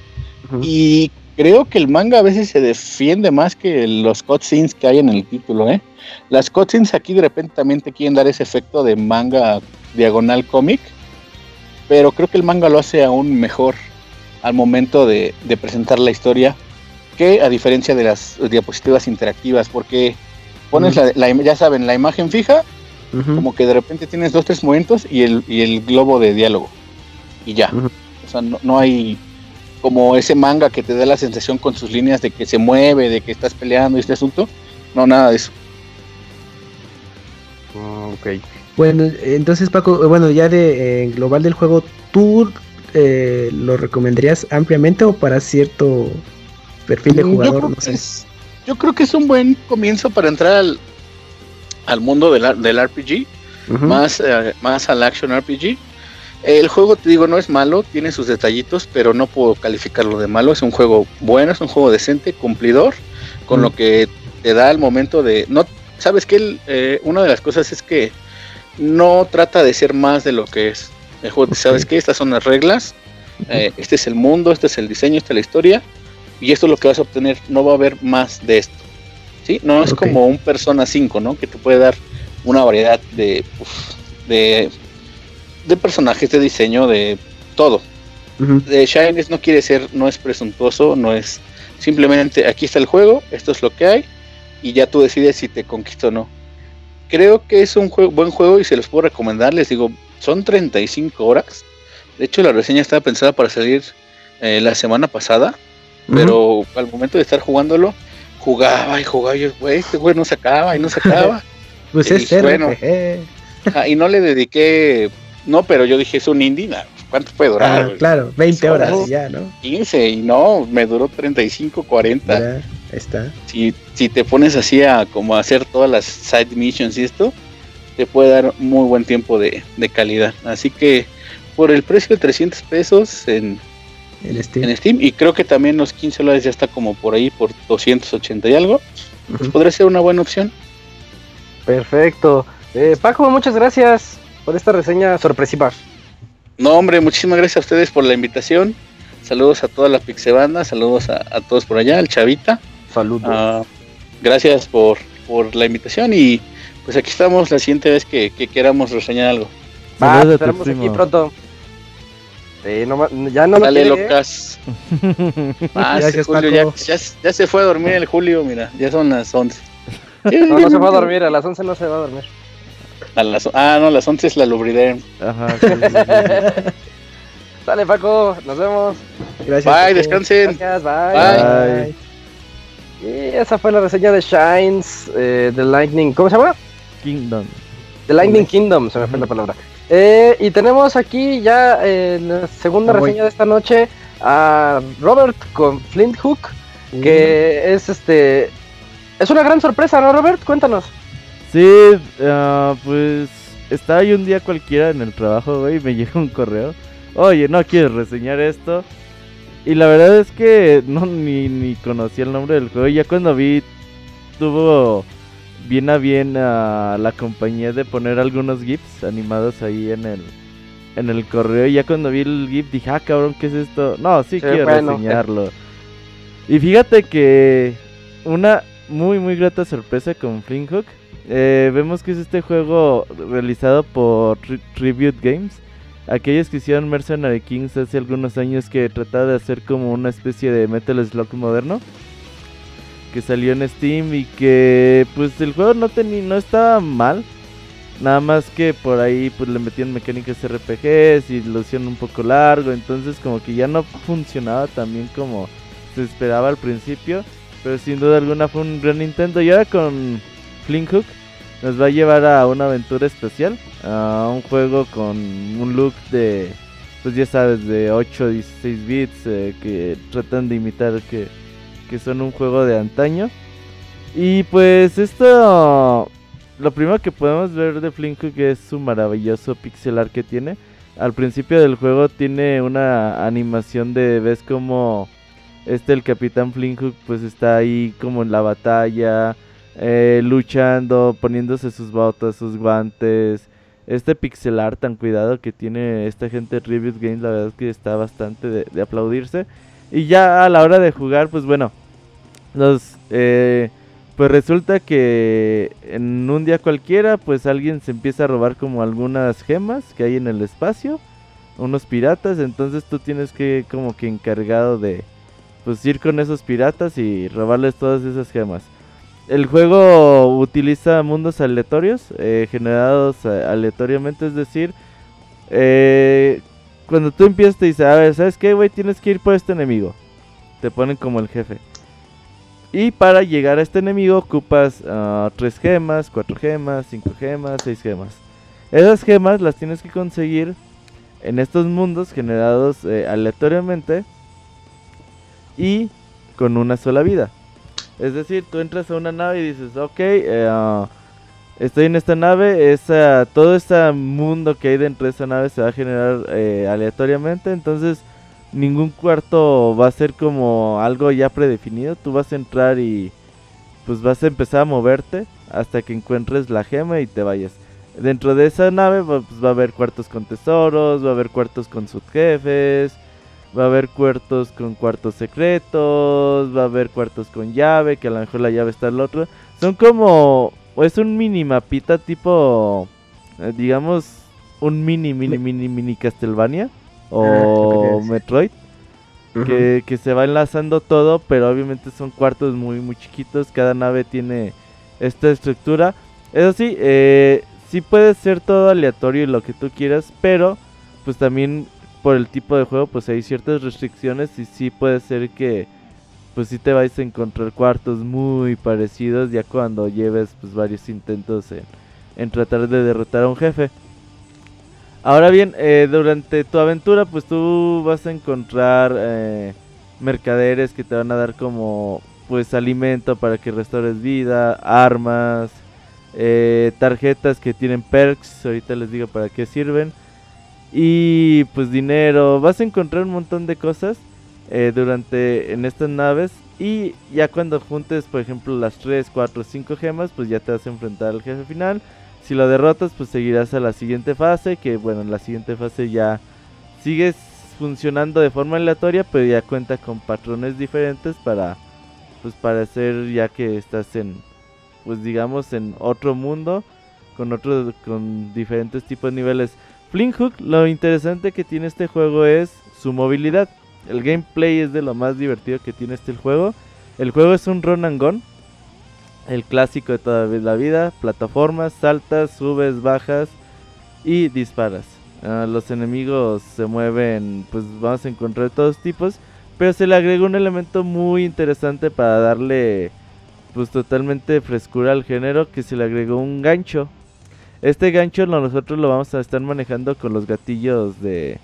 y creo que el manga a veces se defiende más que los cutscenes que hay en el título, ¿eh? Las cutscenes aquí de repente también te quieren dar ese efecto de manga diagonal cómic, pero creo que el manga lo hace aún mejor al momento de, de presentar la historia que a diferencia de las diapositivas interactivas, porque pones la, ya saben, la imagen fija, como que de repente tienes dos, tres momentos y el, y el globo de diálogo. Y ya. O sea, no, no hay como ese manga que te da la sensación con sus líneas de que se mueve, de que estás peleando y este asunto. No, nada de eso. Mm, ok. Bueno, entonces Paco, eh, bueno, ya de eh, global del juego, ¿tú eh, lo recomendarías ampliamente o para cierto perfil de Mm, yo, jugador? creo No sé. es, yo creo que es un buen comienzo para entrar al, al mundo del, del RPG, más, eh, más al action RPG. El juego, te digo, no es malo, tiene sus detallitos, pero no puedo calificarlo de malo. Es un juego bueno, es un juego decente, cumplidor, con Mm. lo que te da el momento de... no Sabes que eh, una de las cosas es que no trata de ser más de lo que es. El juego. ¿sabes qué? Estas son las reglas, eh, este es el mundo, este es el diseño, esta es la historia, y esto es lo que vas a obtener. No va a haber más de esto. ¿sí? No es como un Persona 5, ¿no? Que te puede dar una variedad de, uf, de, de personajes, de diseño, de todo. De Shines no quiere ser, no es presuntuoso, no es simplemente aquí está el juego, esto es lo que hay, y ya tú decides si te conquista o no. Creo que es un buen juego y se los puedo recomendar. Les digo, son 35 horas. De hecho, la reseña estaba pensada para salir eh, la semana pasada, pero al momento de estar jugándolo, jugaba y jugaba. Y yo, güey, este güey no se acaba y no se acaba. Pues y es bueno. Y no le dediqué, no, pero yo dije, es un indie, ¿cuánto puede durar? Ah, claro, 20 horas y ya, ¿no? 15 y no, me duró 35, 40. Mira, ahí está. Si, si te pones así a como a hacer todas las side missions y esto, te puede dar muy buen tiempo de, de calidad. Así que por el precio de 300 pesos en, El Steam. en Steam y creo que también los 15 dólares ya está como por ahí por 280 y algo, pues podría ser una buena opción. Perfecto. Eh, Paco, muchas gracias por esta reseña sorpresiva. No, hombre, muchísimas gracias a ustedes por la invitación. Saludos a toda la Pixebanda, saludos a, a todos por allá, al Chavita. Saludos. Ah, gracias por, por la invitación y pues aquí estamos la siguiente vez que, que queramos reseñar algo. Va, te esperamos aquí pronto. Sí, no, ya no Dale, locas. ah, Julio, ya, ya, ya, se fue a dormir el Julio, mira, ya son las 11. no, no se va a dormir, a las 11 no se va a dormir. A las, ah, no, a las 11 es la lubride. Ajá. Dale, Paco, nos vemos. Gracias. Bye, descansen. Gracias, bye. bye. Y esa fue la reseña de Shines, eh, The Lightning, ¿cómo se llama? Kingdom. The Lightning Kingdom, se me fue la palabra. Eh, y tenemos aquí ya eh, la segunda reseña de esta noche a Robert con Flint Hook, que es este es una gran sorpresa, ¿no, Robert? Cuéntanos. Sí, uh, pues estaba yo un día cualquiera en el trabajo, güey, y me llega un correo. Oye, no quieres reseñar esto. Y la verdad es que no ni, ni conocía el nombre del juego. Ya cuando vi, tuvo bien a bien a la compañía de poner algunos GIFs animados ahí en el en el correo. Y ya cuando vi el GIF dije, ah, cabrón, ¿qué es esto? No, sí, quiero reseñarlo. Y fíjate que una muy, muy grata sorpresa con Flint Hook. Eh, vemos que es este juego realizado por Tribute Games. Aquellos que hicieron Mercenary Kings hace algunos años que trataba de hacer como una especie de Metal Slug moderno que salió en Steam y que pues el juego no no estaba mal. Nada más que por ahí pues le metían mecánicas RPGs y lo hicieron un poco largo, entonces como que ya no funcionaba tan bien como se esperaba al principio, pero sin duda alguna fue un gran Nintendo y ahora con Flink Hook nos va a llevar a una aventura especial, a un juego con un look de pues ya sabes de 8 16 bits eh, que tratan de imitar que que son un juego de antaño. Y pues esto, lo primero que podemos ver de que es su maravilloso pixel art que tiene. Al principio del juego tiene una animación de, ves como este el Capitán Flinkhook pues está ahí como en la batalla, eh, luchando, poniéndose sus botas, sus guantes. Este pixel art tan cuidado que tiene esta gente de Tribute Games, la verdad es que está bastante de aplaudirse. Y ya a la hora de jugar, pues bueno, los, eh, pues resulta que en un día cualquiera, pues alguien se empieza a robar como algunas gemas que hay en el espacio, unos piratas, entonces tú tienes que como que encargado de, pues ir con esos piratas y robarles todas esas gemas. El juego utiliza mundos aleatorios, eh, generados eh, aleatoriamente, es decir, cuando tú empiezas te dice, a ver, ¿sabes qué, güey? Tienes que ir por este enemigo. Te ponen como el jefe. Y para llegar a este enemigo ocupas 3 ah, gemas, 4 gemas, 5 gemas, 6 gemas. Esas gemas las tienes que conseguir en estos mundos generados eh, aleatoriamente y con una sola vida. Es decir, tú entras a una nave y dices, ok, ah, estoy en esta nave, esa, todo este mundo que hay dentro de esa nave se va a generar eh, aleatoriamente, entonces ningún cuarto va a ser como algo ya predefinido. Tú vas a entrar y pues vas a empezar a moverte hasta que encuentres la gema y te vayas. Dentro de esa nave pues, va a haber cuartos con tesoros, va a haber cuartos con subjefes, va a haber cuartos con cuartos secretos, va a haber cuartos con llave, que a lo mejor la llave está el otro. Son como, es un mini mapita tipo, eh, digamos, un mini, mini, mini, mini Castlevania o Metroid. que, se va enlazando todo, pero obviamente son cuartos muy, muy chiquitos. Cada nave tiene esta estructura. Eso sí, eh, sí puede ser todo aleatorio y lo que tú quieras, pero pues también por el tipo de juego pues hay ciertas restricciones y sí puede ser que pues sí te vais a encontrar cuartos muy parecidos ya cuando lleves pues varios intentos en, tratar de derrotar a un jefe. Ahora bien, eh, durante tu aventura, pues tú vas a encontrar eh, mercaderes que te van a dar como, pues, alimento para que restores vida, armas, eh, tarjetas que tienen perks, ahorita les digo para qué sirven, y pues dinero. Vas a encontrar un montón de cosas durante en estas naves y ya cuando juntes, por ejemplo, las 3, 4, 5 gemas, pues ya te vas a enfrentar al jefe final si lo derrotas, pues seguirás a la siguiente fase, que bueno, en la siguiente fase ya sigues funcionando de forma aleatoria, pero ya cuenta con patrones diferentes para pues para hacer ya que estás en pues digamos en otro mundo con otros con diferentes tipos de niveles. Flint Hook, lo interesante que tiene este juego es su movilidad. El gameplay es de lo más divertido que tiene este juego. El juego es un run and gun. El clásico de toda la vida. Plataformas, saltas, subes, bajas y disparas. Ah, los enemigos se mueven, pues vamos a encontrar todos tipos. Pero se le agregó un elemento muy interesante para darle pues totalmente frescura al género que se le agregó un gancho. Este gancho nosotros lo vamos a estar manejando con los gatillos de,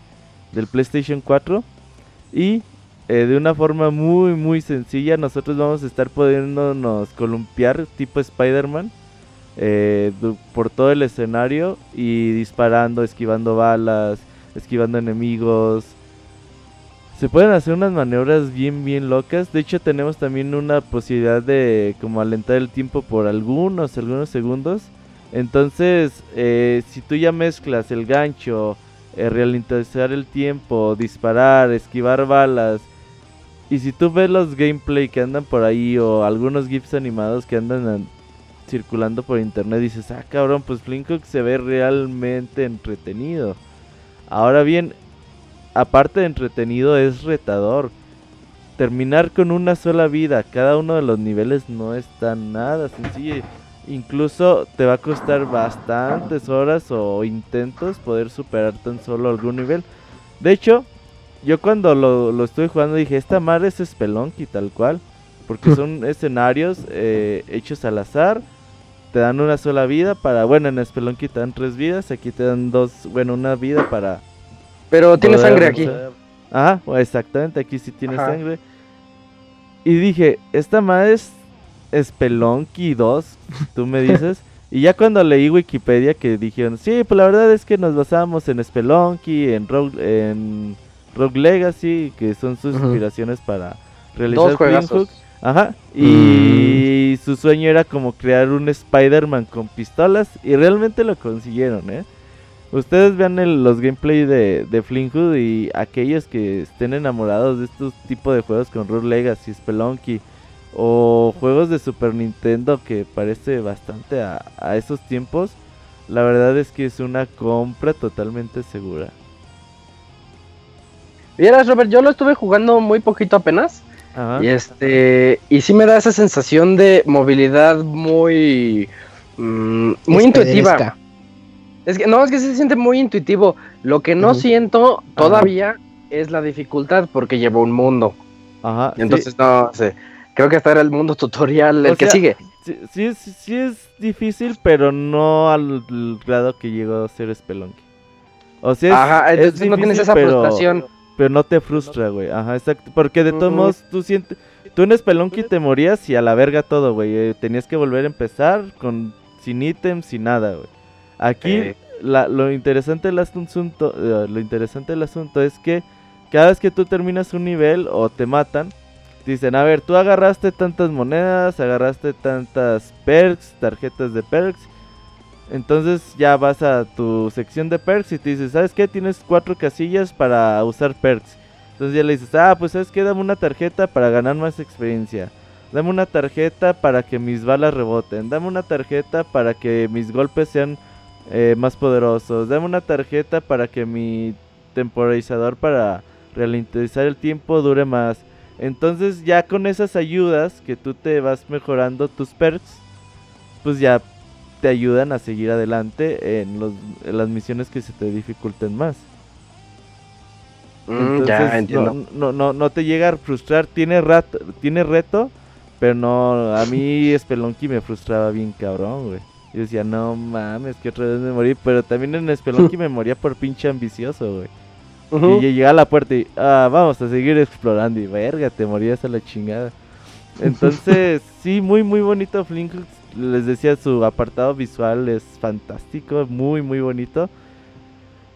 del PlayStation 4 y eh, de una forma muy muy sencilla nosotros vamos a estar pudiéndonos columpiar tipo Spider-Man eh, por todo el escenario y disparando, esquivando balas, esquivando enemigos, se pueden hacer unas maniobras bien, bien locas. De hecho, tenemos también una posibilidad de como alentar el tiempo por algunos, algunos segundos. Entonces, eh, si tú ya mezclas el gancho, eh, el tiempo, disparar, esquivar balas, y si tú ves los gameplay que andan por ahí o algunos GIFs animados que andan circulando por internet, dices, ah cabrón, pues Flinkhook se ve realmente entretenido. Ahora bien, aparte de entretenido, es retador. Terminar con una sola vida, cada uno de los niveles no está nada sencillo. Incluso te va a costar bastantes horas o intentos poder superar tan solo algún nivel. De hecho, yo cuando lo, lo estuve jugando dije, esta madre es Spelunky tal cual. Porque son escenarios eh, hechos al azar. Te dan una sola vida para... Bueno, en Spelunky te dan tres vidas. Aquí te dan dos... Bueno, una vida para pero tiene sangre aquí. Ajá, exactamente, aquí sí tiene sangre. Y dije, esta madre es Spelunky 2, tú me dices. y ya cuando leí Wikipedia que dijeron, sí, pues la verdad es que nos basamos en Spelunky, en Rogue, en Rogue Legacy, que son sus inspiraciones para realizar Dos Ajá. Y su sueño era como crear un Spider-Man con pistolas. Y realmente lo consiguieron, ¿eh? Ustedes vean los gameplay de, de y aquellos que estén enamorados de estos tipos de juegos con Root Legacy, Spelunky o juegos de Super Nintendo que parece bastante a, esos tiempos, la verdad es que es una compra totalmente segura. Vieras, Robert, yo lo estuve jugando muy poquito apenas. Y este. Y sí me da esa sensación de movilidad muy. Mm, muy intuitiva. Es que no, es que se siente muy intuitivo. Lo que no siento todavía es la dificultad porque llevo un mundo. Ajá. Entonces no sé. Creo que hasta era el mundo tutorial el que sigue. Sí, sí, sí, es difícil, pero no al grado que llegó a ser Spelunky. O sea, Ajá, es no tienes esa frustración. Pero no te frustra, güey. Ajá, exacto. Porque de todos modos tú sientes. Tú en Spelunky te morías y a la verga todo, güey. Eh, tenías que volver a empezar con sin ítems, sin nada, güey. Aquí lo, interesante del asunto, eh, lo interesante del asunto es que cada vez que tú terminas un nivel o te matan, dicen, a ver, tú agarraste tantas monedas, agarraste tantas perks, tarjetas de perks. Entonces ya vas a tu sección de perks y te dices, ¿sabes qué? Tienes cuatro casillas para usar perks. Entonces ya le dices, ah, pues sabes qué, dame una tarjeta para ganar más experiencia. Dame una tarjeta para que mis balas reboten. Dame una tarjeta para que mis golpes sean eh, más poderosos. Dame una tarjeta para que mi temporizador para ralentizar el tiempo dure más. Entonces ya con esas ayudas que tú te vas mejorando tus perks, pues ya te ayudan a seguir adelante en, los, las misiones que se te dificulten más. Mm, ya entiendo. No, no, no, te llega a frustrar, tiene, rato, tiene reto, pero no, a mí Spelunky me frustraba bien cabrón, güey. Y decía, no mames, que otra vez me morí. Pero también en Spelunky me moría por pinche ambicioso, güey. Y llegaba a la puerta y, ah, vamos a seguir explorando. Y verga, te morías a la chingada. Entonces, sí, muy, muy bonito Flink. Les decía, su apartado visual es fantástico, muy, muy bonito.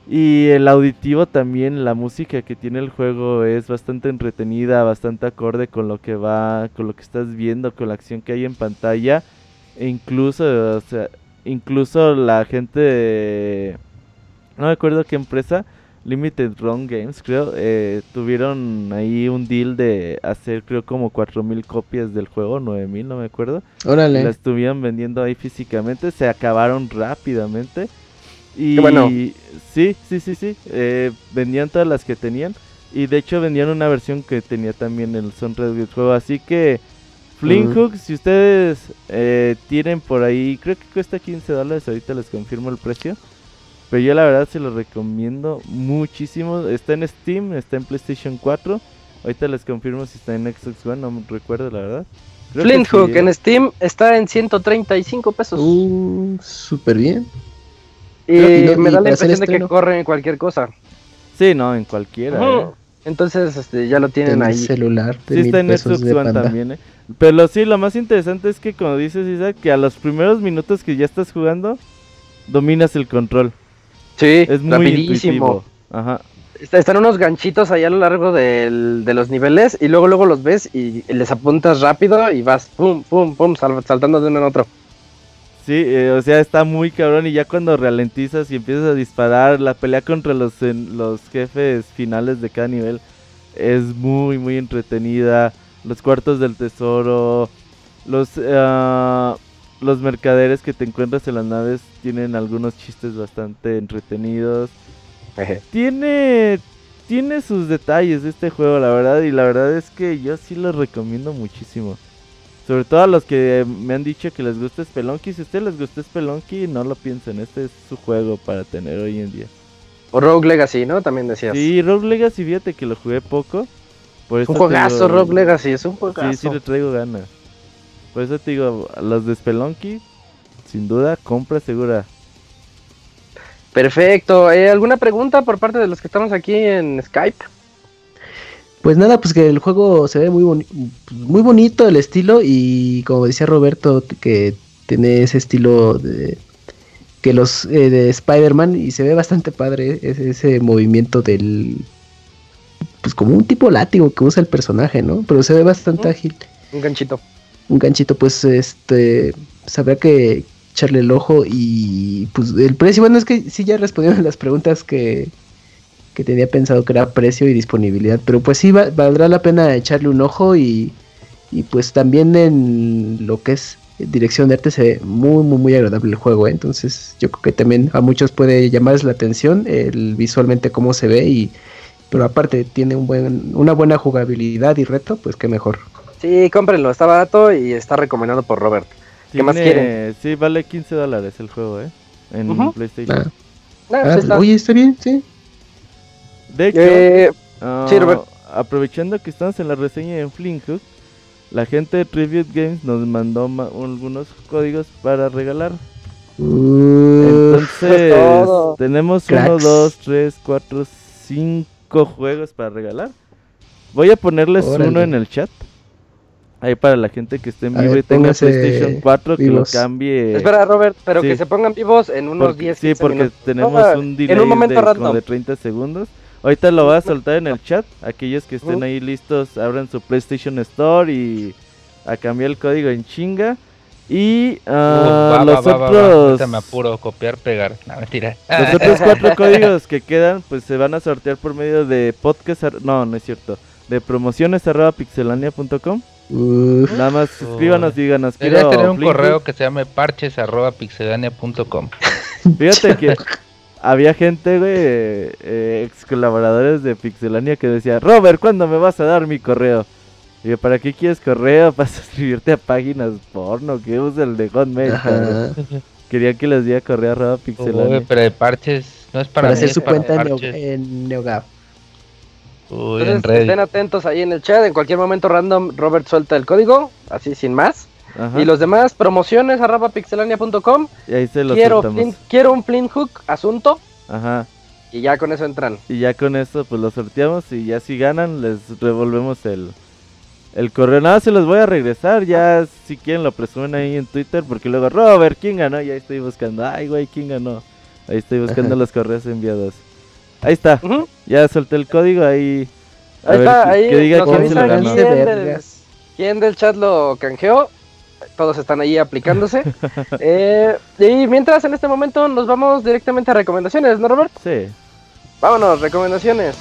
Y el auditivo también, la música que tiene el juego es bastante entretenida, bastante acorde con lo que va, con lo que estás viendo, con la acción que hay en pantalla. E incluso, o sea, incluso la gente de... No me acuerdo qué empresa, Limited Run Games, creo, eh, tuvieron ahí un deal de hacer, creo, como 4000 copias del juego, 9000, no me acuerdo. Órale. La estuvieron vendiendo ahí físicamente, se acabaron rápidamente. Y bueno. sí, sí, sí, sí. eh, vendían todas las que tenían. Y de hecho vendían una versión que tenía también el soundtrack del juego. Así que Flint. Hook, si ustedes eh, tienen por ahí, creo que cuesta 15 dólares. Ahorita les confirmo el precio. Pero yo la verdad se lo recomiendo muchísimo. Está en Steam, está en PlayStation 4. Ahorita les confirmo si está en Xbox One, no recuerdo la verdad. Creo que Flint sí, Hook ¿eh? en Steam está en 135 pesos. Uh, súper bien. y y no- me y da la impresión de que corre en cualquier cosa. Sí, no, en cualquiera. ¿eh? Entonces, este, ya lo tienen En el ahí. celular de Sí está en pesos Xbox de One panda. también, ¿eh? Pero sí, lo más interesante es que como dices, Isaac, que a los primeros minutos que ya estás jugando, dominas el control. Sí, Es muy rapidísimo. intuitivo. Ajá. Está- Están unos ganchitos ahí a lo largo del- de los niveles y luego luego los ves y les apuntas rápido y vas pum, pum, pum, sal- saltando de uno en otro. Sí, eh, o sea, está muy cabrón y ya cuando ralentizas y empiezas a disparar, la pelea contra los, en- los jefes finales de cada nivel es muy, muy entretenida. Los cuartos del tesoro, los, ah, los mercaderes que te encuentras en las naves tienen algunos chistes bastante entretenidos. Tiene, tiene sus detalles este juego, la verdad, y la verdad es que yo sí lo recomiendo muchísimo. Sobre todo a los que me han dicho que les gusta Spelunky. Si a ustedes les gusta Spelunky, no lo piensen. Este es su juego para tener hoy en día. O Rogue Legacy, ¿no? También decías. Sí, Rogue Legacy, fíjate que lo jugué poco. Por un juegazo, Rogue Legacy, es un juegazo. Sí, sí le traigo ganas. Por eso te digo, los de Spelunky, sin duda, compra segura. Perfecto. Eh, ¿Alguna pregunta por parte de los que estamos aquí en Skype? Pues nada, pues que el juego se ve muy, boni- muy bonito el estilo y como decía Roberto, que tiene ese estilo de que los eh, de Spider-Man y se ve bastante padre ese, ese movimiento del pues como un tipo látigo que usa el personaje, ¿no? Pero se ve bastante Ujú. ágil. Un ganchito. Un ganchito, pues este sabrá que echarle el ojo y pues el precio, bueno, es que sí ya respondieron las preguntas que que tenía pensado que era precio y disponibilidad, pero pues sí va- valdrá la pena echarle un ojo y, y pues también en lo que es dirección de arte se ve muy muy muy agradable el juego, ¿eh? entonces yo creo que también a muchos puede llamarles la atención el visualmente cómo se ve y pero aparte tiene un buen una buena jugabilidad y reto, pues qué mejor. Sí, cómprenlo, está barato y está recomendado por Robert. ¿Qué más quieren? Sí, vale 15 dólares el juego, ¿eh? En. PlayStation. Ah, Ah, ah, pues está. oye, está bien, sí. De hecho, Eh, ah, sí, Robert. aprovechando que estamos en la reseña en Flinkhook, la gente de Tribute Games nos mandó ma- algunos códigos para regalar. Uf, Entonces, tenemos Cracks. 1, 2, 3, 4, 5 juegos para regalar. Voy a ponerles Órale. uno en el chat. Ahí para la gente que esté en vivo ver, y tenga PlayStation 4 que lo vivos. cambie. Espera, Robert, pero sí. que se pongan vivos en unos Porque- 10 sí, 15 porque minutos. tenemos No, un delay en un momento de, como de 30 segundos. Ahorita lo voy a soltar en el chat. Aquellos que estén ahí listos, abran su PlayStation Store y a cambiar el código en chinga. Y ah, Uh, va, los va, va, va, va. otros Ahorita me apuro, copiar, pegar. No, mentira. los otros cuatro códigos que quedan, pues se van a sortear por medio de podcast. ar- No, no es cierto. De promociones arroba pixelania.com. uf. Nada más Uy. escríbanos, díganos. Debería quiero tener un correo que se llame parches arroba pixelania.com. Fíjate que había gente, güey, eh, ex colaboradores de Pixelania que decía, Robert, ¿cuándo me vas a dar mi correo? Y yo, ¿para qué quieres correo? ¿Para suscribirte a páginas porno? que usa el de Hotmail? Querían que les diera correo arroba Uy, Pixelania. pero de parches no es para, Para mí, hacer es su para cuenta en, Neo- en. Uy, en Entonces, Reddit. estén atentos ahí en el chat. En cualquier momento random, Robert suelta el código, así sin más. Ajá. Y los demás, promociones arroba pixelania.com. Y ahí se los Quiero, quiero un Flint Hook asunto. Ajá. Y ya con eso entran. Y ya con esto, pues lo sorteamos. Y ya si ganan, les revolvemos el, el correo. Nada, se los voy a regresar. Ya si quieren, lo presumen ahí en Twitter. Porque luego, Robert, ¿quién ganó? Y ahí estoy buscando. Ay, güey, ¿quién ganó? Ahí estoy buscando los correos enviados. Ahí está. Ujú. Ya solté el código. Ahí. a Ahí ver, está, ahí que diga nos quién se lo avisan ganó. quién Avance del, quién del chat lo canjeó. Todos están ahí aplicándose. Eh, y mientras en este momento nos vamos directamente a recomendaciones, ¿no, Robert? Sí. Vámonos, recomendaciones.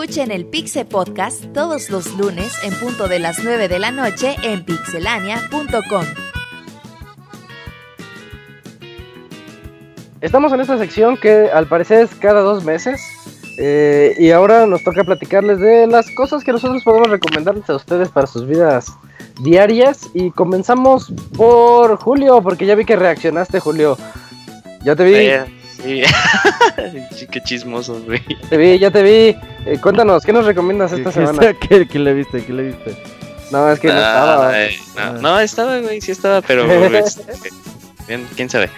Escuchen el Pixel Podcast todos los lunes en punto de las 9 de la noche en pixelania.com. Estamos en esta sección que al parecer es cada dos meses. eh, y ahora nos toca platicarles de las cosas que nosotros podemos recomendarles a ustedes para sus vidas diarias. Y comenzamos por Julio, porque ya vi que reaccionaste, Julio. Ya te vi, sí. Sí, qué chismoso, güey. te vi, ya te vi. Eh, cuéntanos, ¿qué nos recomiendas esta semana? ¿Qué, qué le viste? ¿Qué le viste? No, es que no Ah, estaba. eh, no, no, estaba, güey, sí estaba, pero este, bien, quién sabe.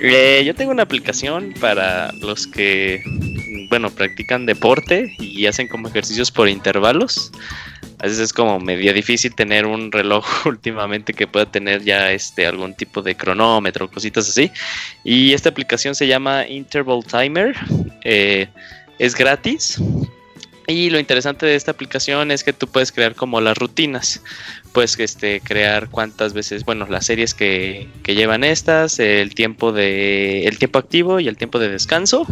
Eh, yo tengo una aplicación para los que, bueno, practican deporte y hacen como ejercicios por intervalos. A veces es como medio difícil tener un reloj últimamente que pueda tener ya este algún tipo de cronómetro, cositas así. Y esta aplicación se llama Interval Timer. eh, es gratis. Y lo interesante de esta aplicación es que tú puedes crear como las rutinas. Puedes este, crear cuántas veces, bueno, las series que, que llevan estas, el tiempo de el tiempo activo y el tiempo de descanso.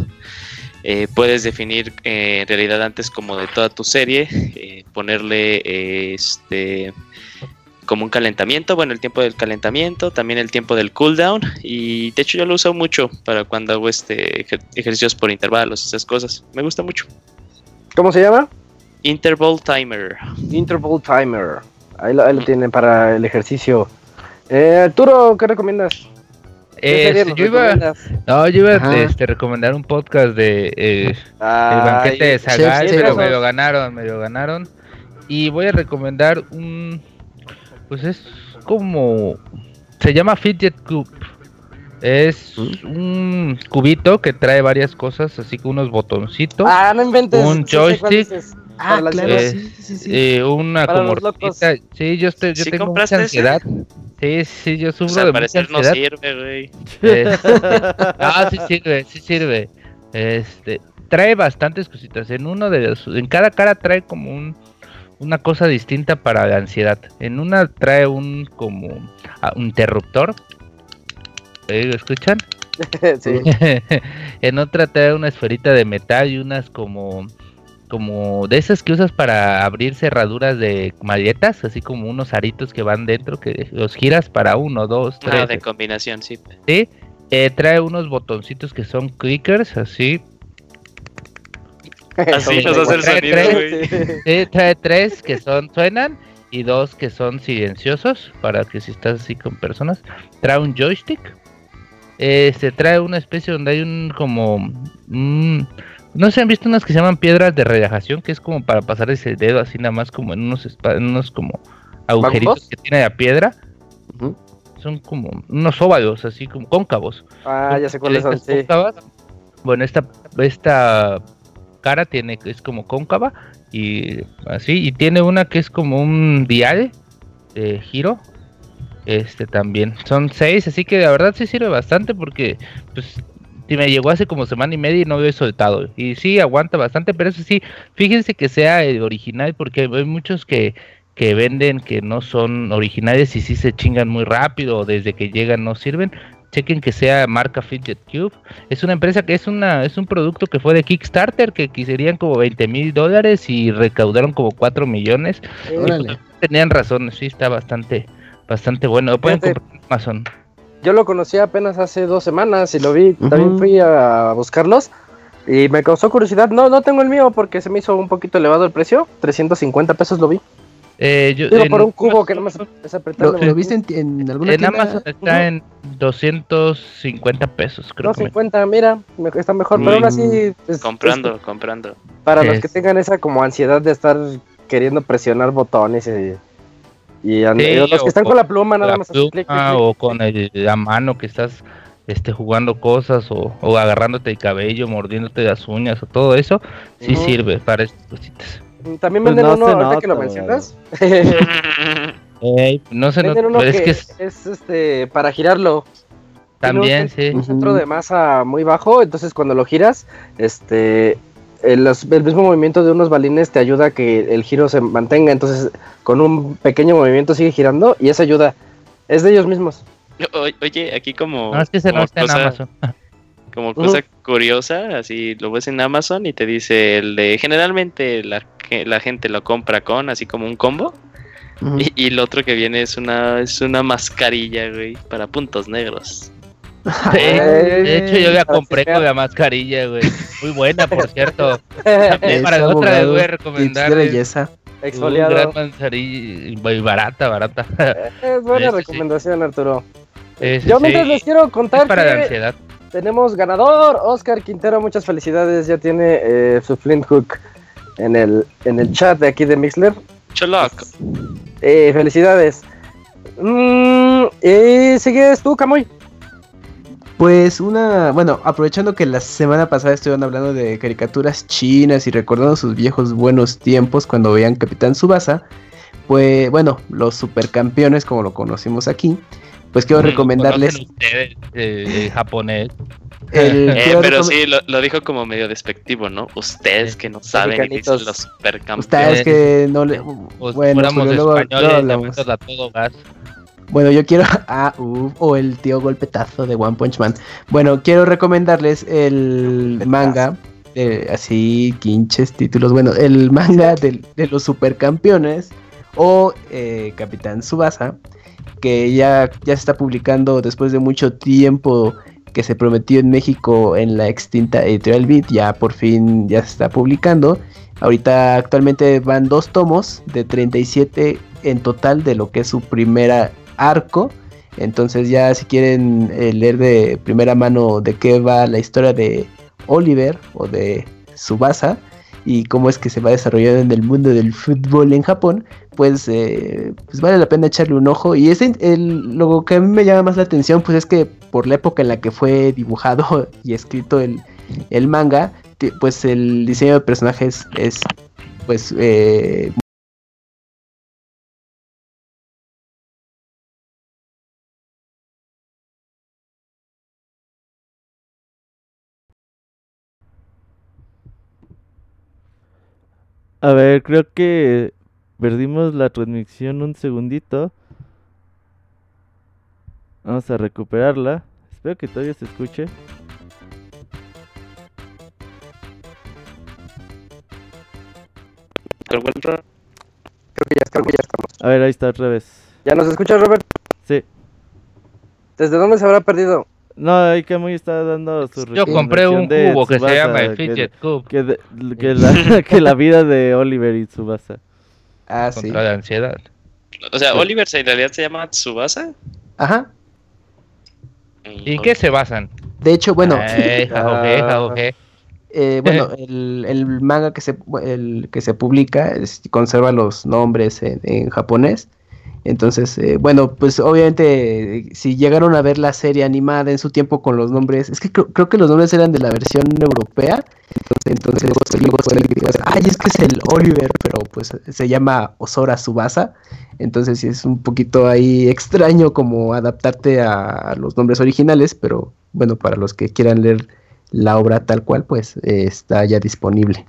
Eh, puedes definir eh, en realidad antes como de toda tu serie, eh, ponerle eh, este como un calentamiento, bueno, el tiempo del calentamiento, también el tiempo del cooldown y de hecho yo lo uso mucho para cuando hago este ejer- ejercicios por intervalos, esas cosas. Me gusta mucho. ¿Cómo se llama? Interval Timer. Interval Timer. Ahí lo, ahí lo tienen para el ejercicio. Eh, Arturo, ¿qué recomiendas? ¿Qué serie Este, nos yo iba, no, yo iba a este, recomendar un podcast de eh, El banquete de sí, pero sí, me lo ganaron, me lo ganaron. Y voy a recomendar un, pues es como, se llama Fidget Cube. Es un cubito que trae varias cosas, así que unos botoncitos, Ah, no inventes. Un joystick. Ah, claro, ansiedad. Eh, sí, sí, sí. eh, una Para como los locos. rutita. Sí, yo estoy, yo ¿Sí tengo mucha ese? Sí, sí, yo sufro de al mucha parecer no ansiedad. sirve, güey. Este, ah, sí sirve, sí sirve. Este, trae bastantes cositas. En uno de los, en cada cara trae como un, una cosa distinta para la ansiedad. En una trae un como ah, un interruptor. ¿Eh, ¿Lo escuchan? sí. en otra trae una esferita de metal y unas como como de esas que usas para abrir cerraduras de malletas, así como unos aritos que van dentro que los giras para uno, dos, tres. Ah, de combinación, sí. ¿sí? Eh, trae unos botoncitos que son clickers, así. Así nos hace el Trae sonido, tres. güey. Sí, trae tres que son suenan y dos que son silenciosos para que si estás así con personas. Trae un joystick. Este trae una especie donde hay un como un- no sé, han visto unas que se llaman piedras de relajación, que es como para pasar ese dedo así nada más como en unos en unos como agujeritos ¿Bancos? que tiene la piedra. Son como unos óvalos, así como cóncavos. Ah, ya sé cuáles son, sí. Bueno, esta, esta cara tiene es como cóncava y así y tiene una que es como un dial de giro. Este también son seis, así que la verdad sí sirve bastante porque pues si me llegó hace como semana y media y no lo he soltado y sí aguanta bastante, pero eso sí, fíjense que sea el original porque hay muchos que que venden que no son originales y sí se chingan muy rápido o desde que llegan no sirven chequen que sea marca Fidget Cube. Es una empresa que es una es un producto que fue de Kickstarter que quisieran como 20 mil dólares y recaudaron como 4 millones. Órale. Tenían razón, sí está bastante bastante bueno. Lo pueden comprar en Amazon. Yo lo conocí apenas hace dos semanas y lo vi. También fui a buscarlos y me causó curiosidad. No, no tengo el mío porque se me hizo un poquito elevado el precio. 350 pesos lo vi. Eh, yo, Digo, en por un cubo que no me Amazon- es apretarle, ¿Lo, lo viste en, en alguna en tienda? Amazon está en 250 pesos, creo que me- 250, mira, me- está mejor. Pero aún así, es- Comprando, comprando. es para los que tengan esa como ansiedad de estar queriendo presionar botones y, y an- Sí, los que o están con con la pluma nada la más así, pluma clic, clic, clic. o con el- la mano que estás este jugando cosas o, o agarrándote el cabello, mordiéndote las uñas o todo eso, sí Ujú. sirve para estas cositas. También Pues venden no uno, se ahorita que lo nota, mencionas. Ey, no se venden uno es que que es, es- este para girarlo. Un también cen- sí. Un centro de masa muy bajo, entonces cuando lo giras, este el, los- el mismo movimiento de unos balines te ayuda a que el giro se mantenga, entonces con un pequeño movimiento sigue girando y eso ayuda. Es de ellos mismos. O- Oye, aquí como. No, es que se no como está en cosa- Amazon. como cosa curiosa, así lo ves en Amazon y te dice el de generalmente la, la gente lo compra con así como un combo. y, y, el otro que viene es una es una mascarilla, güey, para puntos negros. De, hecho, yo la compré con la mascarilla, güey. Muy buena, por cierto. para otra les voy a recomendar. belleza. Exfoliado. Gran mascarilla, barata, barata. Es buena recomendación, Arturo. yo mientras les quiero contar para la ansiedad. tenemos ganador, Oscar Quintero, muchas felicidades. Ya tiene eh, su Flint Hook en el, en el chat de aquí de Mixler. Choloc. Eh, felicidades. Mm, eh, ¿Sigues tú, Camuy? Pues una, bueno, aprovechando que la semana pasada estuvieron hablando de caricaturas chinas y recordando sus viejos buenos tiempos cuando veían Capitán Subasa, pues bueno, los supercampeones como lo conocimos aquí, pues quiero recomendarles... Ustedes, eh, japonés. Eh, pero sí, lo, dijo como medio despectivo, ¿no? Ustedes que no saben los supercampeones. Ustedes que no le... Pues, bueno, pues, luego, luego a todo gas. Bueno, yo quiero. Ah, o el tío golpetazo de One Punch Man. Bueno, quiero recomendarles el manga. así, quinches títulos. Bueno, el manga de, los supercampeones. O eh, Capitán Subasa. Que ya, ya se está publicando después de mucho tiempo. Que se prometió en México en la extinta Editorial Beat. Ya por fin ya se está publicando. Ahorita actualmente van dos tomos de 37 en total de lo que es su primera arco. Entonces ya si quieren eh, leer de primera mano de qué va la historia de Oliver o de Subasa y cómo es que se va desarrollando en el mundo del fútbol en Japón, pues, eh, pues vale la pena echarle un ojo. Y este, el, lo que a mí me llama más la atención, pues es que por la época en la que fue dibujado y escrito el, el manga, pues el diseño de personajes es pues eh, A ver, creo que perdimos la transmisión un segundito. Vamos a recuperarla. Espero que todavía se escuche. Creo que ya, creo que ya estamos. A ver, ahí está otra vez. ¿Ya nos escuchas, Robert? Sí. ¿Desde dónde se habrá perdido? No, ahí muy está dando su Yo compré un cubo que se llama el Fidget Cube. Que, que, la, que, la, vida de Oliver y Tsubasa. Ah, sí. Contra la ansiedad. O sea, Oliver en realidad se llama Tsubasa. Ajá. ¿Y en qué se basan? De hecho, bueno. Eh, ah, eh, bueno, el, el, manga que se, el, que se publica conserva los nombres en, en japonés entonces, eh, bueno, pues obviamente si llegaron a ver la serie animada en su tiempo con los nombres, es que creo, que los nombres eran de la versión europea, entonces, entonces luego ay, es que es el Oliver, pero pues se llama Osora Subasa, entonces sí es un poquito ahí extraño como adaptarte a, los nombres originales, pero bueno, para los que quieran leer la obra tal cual, pues eh, está ya disponible.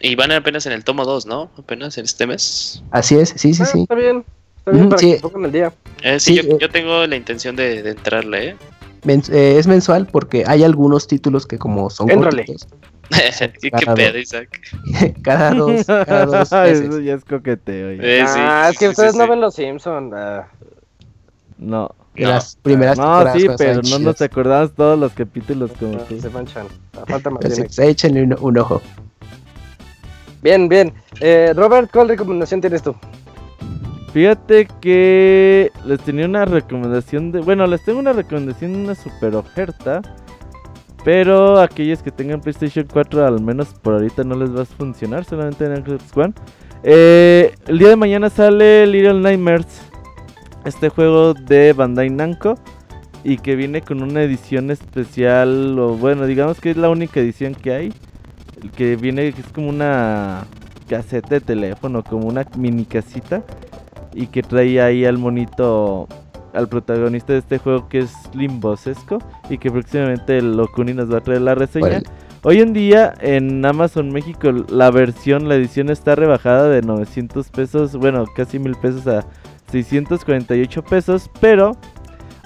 Y van apenas en el tomo 2, ¿no? Apenas en este mes. Así es, sí, sí, ah, sí. Está bien sí. el día. Eh, sí, yo, eh. tengo la intención de, entrarle, ¿eh? ¿eh? es mensual porque hay algunos títulos que como son cortitos, ¿Qué pedo, Isaac? cada dos, cada dos Eso ya es coqueteo. Eh, ah, es que ustedes no ven los Simpsons. Ah. No. Las primeras No, sí, pero no nos acordamos todos los capítulos como no, Se manchan. Falta más Échenle un, un, ojo. Bien, bien. Eh, Robert, ¿cuál recomendación tienes tú? Fíjate que les tenía una recomendación de. Bueno, les tengo una recomendación de una super oferta. Pero aquellos que tengan PlayStation 4, al menos por ahorita no les va a funcionar. Solamente en Xbox One. Eh, el día de mañana sale Little Nightmares. Este juego de Bandai Namco. Y que viene con una edición especial. O bueno, digamos que es la única edición que hay. Que viene, que es como una caseta de teléfono, como una mini casita y que trae ahí al monito, al protagonista de este juego que es Limbosesco y que próximamente el Okuni nos va a traer la reseña. Hoy en día en Amazon México la versión, la edición está rebajada de 900 pesos, bueno, casi mil pesos a 648 pesos, pero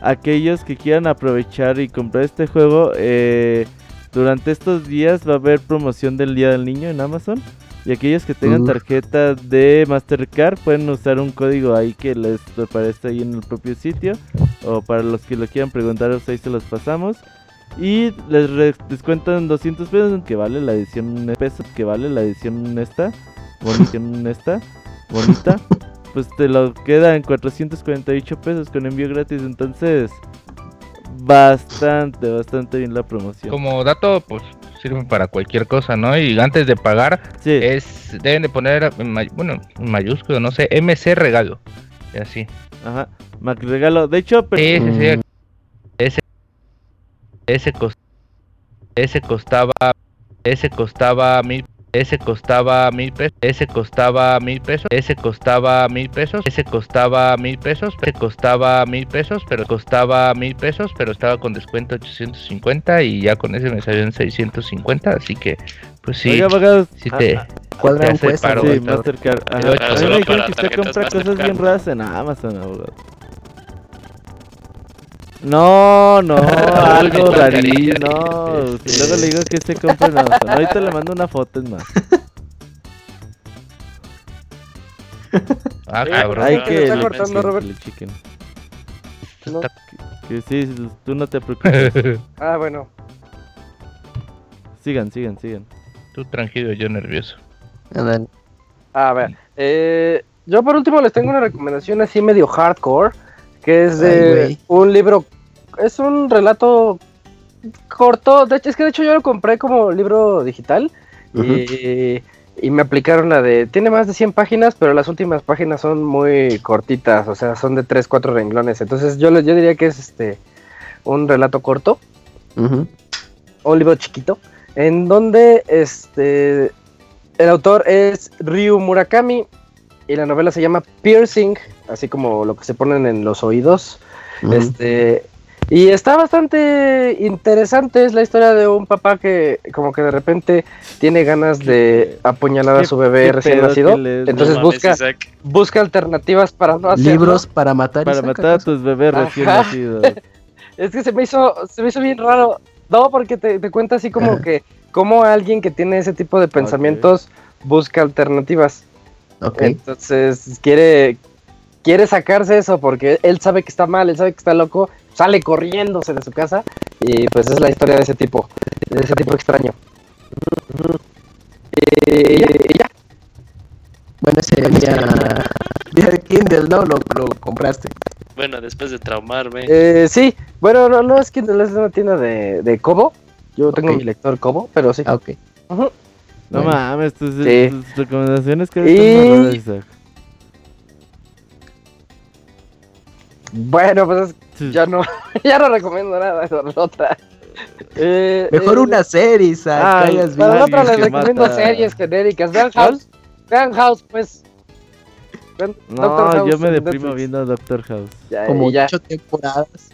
aquellos que quieran aprovechar y comprar este juego, eh, durante estos días va a haber promoción del Día del Niño en Amazon. Y aquellos que tengan tarjeta de Mastercard pueden usar un código ahí que les aparece ahí en el propio sitio. O para los que lo quieran preguntar, ahí se los pasamos. Y les descuentan 200 pesos, que vale la edición pesos, que vale la edición esta, bonita, esta, bonita. Pues te lo queda en 448 pesos con envío gratis, entonces bastante, bastante bien la promoción. Como dato, pues sirve para cualquier cosa, ¿no? Y antes de pagar, es deben de poner, bueno, en mayúsculo, no sé, MC regalo. Y así. Ajá, Mac regalo. De hecho, ese, ese, ese, ese costaba, ese costaba mil ese costaba mil pesos, ese costaba mil pesos, ese costaba mil pesos, ese costaba mil pesos, ese costaba mil pesos, pero costaba mil pesos, pero estaba con descuento 850 y ya con ese me salió en 650, así que pues sí, si te, cuadra un puesto, sí, Mastercard. a mí me dijeron que usted compra cosas bien raras en Amazon, abogado. No, no, algo rarísimo. No, si luego le digo que se compre en Amazon. Ahorita le mando una foto, es más. Ah, cabrón. Hay que está cortando, Robert. Chicken. No. Que, que sí, tú no te preocupes. ah, bueno. Sigan, sigan, sigan. Tú tranquilo, yo nervioso. A ver, eh, yo por último les tengo una recomendación así medio hardcore que es de un libro, es un relato corto, de hecho, es que de hecho yo lo compré como libro digital y, me aplicaron la de, tiene más de 100 páginas, pero las últimas páginas son muy cortitas, o sea, son de 3, 4 renglones, entonces yo, yo diría que es este un relato corto, un libro chiquito, en donde este el autor es Ryu Murakami y la novela se llama Piercing, así como lo que se ponen en los oídos. Este y está bastante interesante, es la historia de un papá que como que de repente tiene ganas de apuñalar a su bebé recién nacido. Entonces busca busca alternativas para no hacerlo. Libros para matar para matar a tus bebés recién nacidos. es que se me hizo se me hizo bien raro. No, porque te, te cuenta así como que como alguien que tiene ese tipo de pensamientos busca alternativas. Entonces quiere, quiere sacarse eso porque él sabe que está mal, él sabe que está loco, sale corriéndose de su casa y pues es la historia de ese tipo, de ese tipo extraño. Y, ya. Bueno, ese día, de Kindle, ¿no? Lo, compraste. Bueno, después de traumarme. Eh, sí, bueno, no, no es Kindle, es una tienda de, de Kobo. Yo tengo mi lector Kobo, pero sí. Ah, ok. No mames, tus, recomendaciones que y... Bueno, pues ya no, ya no recomiendo nada de la otra. Eh, Mejor eh, una serie, ah, Para la otra les recomiendo series genéricas. Vean House. Vean House, pues. no, yo me deprimo viendo Doctor House. Como ya. ocho temporadas.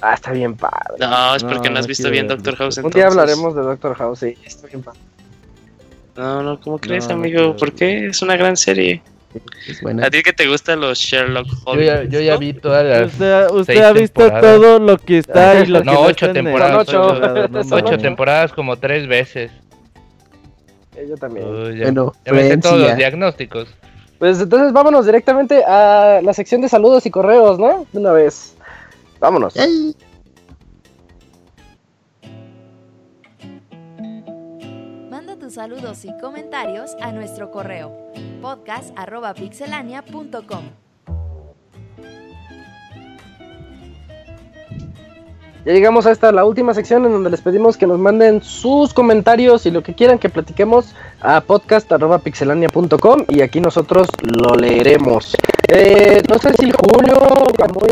Ah, está bien padre. No, es porque no, has visto bien Doctor House. Un día hablaremos de Doctor House, sí, está bien padre. No, no, ¿cómo crees, amigo? ¿Por qué? Es una gran serie. ¿A ti que te gustan los Sherlock Holmes? Yo ya, yo ya vi todas las. Usted, usted ha visto todo lo que está y lo no, que ocho temporadas. Ocho, ocho temporadas como tres veces. yo también. ya, bueno, ya me sé todos los diagnósticos. Pues entonces vámonos directamente a la sección de saludos y correos, ¿no? De una vez. Vámonos. Saludos y comentarios a nuestro correo podcast.pixelania.com. Ya llegamos a esta la última sección en donde les pedimos que nos manden sus comentarios y lo que quieran que platiquemos a podcast.pixelania.com y aquí nosotros lo leeremos. Eh, no sé si Julio, muy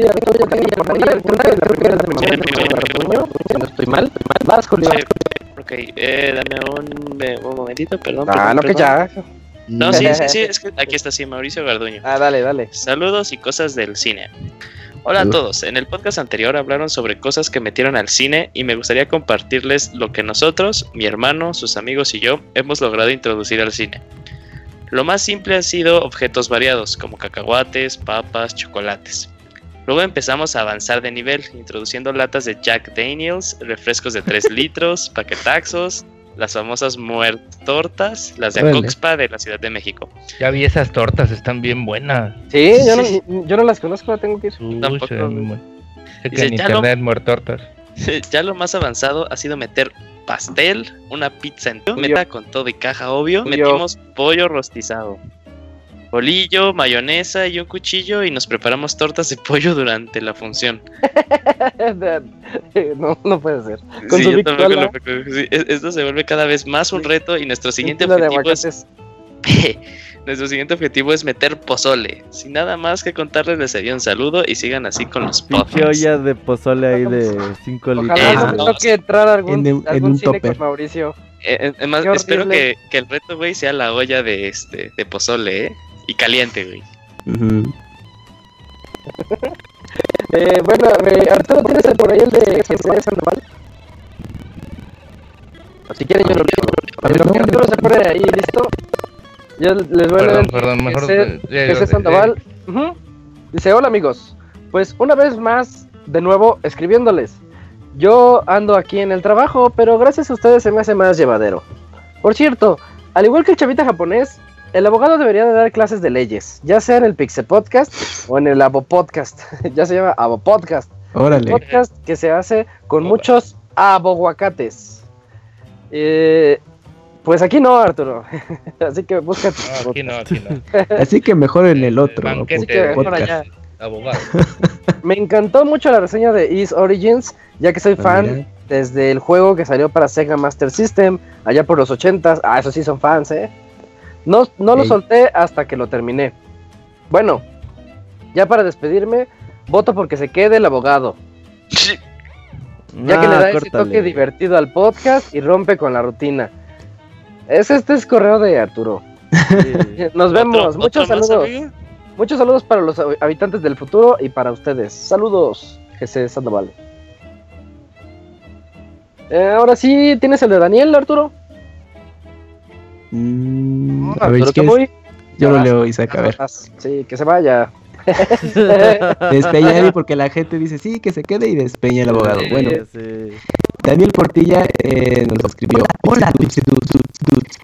ya no estoy mal, más Julio. Ok, eh, dame un, un momentito, perdón. Ah, no, que ya. No, sí, sí, sí, es que aquí está, sí, Mauricio Garduño. Ah, dale, dale. Saludos y cosas del cine. Hola a todos, en el podcast anterior hablaron sobre cosas que metieron al cine y me gustaría compartirles lo que nosotros, mi hermano, sus amigos y yo hemos logrado introducir al cine. Lo más simple han sido objetos variados como cacahuates, papas, chocolates. Luego empezamos a avanzar de nivel, introduciendo latas de Jack Daniels, refrescos de 3 litros, paquetaxos, las famosas muertortas, las de. Acoxpa de la Ciudad de México. Ya vi esas tortas, están bien buenas. Sí, yo Sí. no, yo no las conozco, tengo que ir. Uy, Tampoco, que Dice, en ya internet muertortas. Ya lo más avanzado ha sido meter pastel, una pizza en meta con todo y caja, obvio. Obvio. Metimos pollo rostizado, bolillo, mayonesa y un cuchillo y nos preparamos tortas de pollo durante la función. no, no puede ser. Con Sí, su yo tampoco Victola. lo- sí, es- esto se vuelve cada vez más un reto y nuestro siguiente objetivo es nuestro siguiente objetivo es meter pozole. Sin nada más que contarles, les envío un saludo y sigan así con los podcasts. olla de pozole ahí de 5 Ojalá litros. No no, toque entrar algún, en en un cine topper. con Mauricio. Eh, eh, más, espero que, que el reto, güey, sea la olla de este de pozole, ¿eh? Y caliente, güey. Eh, bueno, eh, Arturo, ¿tienes el por ahí el de José Sandoval? Si quieren, yo lo leo. No, Arturo se pone ahí, ¿listo? Yo les voy a leer Perdón, mejor. José- eh, Sandoval. Dice, hola amigos. Pues una vez más, de nuevo, escribiéndoles. Yo ando aquí en el trabajo, pero gracias a ustedes se me hace más llevadero. Por cierto, al igual que el chavita japonés, el abogado debería de dar clases de leyes, ya sea en el Pixel Podcast o en el Abo Podcast. ya se llama Abo Podcast. Órale. Podcast que se hace con muchos aboguacates. Eh, pues aquí no, Arturo. Así que busca tu No, aquí no, aquí no. Así que mejor en el otro. Así que mejor allá. Abogado. Me encantó mucho la reseña de East Origins, ya que soy Ah, fan mira. desde el juego que salió para Sega Master System, allá por los 80s. Ah, eso sí son fans, ¿eh? No, no lo Ey. solté hasta que lo terminé. Bueno, ya para despedirme, voto porque se quede el abogado, ya que le Ah, da ese toque divertido al podcast y rompe con la rutina. Es este es correo de Arturo. Sí. Nos vemos, ¿Otro- muchos otro saludos. Muchos saludos para los hab- habitantes del futuro y para ustedes. Saludos, Jesse Sandoval. Eh, ahora sí, ¿tienes el de Daniel, Arturo? Mm, a ver, si Camuy. yo lo leo, Isaac, a ver. Sí, que se vaya. Despeña porque la gente dice sí, que se quede y despeña el abogado. Bueno, sí. Daniel Portilla eh, nos escribió. Hola.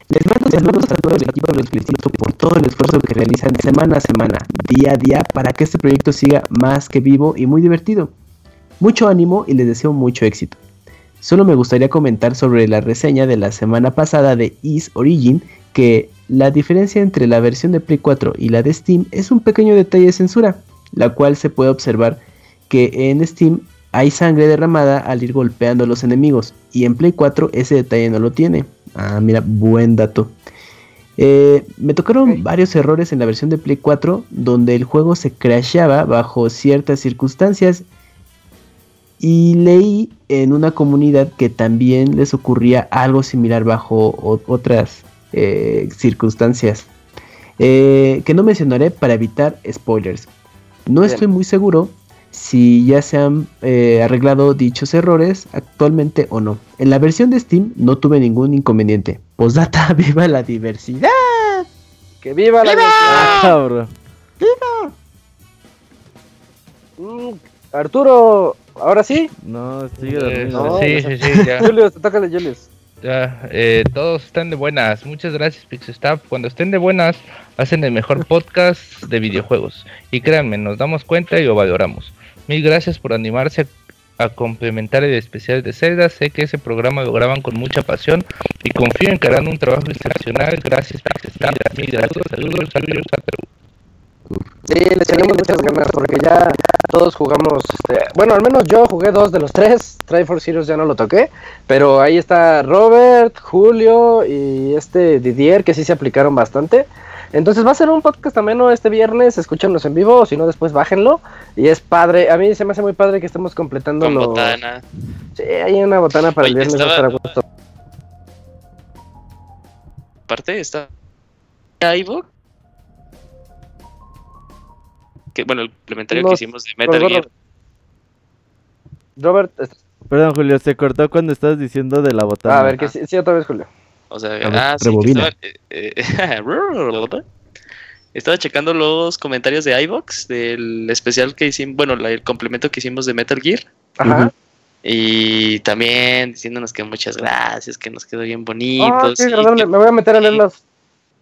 Les mando saludos a todo el equipo, los felicito por todo el esfuerzo que realizan semana a semana, día a día, para que este proyecto siga más que vivo y muy divertido. Mucho ánimo y les deseo mucho éxito. Solo me gustaría comentar sobre la reseña de la semana pasada de Is Origin, que la diferencia entre la versión de Play 4 y la de Steam es un pequeño detalle de censura, la cual se puede observar que en Steam hay sangre derramada al ir golpeando a los enemigos y en Play 4 ese detalle no lo tiene. Ah, mira, buen dato. Eh, me tocaron varios errores en la versión de Play 4 donde el juego se crasheaba bajo ciertas circunstancias y leí en una comunidad que también les ocurría algo similar bajo o- otras eh, circunstancias eh, que no mencionaré para evitar spoilers. No Bien. estoy muy seguro si ya se han eh, arreglado dichos errores actualmente o no. En la versión de Steam no tuve ningún inconveniente. Postdata, viva la diversidad. ¡Que viva la Ah, cabrón. Mm, Arturo, ahora sí. No, sigue Eh, dormido. No, sí, no sí, sí, ya. Julius, de Julius. Ya, eh, todos están de buenas. Muchas gracias, Pixestaff. Cuando estén de buenas, hacen el mejor podcast de videojuegos. Y créanme, nos damos cuenta y lo valoramos. Mil gracias por animarse a, a complementar el especial de Zelda. Sé que ese programa lo graban con mucha pasión y confío en que harán un trabajo excepcional. Gracias, Pixestaff. Mil gracias. Saludos, saludos a Perú. Sí, le tenemos muchas ganas porque ya todos jugamos, este, bueno, al menos yo jugué dos de los tres, Triforce Heroes ya no lo toqué, pero ahí está Robert, Julio y este Didier que sí se aplicaron bastante. Entonces va a ser un podcast ameno este viernes, escúchanos en vivo o si no después bájenlo y es padre, a mí se me hace muy padre que estemos completando Con los... botana. Sí, hay una botana para el viernes, estaba- gusto. Aparte está iVoox. Que bueno, el implementario que hicimos de Metal Robert, Gear. Robert, Perdón, Julio, se cortó cuando estabas diciendo de la botana. a ver, que sí, sí, otra vez Julio. O sea, ver, ah, sí, estaba, eh, eh, Estaba checando los comentarios de iVox del especial que hicimos, bueno, el complemento que hicimos de Metal Gear. Ajá. Y también diciéndonos que muchas gracias, que nos quedó bien bonito. Oh, qué agradable. Me voy a meter a leerlos.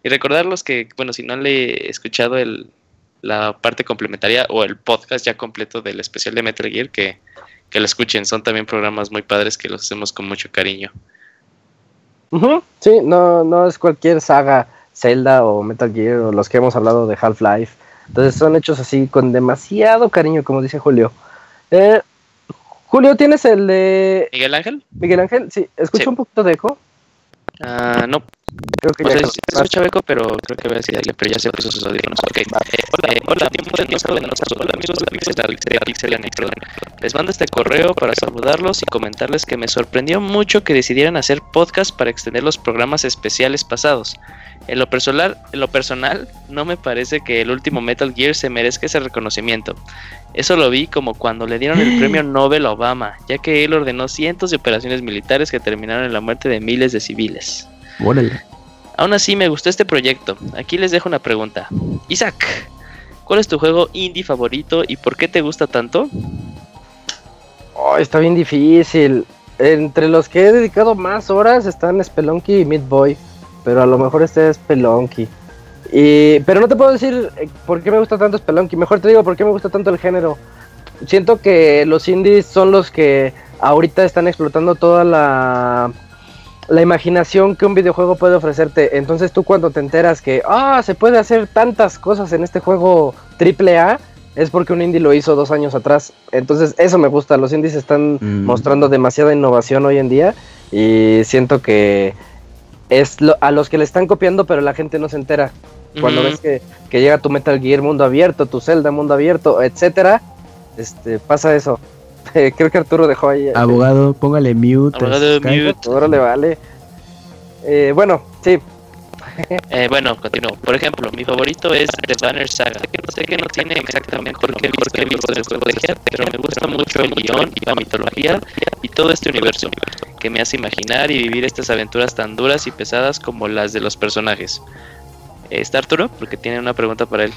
Y recordarlos que, bueno, si no le he escuchado el, la parte complementaria o el podcast ya completo del especial de Metal Gear, que, que lo escuchen. Son también programas muy padres que los hacemos con mucho cariño. Sí, no, no es cualquier saga Zelda o Metal Gear o los que hemos hablado de Half-Life. Entonces son hechos así con demasiado cariño, como dice Julio. Eh, Julio, ¿tienes el de ¿Miguel Ángel? Miguel Ángel? Sí, escucha Sí. un poquito de eco. Ah, no, Creo que o ya sea, quedó. sí se escucha beco, pero creo que voy a decir pero ya se puso sus audífonos. Ok. Eh, hola, hola, tiempo de no saludarnos. Hola, amigos de Pixel. Les mando este correo para saludarlos y comentarles que me sorprendió mucho que decidieran hacer podcast para extender los programas especiales pasados. En lo personal, en lo personal, no me parece que el último Metal Gear se merezca ese reconocimiento. Eso lo vi como cuando le dieron el premio Nobel a Obama, ya que él ordenó cientos de operaciones militares que terminaron en la muerte de miles de civiles. Órale. Aún así me gustó este proyecto. Aquí les dejo una pregunta. Isaac, ¿cuál es tu juego indie favorito y por qué te gusta tanto? Oh, está bien difícil. Entre los que he dedicado más horas están Spelunky y Meat Boy. Pero a lo mejor este es Spelunky. Y, pero no te puedo decir eh, por qué me gusta tanto Spelunky. Mejor te digo por qué me gusta tanto el género. Siento que los indies son los que ahorita están explotando toda la, la imaginación que un videojuego puede ofrecerte. Entonces tú cuando te enteras que ah, se puede hacer tantas cosas en este juego triple A, es porque un indie lo hizo dos años atrás. Entonces eso me gusta. Los indies están Mm. mostrando demasiada innovación hoy en día y siento que es lo- a los que le están copiando, pero la gente no se entera. Cuando ves que, que llega tu Metal Gear mundo abierto, tu Zelda mundo abierto, etcétera, este, pasa eso. Creo que Arturo dejó ahí. eh, Abogado, póngale mute. Abogado, Skype. mute. Ahora le vale. Eh, bueno, sí. Eh, bueno, continúo. Por ejemplo, mi favorito es The Banner Saga. Que no sé que no tiene exactamente por qué por qué visto el juego de Gear, pero me gusta mucho el guion y la mitología y todo este universo que me hace imaginar y vivir estas aventuras tan duras y pesadas como las de los personajes. Eh, ¿Está Arturo? Porque tiene una pregunta para él.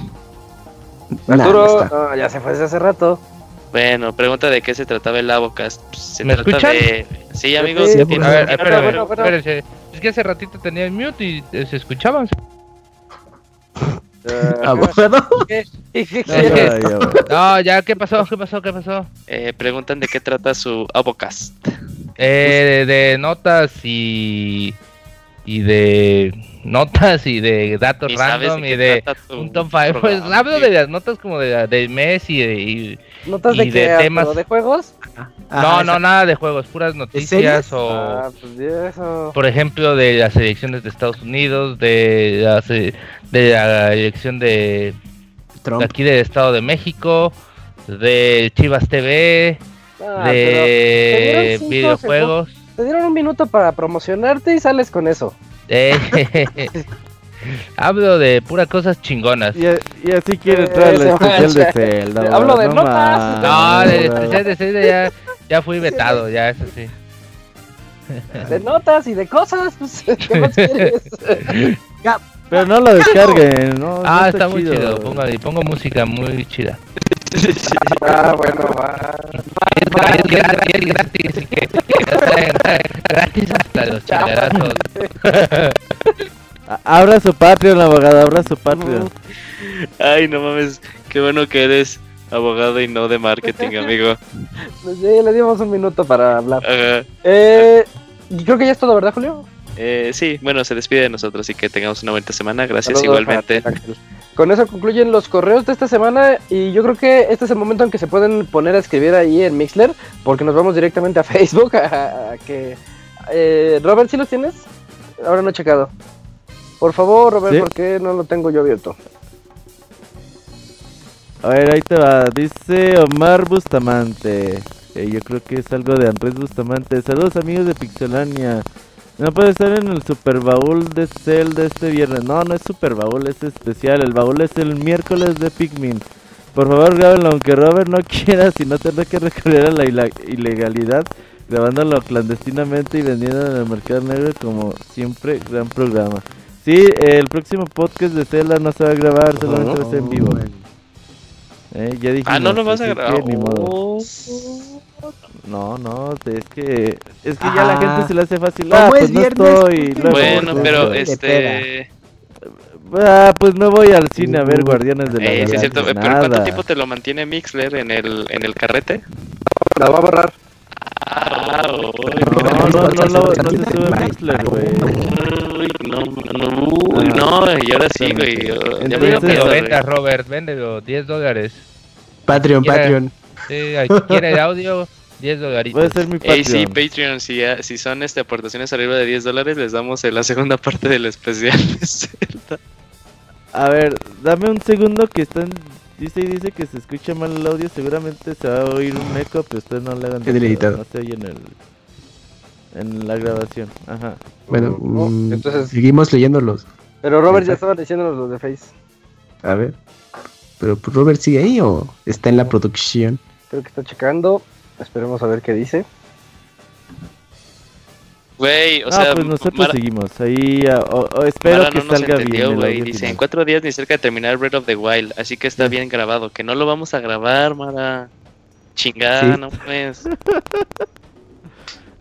No Arturo, no, ya se fue desde hace rato. Bueno, pregunta de qué se trataba el Abocast. Pues, se ¿Me trata escuchan? de... Sí, amigos. Sí. A ver, Bueno, bueno, bueno. espérense. Es que hace ratito tenía el mute y eh, se escuchaban. Abogado. ¿Qué, qué No. No, ya, ¿qué pasó? ¿Qué pasó? ¿Qué pasó? Eh, preguntan de qué trata su Abocast. Eh, de, de notas y. Y de notas y de datos ¿Y random de y de un top 5. Pues hablo de las notas como de, del mes y de. y- ¿Notas de y qué? de temas- ¿De juegos? no, no, nada de juegos, puras noticias o. Ah, pues de eso. Por ejemplo, de las elecciones de Estados Unidos, de, las, eh, de la elección de, Trump. de aquí del Estado de México, de Chivas TV, Ah, de videojuegos. Te dieron un minuto para promocionarte y sales con eso. Eh, hablo de puras cosas chingonas. Y, a- y así quiere entrar al Ese especial de. Zelda. Hablo de notas. mames, No, del especial de Zelda ya, ya fui vetado, ya eso sí. De notas y de cosas, pues, ¿qué más quieres? Pero no lo descarguen, ¿no? no Ah, está muy chido, pongo, y pongo música muy chida. Ah, bueno, va. Es gratis, es gratis, es gratis, así que- gratis hasta los chingadazos. A- Abra su Patreon, abogado, abra su Patreon. Ay, no mames, qué bueno que eres abogado y no de marketing, amigo. Pues ya le dimos un minuto para hablar. Eh, creo que ya es todo, ¿verdad, Julio? Eh, sí, bueno, se despide de nosotros y que tengamos una buena semana. Gracias Saludos igualmente. Ángel. Con eso concluyen los correos de esta semana y yo creo que este es el momento en que se pueden poner a escribir ahí en Mixler porque nos vamos directamente a Facebook a, a que... Eh, Robert, ¿sí los tienes? Ahora no he checado. Por favor, Robert, Sí. ¿por qué no lo tengo yo abierto? A ver, ahí te va. Dice Omar Bustamante. Eh, yo creo que es algo de Andrés Bustamante. Saludos amigos de Pixelania. No puede estar en el Super Baúl de Zelda este viernes. No, no es Super Baúl, es especial. El baúl es el miércoles de Pikmin. Por favor, grábenlo, aunque Robert no quiera, si no tendrá que recurrir a la ilegalidad, grabándolo clandestinamente y vendiendo en el mercado negro como siempre, gran programa. Sí, el próximo podcast de Zelda no se va a grabar, solamente va a ser en vivo. Eh, ya dijimos, Ah, no lo vas a así que grabar. ni modo. Oh. No, no, es que es que ya la Ah. gente se le hace fácil. Ah, pues es no viernes, estoy. pues, luego Bueno, voy. pero este. Ah, pues no voy al cine a ver Guardianes de la Eh, sí, es cierto. Galaxia, Pero ¿cuánto tiempo te lo mantiene Mixler en el, en el carrete? La va a borrar. Ah, No, no, no, no, no, no se sube Mixler, güey. Uy, no, no, uy, no, y ahora sí, güey. Ya me Lo güey. venda, Robert, véndelo, 10 dólares. Patreon, Patreon. Sí, si quiere el audio, 10 dólares. Puede ser mi Ey, sí, Patreon. Patreon, si, ya- si son este, aportaciones arriba de 10 dólares, les damos eh, la segunda parte del especial. de Zelda. A ver, dame un segundo que están. Dice y dice que se escucha mal el audio. Seguramente se va a oír un eco, pero ustedes no le hagan. Caso, editado. No se oye en el. En la grabación. Ajá. Bueno, Oh, mm, entonces- seguimos leyéndolos. Pero Robert ya estaba diciéndonos los de Face. A ver. Pero Robert sigue ahí o está en la producción. Creo que está checando. Esperemos a ver qué dice. Güey, o ah, sea, pues nosotros Mara- seguimos. Ahí. ah, o- o espero Mara que no salga entendió, bien. audio Dice, final. en cuatro días ni cerca de terminar Breath of the Wild, así que está bien grabado. Que no lo vamos a grabar, Mara. Chingada, Sí. no pues.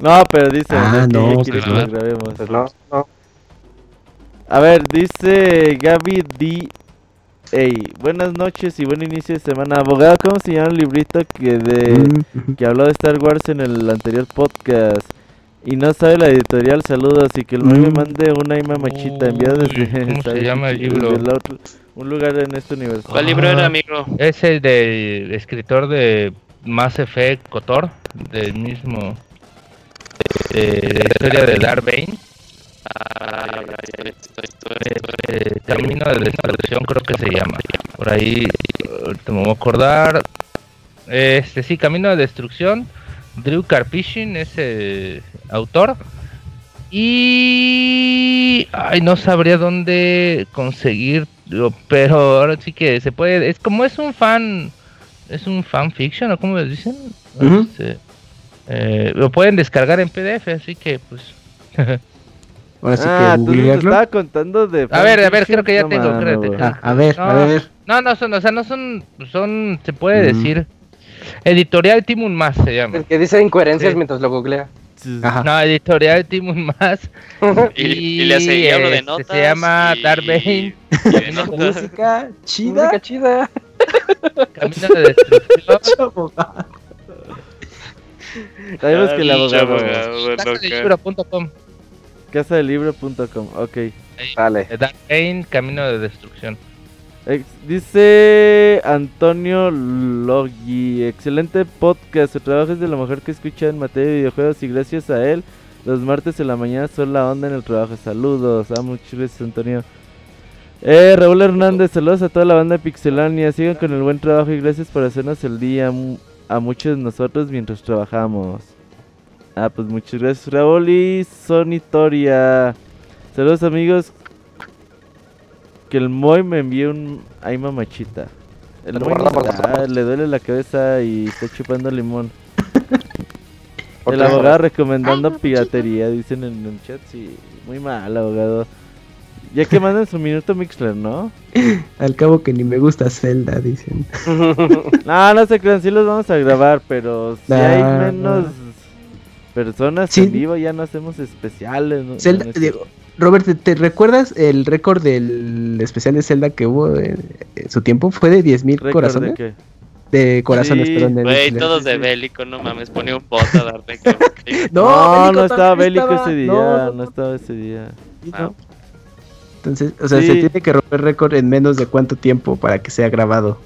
No, pero dice. Ah, no, pues que no. lo grabemos. Pues no, no. A ver, dice Gaby D. Ey, buenas noches y buen inicio de semana. Abogado, ¿cómo se llama el librito que de Mm, que habló de Star Wars en el anterior podcast? Y no sabe la editorial, saludos. Y que el me Mm. mande una ima machita enviada Uy, desde, ¿cómo se llama el desde libro? un lugar en este universo. ¿Cuál libro era, Ah. amigo? Es el del escritor de Mass Effect Kotor, del mismo. De la historia de Darth Bane. Camino de Destrucción, creo que se llama. Por ahí, me voy a acordar. Este, sí, Camino de Destrucción. Drew Karpyshyn es el autor. Y. Ay, no sabría dónde conseguirlo, pero ahora sí que se puede. Es como es un fan. Es un fan fiction, ¿o les dicen? Este, eh, lo pueden descargar en PDF, así que pues. Ahora sí ah, que tú nos googlearlo. estaba contando de. A ver, a ver, creo que ya No tengo. Ah, a ver, a No. ver. No, no son, o sea, no son, son, se puede Mm. decir. Editorial Timun Más se llama. El que dice incoherencias Sí. mientras lo googlea. Ajá. No, Editorial Timun Más. Y, y le hace, hablo de este, notas. Se llama y- Darth Bane. Música chida. Música chida. Camino de Destrucción. Sabemos que el abogado. Casadelibro.com. Ok. Dale. Eh, Darth Bane, Camino de Destrucción. Ex- Dice Antonio Logi, excelente podcast, su trabajo es de lo mejor que he escuchado en materia de videojuegos y gracias a él los martes en la mañana son la onda en el trabajo. Saludos, ah, muchas gracias Antonio. Eh, Raúl Hernández, saludos a toda la banda de Pixelania, sigan con el buen trabajo y gracias por hacernos el día a muchos de nosotros mientras trabajamos. Ah, pues muchas gracias Raúl y Sonitoria. Saludos amigos, que el Moy me envíe un ay mamachita. El Moy no guardamos está, nosotros. le duele la cabeza y está chupando limón. El abogado recomendando piratería, dicen en el chat, sí, muy mal abogado. Ya que manden su minuto Mixler, ¿no? Al cabo que ni me gusta Zelda, dicen. No, no se crean, sí los vamos a grabar, pero si hay no. menos personas Sí. en vivo ya no hacemos especiales. ¿no? Zelda, No es digo, Robert, ¿te, te recuerdas el récord del especial de Zelda que hubo en, en su tiempo? Fue de 10.000 récord de corazones. que- De corazones, Sí, perdón. de Güey, todos de bélico, no mames, pone un bot a darte. No, Bélico no estaba bélico estaba. ese día, No, no, no, no, estaba ese día. Ah. no. Entonces, o sea, Sí. se tiene que romper récord en menos de cuánto tiempo para que sea grabado.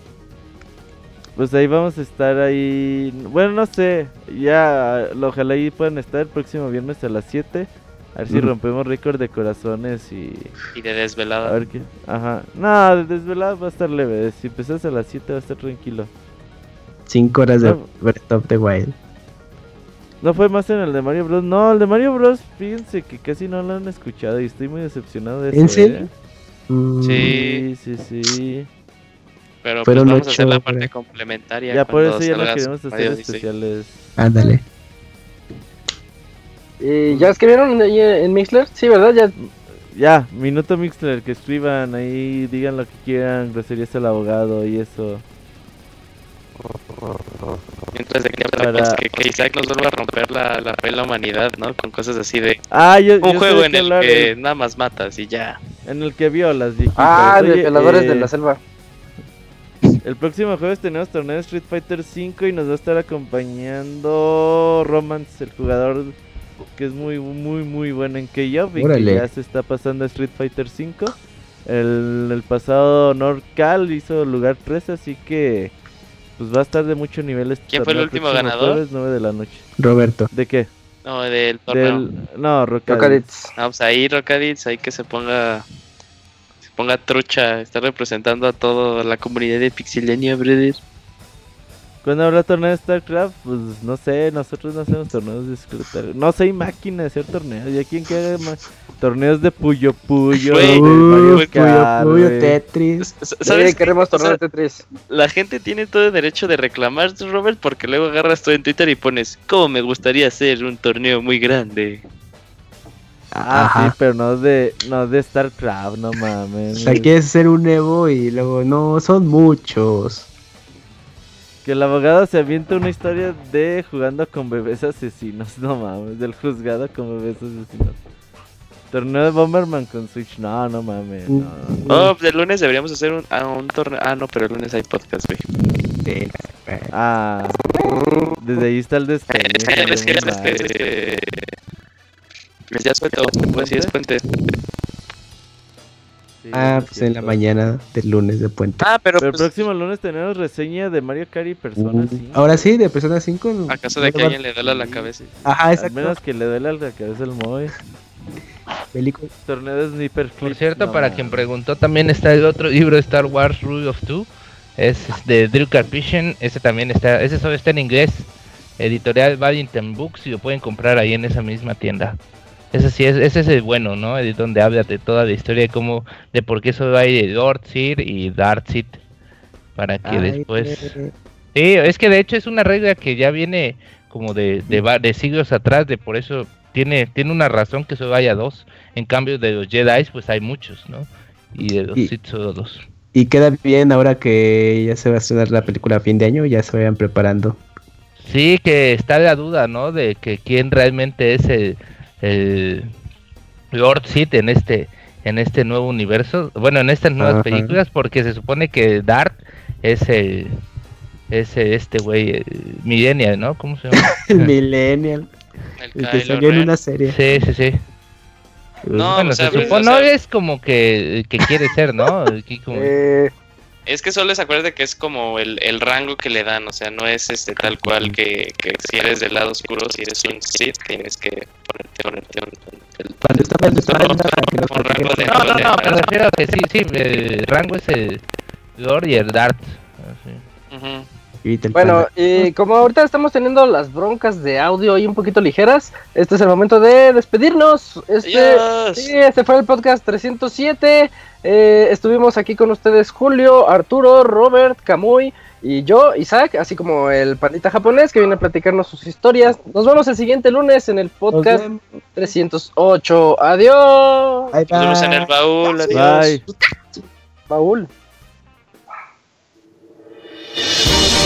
Pues ahí vamos a estar ahí. Bueno, no sé. Ya, ojalá ahí puedan estar el próximo viernes a las 7. A ver si rompemos récord de corazones y. Y de A desvelada. ver qué. Ajá. No, de desvelado va a estar leve. Si empezás a las 7 va a estar tranquilo. 5 horas de. Breath of the Wild. No fue más en el de Mario Bros. No, el de Mario Bros. Fíjense que casi no lo han escuchado y estoy muy decepcionado de eso. ¿En serio? ¿eh? Mm, Sí. Sí, sí, sí. Pero pues vamos a hacer la parte complementaria. Ya por eso ya lo queremos hacer especiales. Ándale. ¿Y ya escribieron ahí en Mixler? Sí, ¿verdad? Ya. ya, minuto Mixler, que escriban ahí, digan lo que quieran, groserías al abogado y eso. Mientras de que, Para- que, que Isaac nos vuelva a romper la, la fe en la humanidad, ¿no? Con cosas así de Ah, yo, un yo juego de en el hablar, que eh, nada más matas y ya. en el que violas, viejitas. Ah, de violadores de eh, la selva. El próximo jueves tenemos torneo de Street Fighter 5 y nos va a estar acompañando Romance, el jugador que es muy, muy, muy bueno en K-Up y que ya se está pasando a Street Fighter 5. El, el pasado NorCal hizo lugar 3, así que pues va a estar de mucho nivel este ¿Quién fue el último próximo ganador? Jueves 9 de la noche. Roberto. ¿De qué? No, del torneo. Del, no, Rocadits. Rocadits. Ah, pues ahí Rocadits, ahí que se ponga ponga trucha, está representando a toda la comunidad de Pixelania, brother. Cuando habrá torneo de StarCraft, pues no sé, nosotros no hacemos torneos de StarCraft. No soy máquina de hacer torneos. ¿Y a quién que haga ma- torneos de Puyo Puyo? Uy, Mario Puyo, Puyo? Tetris. ¿Sabes? queremos torneo O de Tetris. la gente tiene todo el derecho de reclamar, Robert, porque luego agarras tú en Twitter y pones, ¿cómo me gustaría hacer un torneo muy grande? Ah, Ajá. sí, pero no de, no de StarCraft, no mames. O sea, quieres hacer un Evo y luego no, son muchos. Que el abogado se avienta una historia de jugando con bebés asesinos, no mames, del juzgado con bebés asesinos. Torneo de Bomberman con Switch, no, no mames, no. Oh, pues el lunes deberíamos hacer un, ah, un torneo. Ah, no, pero el lunes hay podcast, güey. Sí. Ah, desde ahí está el. Es que, es que, es que, es ya es puente, pues sí es puente. Ah, pues en la mañana del lunes de puente. Ah, pero, Pero el pues, próximo lunes tenemos reseña de Mario Kart y Persona 5. Ahora sí, de Persona 5. acaso de que alguien le duela la cabeza. Ajá, Al exacto. menos que le duele la cabeza el Moe. Película. Torneo de Sniper Por cierto, no para quien preguntó, también está el otro libro Star Wars Rule of Two. Es de Drew Carpation. Ese también está, ese solo está en inglés. Editorial Valentin Books y lo pueden comprar ahí en esa misma tienda. Ese sí es, ese es el bueno, ¿no? Es donde habla de toda la historia de cómo, de por qué solo hay Lord Seed y Darth Seed. Para que Ay, después eh, Sí, es que de hecho es una regla que ya viene como de, de, de siglos atrás, de por eso tiene, tiene una razón que solo haya dos. En cambio de los Jedi pues hay muchos, ¿no? Y de los Y- Sith solo dos. Y queda bien ahora que ya se va a estrenar la película a fin de año, ya se vayan preparando. Sí, que está la duda, ¿no? De que quién realmente es el, el Lord Sith en este en este nuevo universo, bueno, en estas nuevas Ajá. películas, porque se supone que Darth es el es este güey, el Millennial, ¿no? ¿Cómo se llama? El Millennial, El el que salió en una serie. Sí, sí, sí. No, bueno, o sea, se pues, supone, o sea- no es como que, que quiere ser, ¿no? Aquí como- Eh, Es que solo se acuerde que es como el, el rango que le dan, o sea, no es este tal cual que, que si eres del lado oscuro, si eres un Sith, tienes que ponerte, ponerte un, el- Cuando un rango de- No, no, no, me refiero a que sí, sí, el rango es el Lord y el Dart. así. Ujú. Bueno, y como ahorita estamos teniendo las broncas de audio ahí un poquito ligeras, este es el momento de despedirnos. Este, sí, este fue el podcast 307. Eh, estuvimos aquí con ustedes Julio, Arturo, Robert, Camuy y yo, Isaac, así como el pandita japonés que viene a platicarnos sus historias. Nos vemos el siguiente lunes en el podcast 308. Adiós. Bye, Nos vemos en el baúl. Adiós. Bye. Baúl.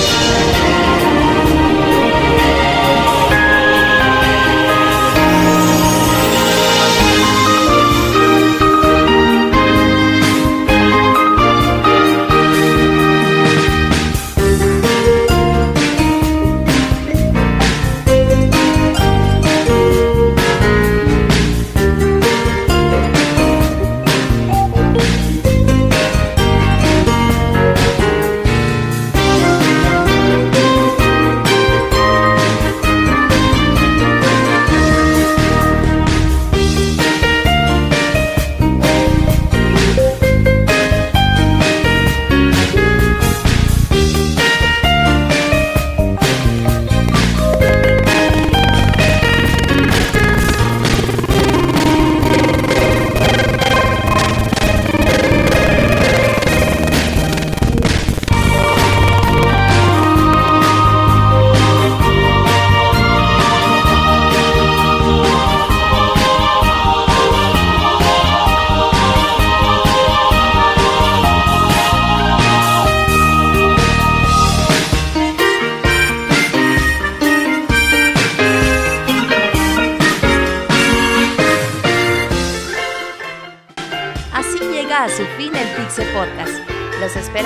Su